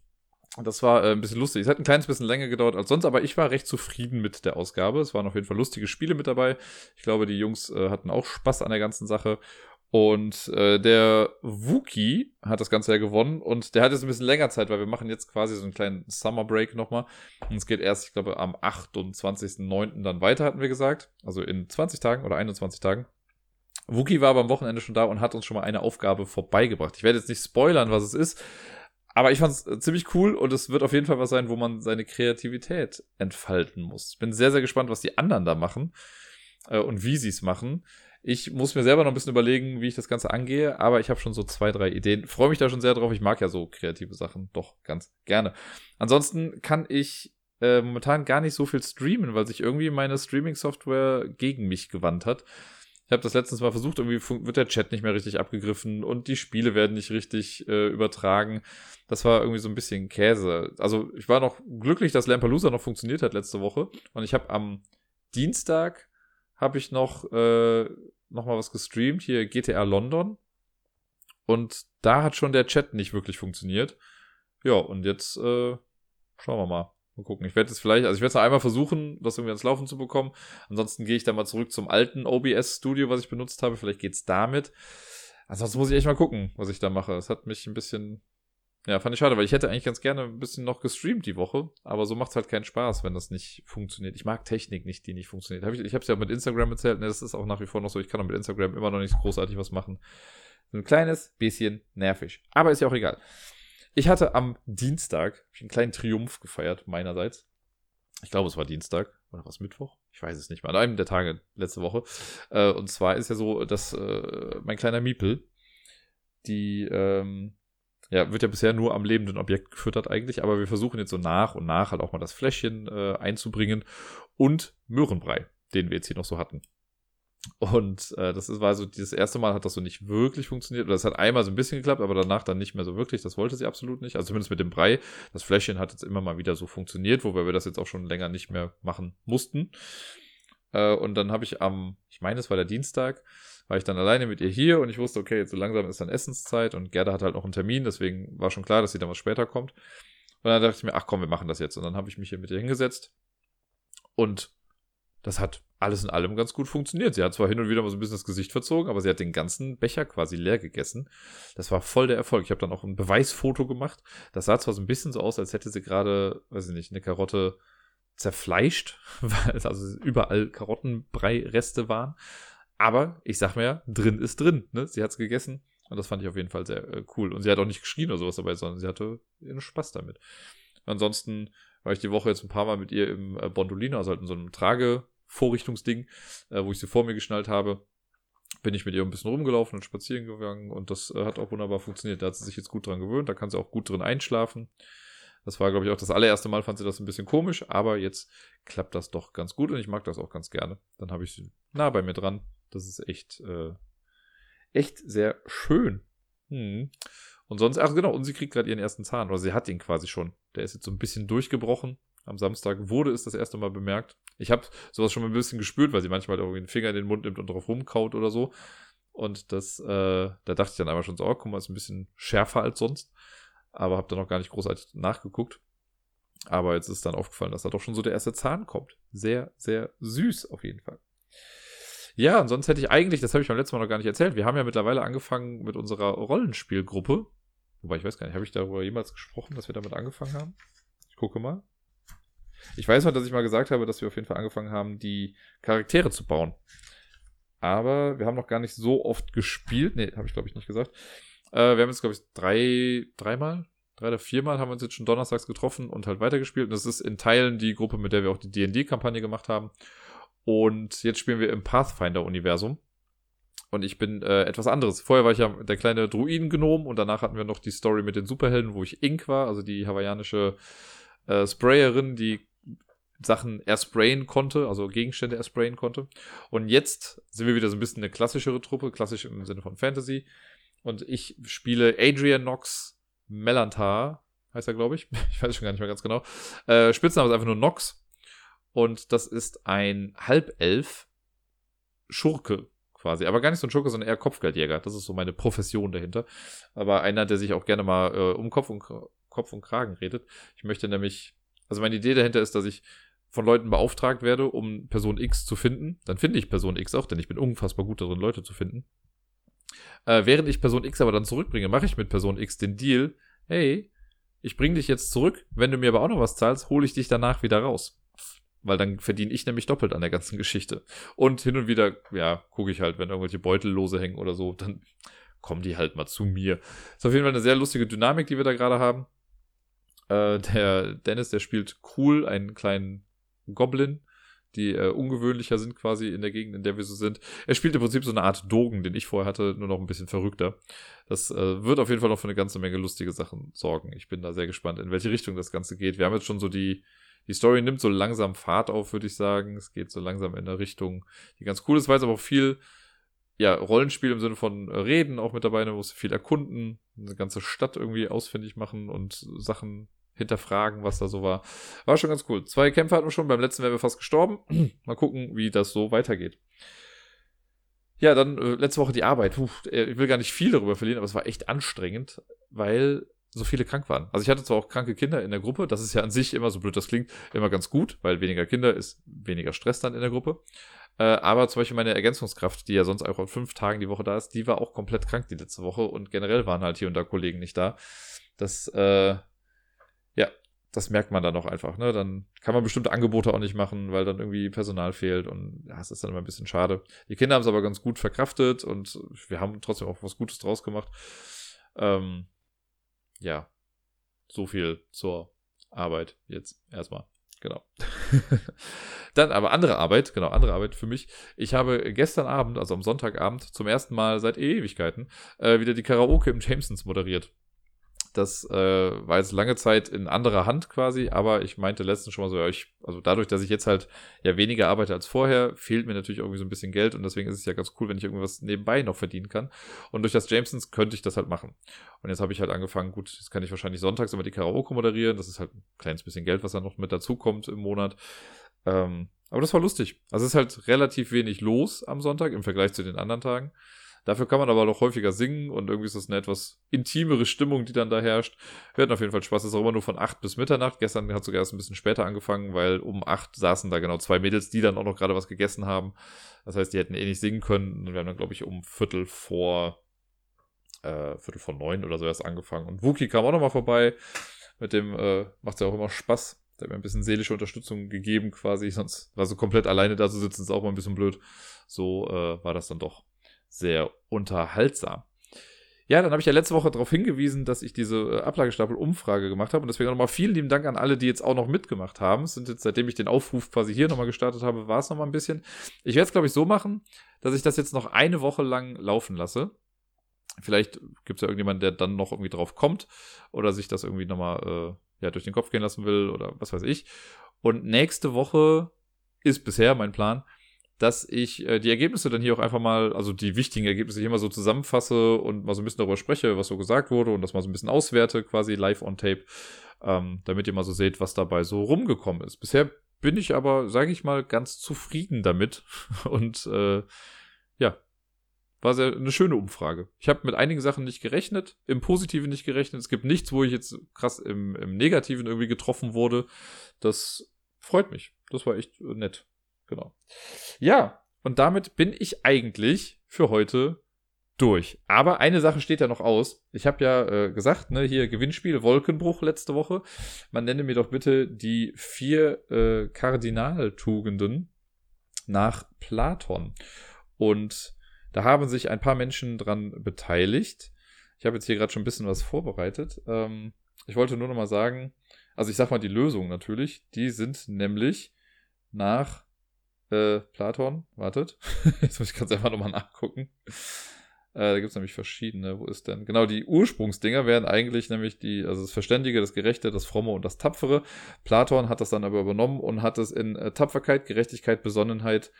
Das war äh, ein bisschen lustig. Es hat ein kleines bisschen länger gedauert als sonst, aber ich war recht zufrieden mit der Ausgabe. Es waren auf jeden Fall lustige Spiele mit dabei. Ich glaube, die Jungs äh, hatten auch Spaß an der ganzen Sache. Und äh, der Wookie hat das Ganze ja gewonnen und der hat jetzt ein bisschen länger Zeit, weil wir machen jetzt quasi so einen kleinen Summer Break nochmal. Und es geht erst, ich glaube, am 28.09. dann weiter, hatten wir gesagt. Also in 20 Tagen oder 21 Tagen. Wookie war aber am Wochenende schon da und hat uns schon mal eine Aufgabe vorbeigebracht. Ich werde jetzt nicht spoilern, was es ist, aber ich fand es äh, ziemlich cool und es wird auf jeden Fall was sein, wo man seine Kreativität entfalten muss. Ich bin sehr, sehr gespannt, was die anderen da machen äh, und wie sie es machen. Ich muss mir selber noch ein bisschen überlegen, wie ich das Ganze angehe, aber ich habe schon so zwei, drei Ideen. Freue mich da schon sehr drauf. Ich mag ja so kreative Sachen doch ganz gerne. Ansonsten kann ich äh, momentan gar nicht so viel streamen, weil sich irgendwie meine Streaming-Software gegen mich gewandt hat. Ich habe das letztens mal versucht, irgendwie wird der Chat nicht mehr richtig abgegriffen und die Spiele werden nicht richtig äh, übertragen. Das war irgendwie so ein bisschen Käse. Also ich war noch glücklich, dass Lampalooza noch funktioniert hat letzte Woche. Und ich habe am Dienstag habe ich noch, äh, noch mal was gestreamt, hier GTA London. Und da hat schon der Chat nicht wirklich funktioniert. Ja, und jetzt äh, schauen wir mal. Mal gucken. Ich werde es vielleicht, also ich werde es einmal versuchen, das irgendwie ans Laufen zu bekommen. Ansonsten gehe ich dann mal zurück zum alten OBS-Studio, was ich benutzt habe. Vielleicht geht's damit. Ansonsten muss ich echt mal gucken, was ich da mache. Es hat mich ein bisschen, ja, fand ich schade, weil ich hätte eigentlich ganz gerne ein bisschen noch gestreamt die Woche. Aber so macht es halt keinen Spaß, wenn das nicht funktioniert. Ich mag Technik nicht, die nicht funktioniert. Hab ich ich habe es ja mit Instagram erzählt. Ne, das ist auch nach wie vor noch so. Ich kann auch mit Instagram immer noch nicht großartig was machen. Ein kleines bisschen nervig. Aber ist ja auch egal. Ich hatte am Dienstag einen kleinen Triumph gefeiert, meinerseits. Ich glaube, es war Dienstag. Oder was Mittwoch? Ich weiß es nicht mehr. An einem der Tage letzte Woche. Äh, und zwar ist ja so, dass äh, mein kleiner Miepel, die, ähm, ja, wird ja bisher nur am lebenden Objekt gefüttert eigentlich, aber wir versuchen jetzt so nach und nach halt auch mal das Fläschchen äh, einzubringen und Möhrenbrei, den wir jetzt hier noch so hatten. Und äh, das ist, war so, dieses erste Mal hat das so nicht wirklich funktioniert. Oder es hat einmal so ein bisschen geklappt, aber danach dann nicht mehr so wirklich. Das wollte sie absolut nicht. Also zumindest mit dem Brei. Das Fläschchen hat jetzt immer mal wieder so funktioniert, wobei wir das jetzt auch schon länger nicht mehr machen mussten. Äh, und dann habe ich am, ich meine, es war der Dienstag, war ich dann alleine mit ihr hier und ich wusste, okay, jetzt so langsam ist dann Essenszeit und Gerda hat halt noch einen Termin, deswegen war schon klar, dass sie dann was später kommt. Und dann dachte ich mir, ach komm, wir machen das jetzt. Und dann habe ich mich hier mit ihr hingesetzt und das hat alles in allem ganz gut funktioniert. Sie hat zwar hin und wieder mal so ein bisschen das Gesicht verzogen, aber sie hat den ganzen Becher quasi leer gegessen. Das war voll der Erfolg. Ich habe dann auch ein Beweisfoto gemacht. Das sah zwar so ein bisschen so aus, als hätte sie gerade, weiß ich nicht, eine Karotte zerfleischt, weil also überall Karottenbrei-Reste waren. Aber ich sag mir ja, drin ist drin. Ne? Sie hat es gegessen und das fand ich auf jeden Fall sehr äh, cool. Und sie hat auch nicht geschrien oder sowas dabei, sondern sie hatte ihren Spaß damit. Ansonsten war ich die Woche jetzt ein paar Mal mit ihr im äh, Bondolino, also halt in so einem Trage Vorrichtungsding, äh, wo ich sie vor mir geschnallt habe. Bin ich mit ihr ein bisschen rumgelaufen und spazieren gegangen und das äh, hat auch wunderbar funktioniert. Da hat sie sich jetzt gut dran gewöhnt, da kann sie auch gut drin einschlafen. Das war, glaube ich, auch das allererste Mal, fand sie das ein bisschen komisch, aber jetzt klappt das doch ganz gut und ich mag das auch ganz gerne. Dann habe ich sie nah bei mir dran. Das ist echt, äh, echt sehr schön. Hm. Und sonst, ach genau, und sie kriegt gerade ihren ersten Zahn, oder sie hat ihn quasi schon. Der ist jetzt so ein bisschen durchgebrochen. Am Samstag wurde es das erste Mal bemerkt. Ich habe sowas schon mal ein bisschen gespürt, weil sie manchmal halt irgendwie einen Finger in den Mund nimmt und drauf rumkaut oder so. Und das, äh, da dachte ich dann einmal schon so, oh, guck mal, ist ein bisschen schärfer als sonst. Aber habe dann noch gar nicht großartig nachgeguckt. Aber jetzt ist dann aufgefallen, dass da doch schon so der erste Zahn kommt. Sehr, sehr süß auf jeden Fall. Ja, und sonst hätte ich eigentlich, das habe ich beim letzten Mal noch gar nicht erzählt, wir haben ja mittlerweile angefangen mit unserer Rollenspielgruppe. Wobei ich weiß gar nicht, habe ich darüber jemals gesprochen, dass wir damit angefangen haben? Ich gucke mal. Ich weiß noch, dass ich mal gesagt habe, dass wir auf jeden Fall angefangen haben, die Charaktere zu bauen. Aber wir haben noch gar nicht so oft gespielt. Nee, habe ich glaube ich nicht gesagt. Äh, wir haben jetzt, glaube ich, drei, dreimal, drei oder viermal haben wir uns jetzt schon donnerstags getroffen und halt weitergespielt. Und das ist in Teilen die Gruppe, mit der wir auch die D&D-Kampagne gemacht haben. Und jetzt spielen wir im Pathfinder-Universum. Und ich bin äh, etwas anderes. Vorher war ich ja der kleine Druiden-Gnom und danach hatten wir noch die Story mit den Superhelden, wo ich Ink war, also die hawaiianische äh, Sprayerin, die Sachen ersprayen konnte, also Gegenstände ersprayen konnte. Und jetzt sind wir wieder so ein bisschen eine klassischere Truppe, klassisch im Sinne von Fantasy. Und ich spiele Adrian Knox Melantar, heißt er, glaube ich. Ich weiß schon gar nicht mehr ganz genau. Äh, Spitzname ist einfach nur Nox. Und das ist ein Halbelf Schurke quasi. Aber gar nicht so ein Schurke, sondern eher Kopfgeldjäger. Das ist so meine Profession dahinter. Aber einer, der sich auch gerne mal äh, um Kopf und, Kopf und Kragen redet. Ich möchte nämlich, also meine Idee dahinter ist, dass ich von Leuten beauftragt werde, um Person X zu finden. Dann finde ich Person X auch, denn ich bin unfassbar gut darin, Leute zu finden. Äh, während ich Person X aber dann zurückbringe, mache ich mit Person X den Deal, hey, ich bringe dich jetzt zurück, wenn du mir aber auch noch was zahlst, hole ich dich danach wieder raus. Weil dann verdiene ich nämlich doppelt an der ganzen Geschichte. Und hin und wieder, ja, gucke ich halt, wenn irgendwelche Beutel lose hängen oder so, dann kommen die halt mal zu mir. Ist auf jeden Fall eine sehr lustige Dynamik, die wir da gerade haben. Äh, der Dennis, der spielt cool, einen kleinen Goblin, die äh, ungewöhnlicher sind quasi in der Gegend, in der wir so sind. Er spielt im Prinzip so eine Art Dogen, den ich vorher hatte, nur noch ein bisschen verrückter. Das äh, wird auf jeden Fall noch für eine ganze Menge lustige Sachen sorgen. Ich bin da sehr gespannt, in welche Richtung das Ganze geht. Wir haben jetzt schon so die, die Story nimmt so langsam Fahrt auf, würde ich sagen. Es geht so langsam in eine Richtung, die ganz cool ist, weil es aber auch viel ja, Rollenspiel im Sinne von Reden auch mit dabei, man muss viel erkunden, eine ganze Stadt irgendwie ausfindig machen und Sachen hinterfragen, was da so war. War schon ganz cool. Zwei Kämpfe hatten wir schon, beim letzten wären wir fast gestorben. Mal gucken, wie das so weitergeht. Ja, dann äh, letzte Woche die Arbeit. Puh, äh, ich will gar nicht viel darüber verlieren, aber es war echt anstrengend, weil so viele krank waren. Also ich hatte zwar auch kranke Kinder in der Gruppe, das ist ja an sich immer so blöd, das klingt immer ganz gut, weil weniger Kinder ist weniger Stress dann in der Gruppe. Äh, aber zum Beispiel meine Ergänzungskraft, die ja sonst auch an fünf Tagen die Woche da ist, die war auch komplett krank die letzte Woche und generell waren halt hier und da Kollegen nicht da. Das äh, das merkt man dann auch einfach. Ne? Dann kann man bestimmte Angebote auch nicht machen, weil dann irgendwie Personal fehlt und ja, es ist dann immer ein bisschen schade. Die Kinder haben es aber ganz gut verkraftet und wir haben trotzdem auch was Gutes draus gemacht. Ähm, ja, so viel zur Arbeit jetzt erstmal. Genau. Dann aber andere Arbeit, genau, andere Arbeit für mich. Ich habe gestern Abend, also am Sonntagabend, zum ersten Mal seit Ewigkeiten, äh, wieder die Karaoke im Jamesons moderiert. Das äh, war jetzt lange Zeit in anderer Hand quasi, aber ich meinte letztens schon mal so, ja, ich, also dadurch, dass ich jetzt halt ja weniger arbeite als vorher, fehlt mir natürlich irgendwie so ein bisschen Geld und deswegen ist es ja ganz cool, wenn ich irgendwas nebenbei noch verdienen kann. Und durch das Jamesons könnte ich das halt machen. Und jetzt habe ich halt angefangen, gut, jetzt kann ich wahrscheinlich sonntags immer die Karaoke moderieren. Das ist halt ein kleines bisschen Geld, was dann noch mit dazukommt im Monat. Ähm, aber das war lustig. Also es ist halt relativ wenig los am Sonntag im Vergleich zu den anderen Tagen. Dafür kann man aber noch häufiger singen und irgendwie ist das eine etwas intimere Stimmung, die dann da herrscht. Wir hatten auf jeden Fall Spaß. Es ist auch immer nur von 8 bis Mitternacht. Gestern hat sogar erst ein bisschen später angefangen, weil um 8 saßen da genau zwei Mädels, die dann auch noch gerade was gegessen haben. Das heißt, die hätten eh nicht singen können. Und wir haben dann, glaube ich, um Viertel vor, äh, Viertel vor neun oder so erst angefangen. Und Wookie kam auch nochmal vorbei. Mit dem äh, macht es ja auch immer Spaß. Der hat mir ein bisschen seelische Unterstützung gegeben quasi. Sonst war so komplett alleine da zu sitzen, ist auch mal ein bisschen blöd. So äh, war das dann doch sehr unterhaltsam. Ja, dann habe ich ja letzte Woche darauf hingewiesen, dass ich diese äh, Ablagestapel-Umfrage gemacht habe. Und deswegen nochmal vielen lieben Dank an alle, die jetzt auch noch mitgemacht haben. Es sind jetzt, seitdem ich den Aufruf quasi hier nochmal gestartet habe, war es nochmal ein bisschen. Ich werde es, glaube ich, so machen, dass ich das jetzt noch eine Woche lang laufen lasse. Vielleicht gibt es ja irgendjemanden, der dann noch irgendwie drauf kommt oder sich das irgendwie nochmal äh, ja, durch den Kopf gehen lassen will oder was weiß ich. Und nächste Woche ist bisher mein Plan, dass ich äh, die Ergebnisse dann hier auch einfach mal, also die wichtigen Ergebnisse hier mal so zusammenfasse und mal so ein bisschen darüber spreche, was so gesagt wurde und das mal so ein bisschen auswerte, quasi live on tape, ähm, damit ihr mal so seht, was dabei so rumgekommen ist. Bisher bin ich aber, sage ich mal, ganz zufrieden damit und äh, ja, war sehr eine schöne Umfrage. Ich habe mit einigen Sachen nicht gerechnet, im Positiven nicht gerechnet. Es gibt nichts, wo ich jetzt krass im, im Negativen irgendwie getroffen wurde. Das freut mich. Das war echt nett. Genau. Ja, und damit bin ich eigentlich für heute durch. Aber eine Sache steht ja noch aus. Ich habe ja äh, gesagt, ne, hier Gewinnspiel Wolkenbruch letzte Woche. Man nenne mir doch bitte die vier äh, Kardinaltugenden nach Platon. Und da haben sich ein paar Menschen dran beteiligt. Ich habe jetzt hier gerade schon ein bisschen was vorbereitet. Ähm, ich wollte nur noch mal sagen, also ich sag mal die Lösung natürlich. Die sind nämlich nach äh, Platon, wartet. Jetzt muss ich ganz einfach nochmal nachgucken. Äh, da gibt es nämlich verschiedene. Wo ist denn? Genau, die Ursprungsdinger wären eigentlich nämlich die, also das Verständige, das Gerechte, das Fromme und das Tapfere. Platon hat das dann aber übernommen und hat es in äh, Tapferkeit, Gerechtigkeit, Besonnenheit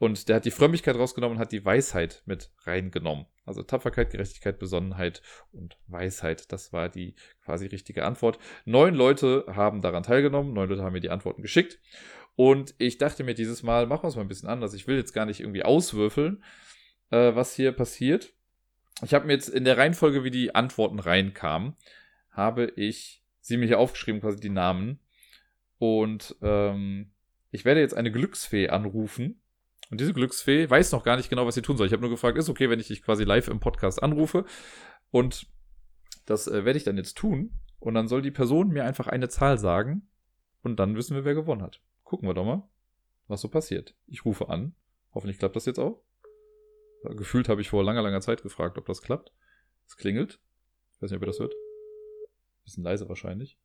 und der hat die Frömmigkeit rausgenommen und hat die Weisheit mit reingenommen. Also Tapferkeit, Gerechtigkeit, Besonnenheit und Weisheit. Das war die quasi richtige Antwort. Neun Leute haben daran teilgenommen. Neun Leute haben mir die Antworten geschickt. Und ich dachte mir dieses Mal, machen wir es mal ein bisschen anders. Ich will jetzt gar nicht irgendwie auswürfeln, äh, was hier passiert. Ich habe mir jetzt in der Reihenfolge, wie die Antworten reinkamen, habe ich sie mir hier aufgeschrieben, quasi die Namen. Und ähm, ich werde jetzt eine Glücksfee anrufen. Und diese Glücksfee weiß noch gar nicht genau, was sie tun soll. Ich habe nur gefragt, ist okay, wenn ich dich quasi live im Podcast anrufe. Und das äh, werde ich dann jetzt tun. Und dann soll die Person mir einfach eine Zahl sagen. Und dann wissen wir, wer gewonnen hat. Gucken wir doch mal, was so passiert. Ich rufe an. Hoffentlich klappt das jetzt auch. Gefühlt habe ich vor langer, langer Zeit gefragt, ob das klappt. Es klingelt. Ich weiß nicht, ob ihr das hört. Bisschen leise wahrscheinlich.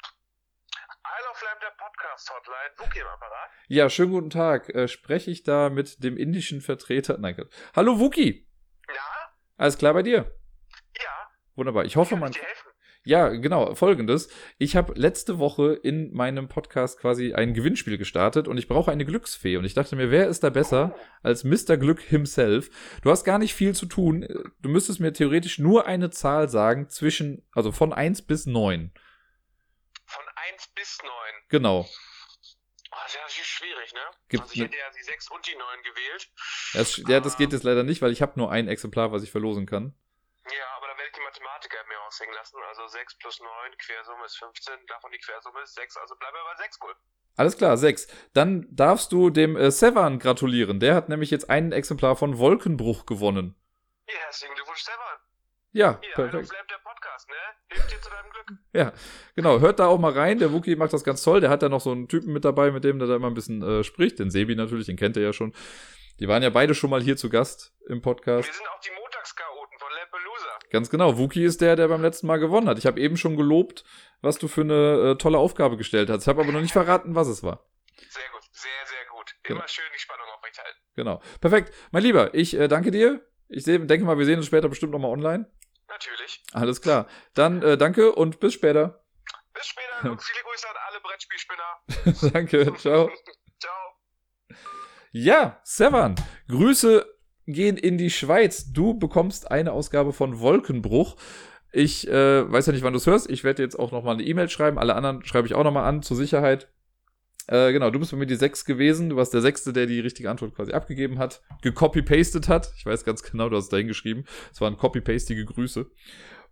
Isle of Lamb, der Podcast-Hotline. Wookie im Apparat. Ja, schönen guten Tag. Äh, spreche ich da mit dem indischen Vertreter? Nein, Gott. Hallo Wookie. Ja? Alles klar bei dir? Ja. Wunderbar. Ich hoffe, Kann man. ich dir helfen? Ja, genau. Folgendes. Ich habe letzte Woche in meinem Podcast quasi ein Gewinnspiel gestartet und ich brauche eine Glücksfee. Und ich dachte mir, wer ist da besser als Mr. Glück himself? Du hast gar nicht viel zu tun. Du müsstest mir theoretisch nur eine Zahl sagen zwischen, also von 1 bis 9. Von 1 bis 9. Genau. Oh, das ist ja natürlich schwierig, ne? Gibt also ich ne- hätte ja die 6 und die 9 gewählt. Das, ja, das geht jetzt leider nicht, weil ich habe nur ein Exemplar, was ich verlosen kann. Ja, aber dann werde ich die Mathematiker mir aushängen lassen. Also 6 plus 9, Quersumme ist 15, davon die Quersumme ist 6, also bleiben wir bei 6 wohl. Alles klar, 6. Dann darfst du dem äh, Sevan gratulieren. Der hat nämlich jetzt ein Exemplar von Wolkenbruch gewonnen. Ja, herzlichen Glückwunsch, Stefan. Ja, Hier, perfekt. Lamb, der Podcast, ne? Hilft dir zu deinem Glück. Ja, genau. Hört da auch mal rein. Der Wookie macht das ganz toll. Der hat da noch so einen Typen mit dabei, mit dem der da immer ein bisschen äh, spricht. Den Sebi natürlich, den kennt ihr ja schon. Die waren ja beide schon mal hier zu Gast im Podcast. Wir sind auch die Lampelusa. Ganz genau. Wookie ist der, der beim letzten Mal gewonnen hat. Ich habe eben schon gelobt, was du für eine äh, tolle Aufgabe gestellt hast. Ich habe aber noch nicht verraten, was es war. Sehr gut, sehr, sehr gut. Immer Genau. schön die Spannung aufrechthalten. Genau. Perfekt. Mein Lieber, ich äh, danke dir. Ich seh, denke mal, wir sehen uns später bestimmt nochmal online. Natürlich. Alles klar. Dann äh, danke und bis später. Bis später und viele Grüße an alle Brettspielspinner. danke. Ciao. Ciao. Ja, Sevan, Grüße gehen in die Schweiz. Du bekommst eine Ausgabe von Wolkenbruch. Ich äh, weiß ja nicht, wann du es hörst. Ich werde jetzt auch noch mal eine E-Mail schreiben. Alle anderen schreibe ich auch noch mal an, zur Sicherheit. Äh, genau, du bist bei mir die Sechs gewesen. Du warst der Sechste, der die richtige Antwort quasi abgegeben hat, gecopy-pastet hat. Ich weiß ganz genau, du hast dahin geschrieben. Es waren copy-pastige Grüße.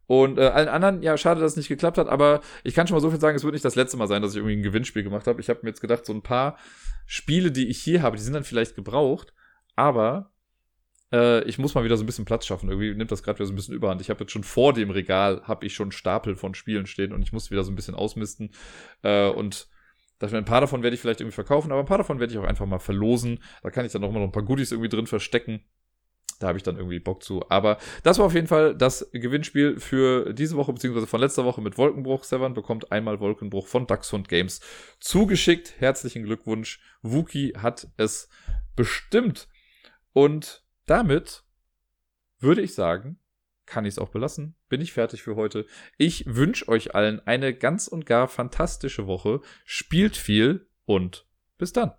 Und äh, allen anderen, ja, schade, dass es nicht geklappt hat, aber ich kann schon mal so viel sagen, es wird nicht das letzte Mal sein, dass ich irgendwie ein Gewinnspiel gemacht habe. Ich habe mir jetzt gedacht, so ein paar Spiele, die ich hier habe, die sind dann vielleicht gebraucht, aber äh, ich muss mal wieder so ein bisschen Platz schaffen. Irgendwie nimmt das gerade wieder so ein bisschen überhand. Ich habe jetzt schon vor dem Regal, habe ich schon Stapel von Spielen stehen und ich muss wieder so ein bisschen ausmisten. Äh, und mir, ein paar davon werde ich vielleicht irgendwie verkaufen, aber ein paar davon werde ich auch einfach mal verlosen. Da kann ich dann auch mal noch ein paar Goodies irgendwie drin verstecken. Da habe ich dann irgendwie Bock zu. Aber das war auf jeden Fall das Gewinnspiel für diese Woche, beziehungsweise von letzter Woche mit Wolkenbruch. Seven bekommt einmal Wolkenbruch von Dachshund Games zugeschickt. Herzlichen Glückwunsch. Wookie hat es bestimmt. Und damit würde ich sagen, kann ich es auch belassen. Bin ich fertig für heute. Ich wünsche euch allen eine ganz und gar fantastische Woche. Spielt viel und bis dann.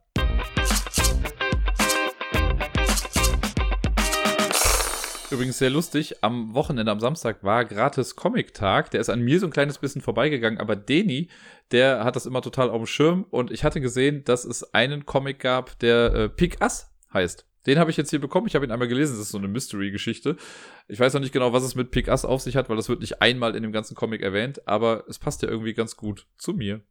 Übrigens sehr lustig, am Wochenende, am Samstag war gratis Comic-Tag. Der ist an mir so ein kleines bisschen vorbeigegangen, aber Deni, der hat das immer total auf dem Schirm und ich hatte gesehen, dass es einen Comic gab, der äh, Pick Us heißt. Den habe ich jetzt hier bekommen. Ich habe ihn einmal gelesen. Das ist so eine Mystery-Geschichte. Ich weiß noch nicht genau, was es mit Pick Us auf sich hat, weil das wird nicht einmal in dem ganzen Comic erwähnt, aber es passt ja irgendwie ganz gut zu mir.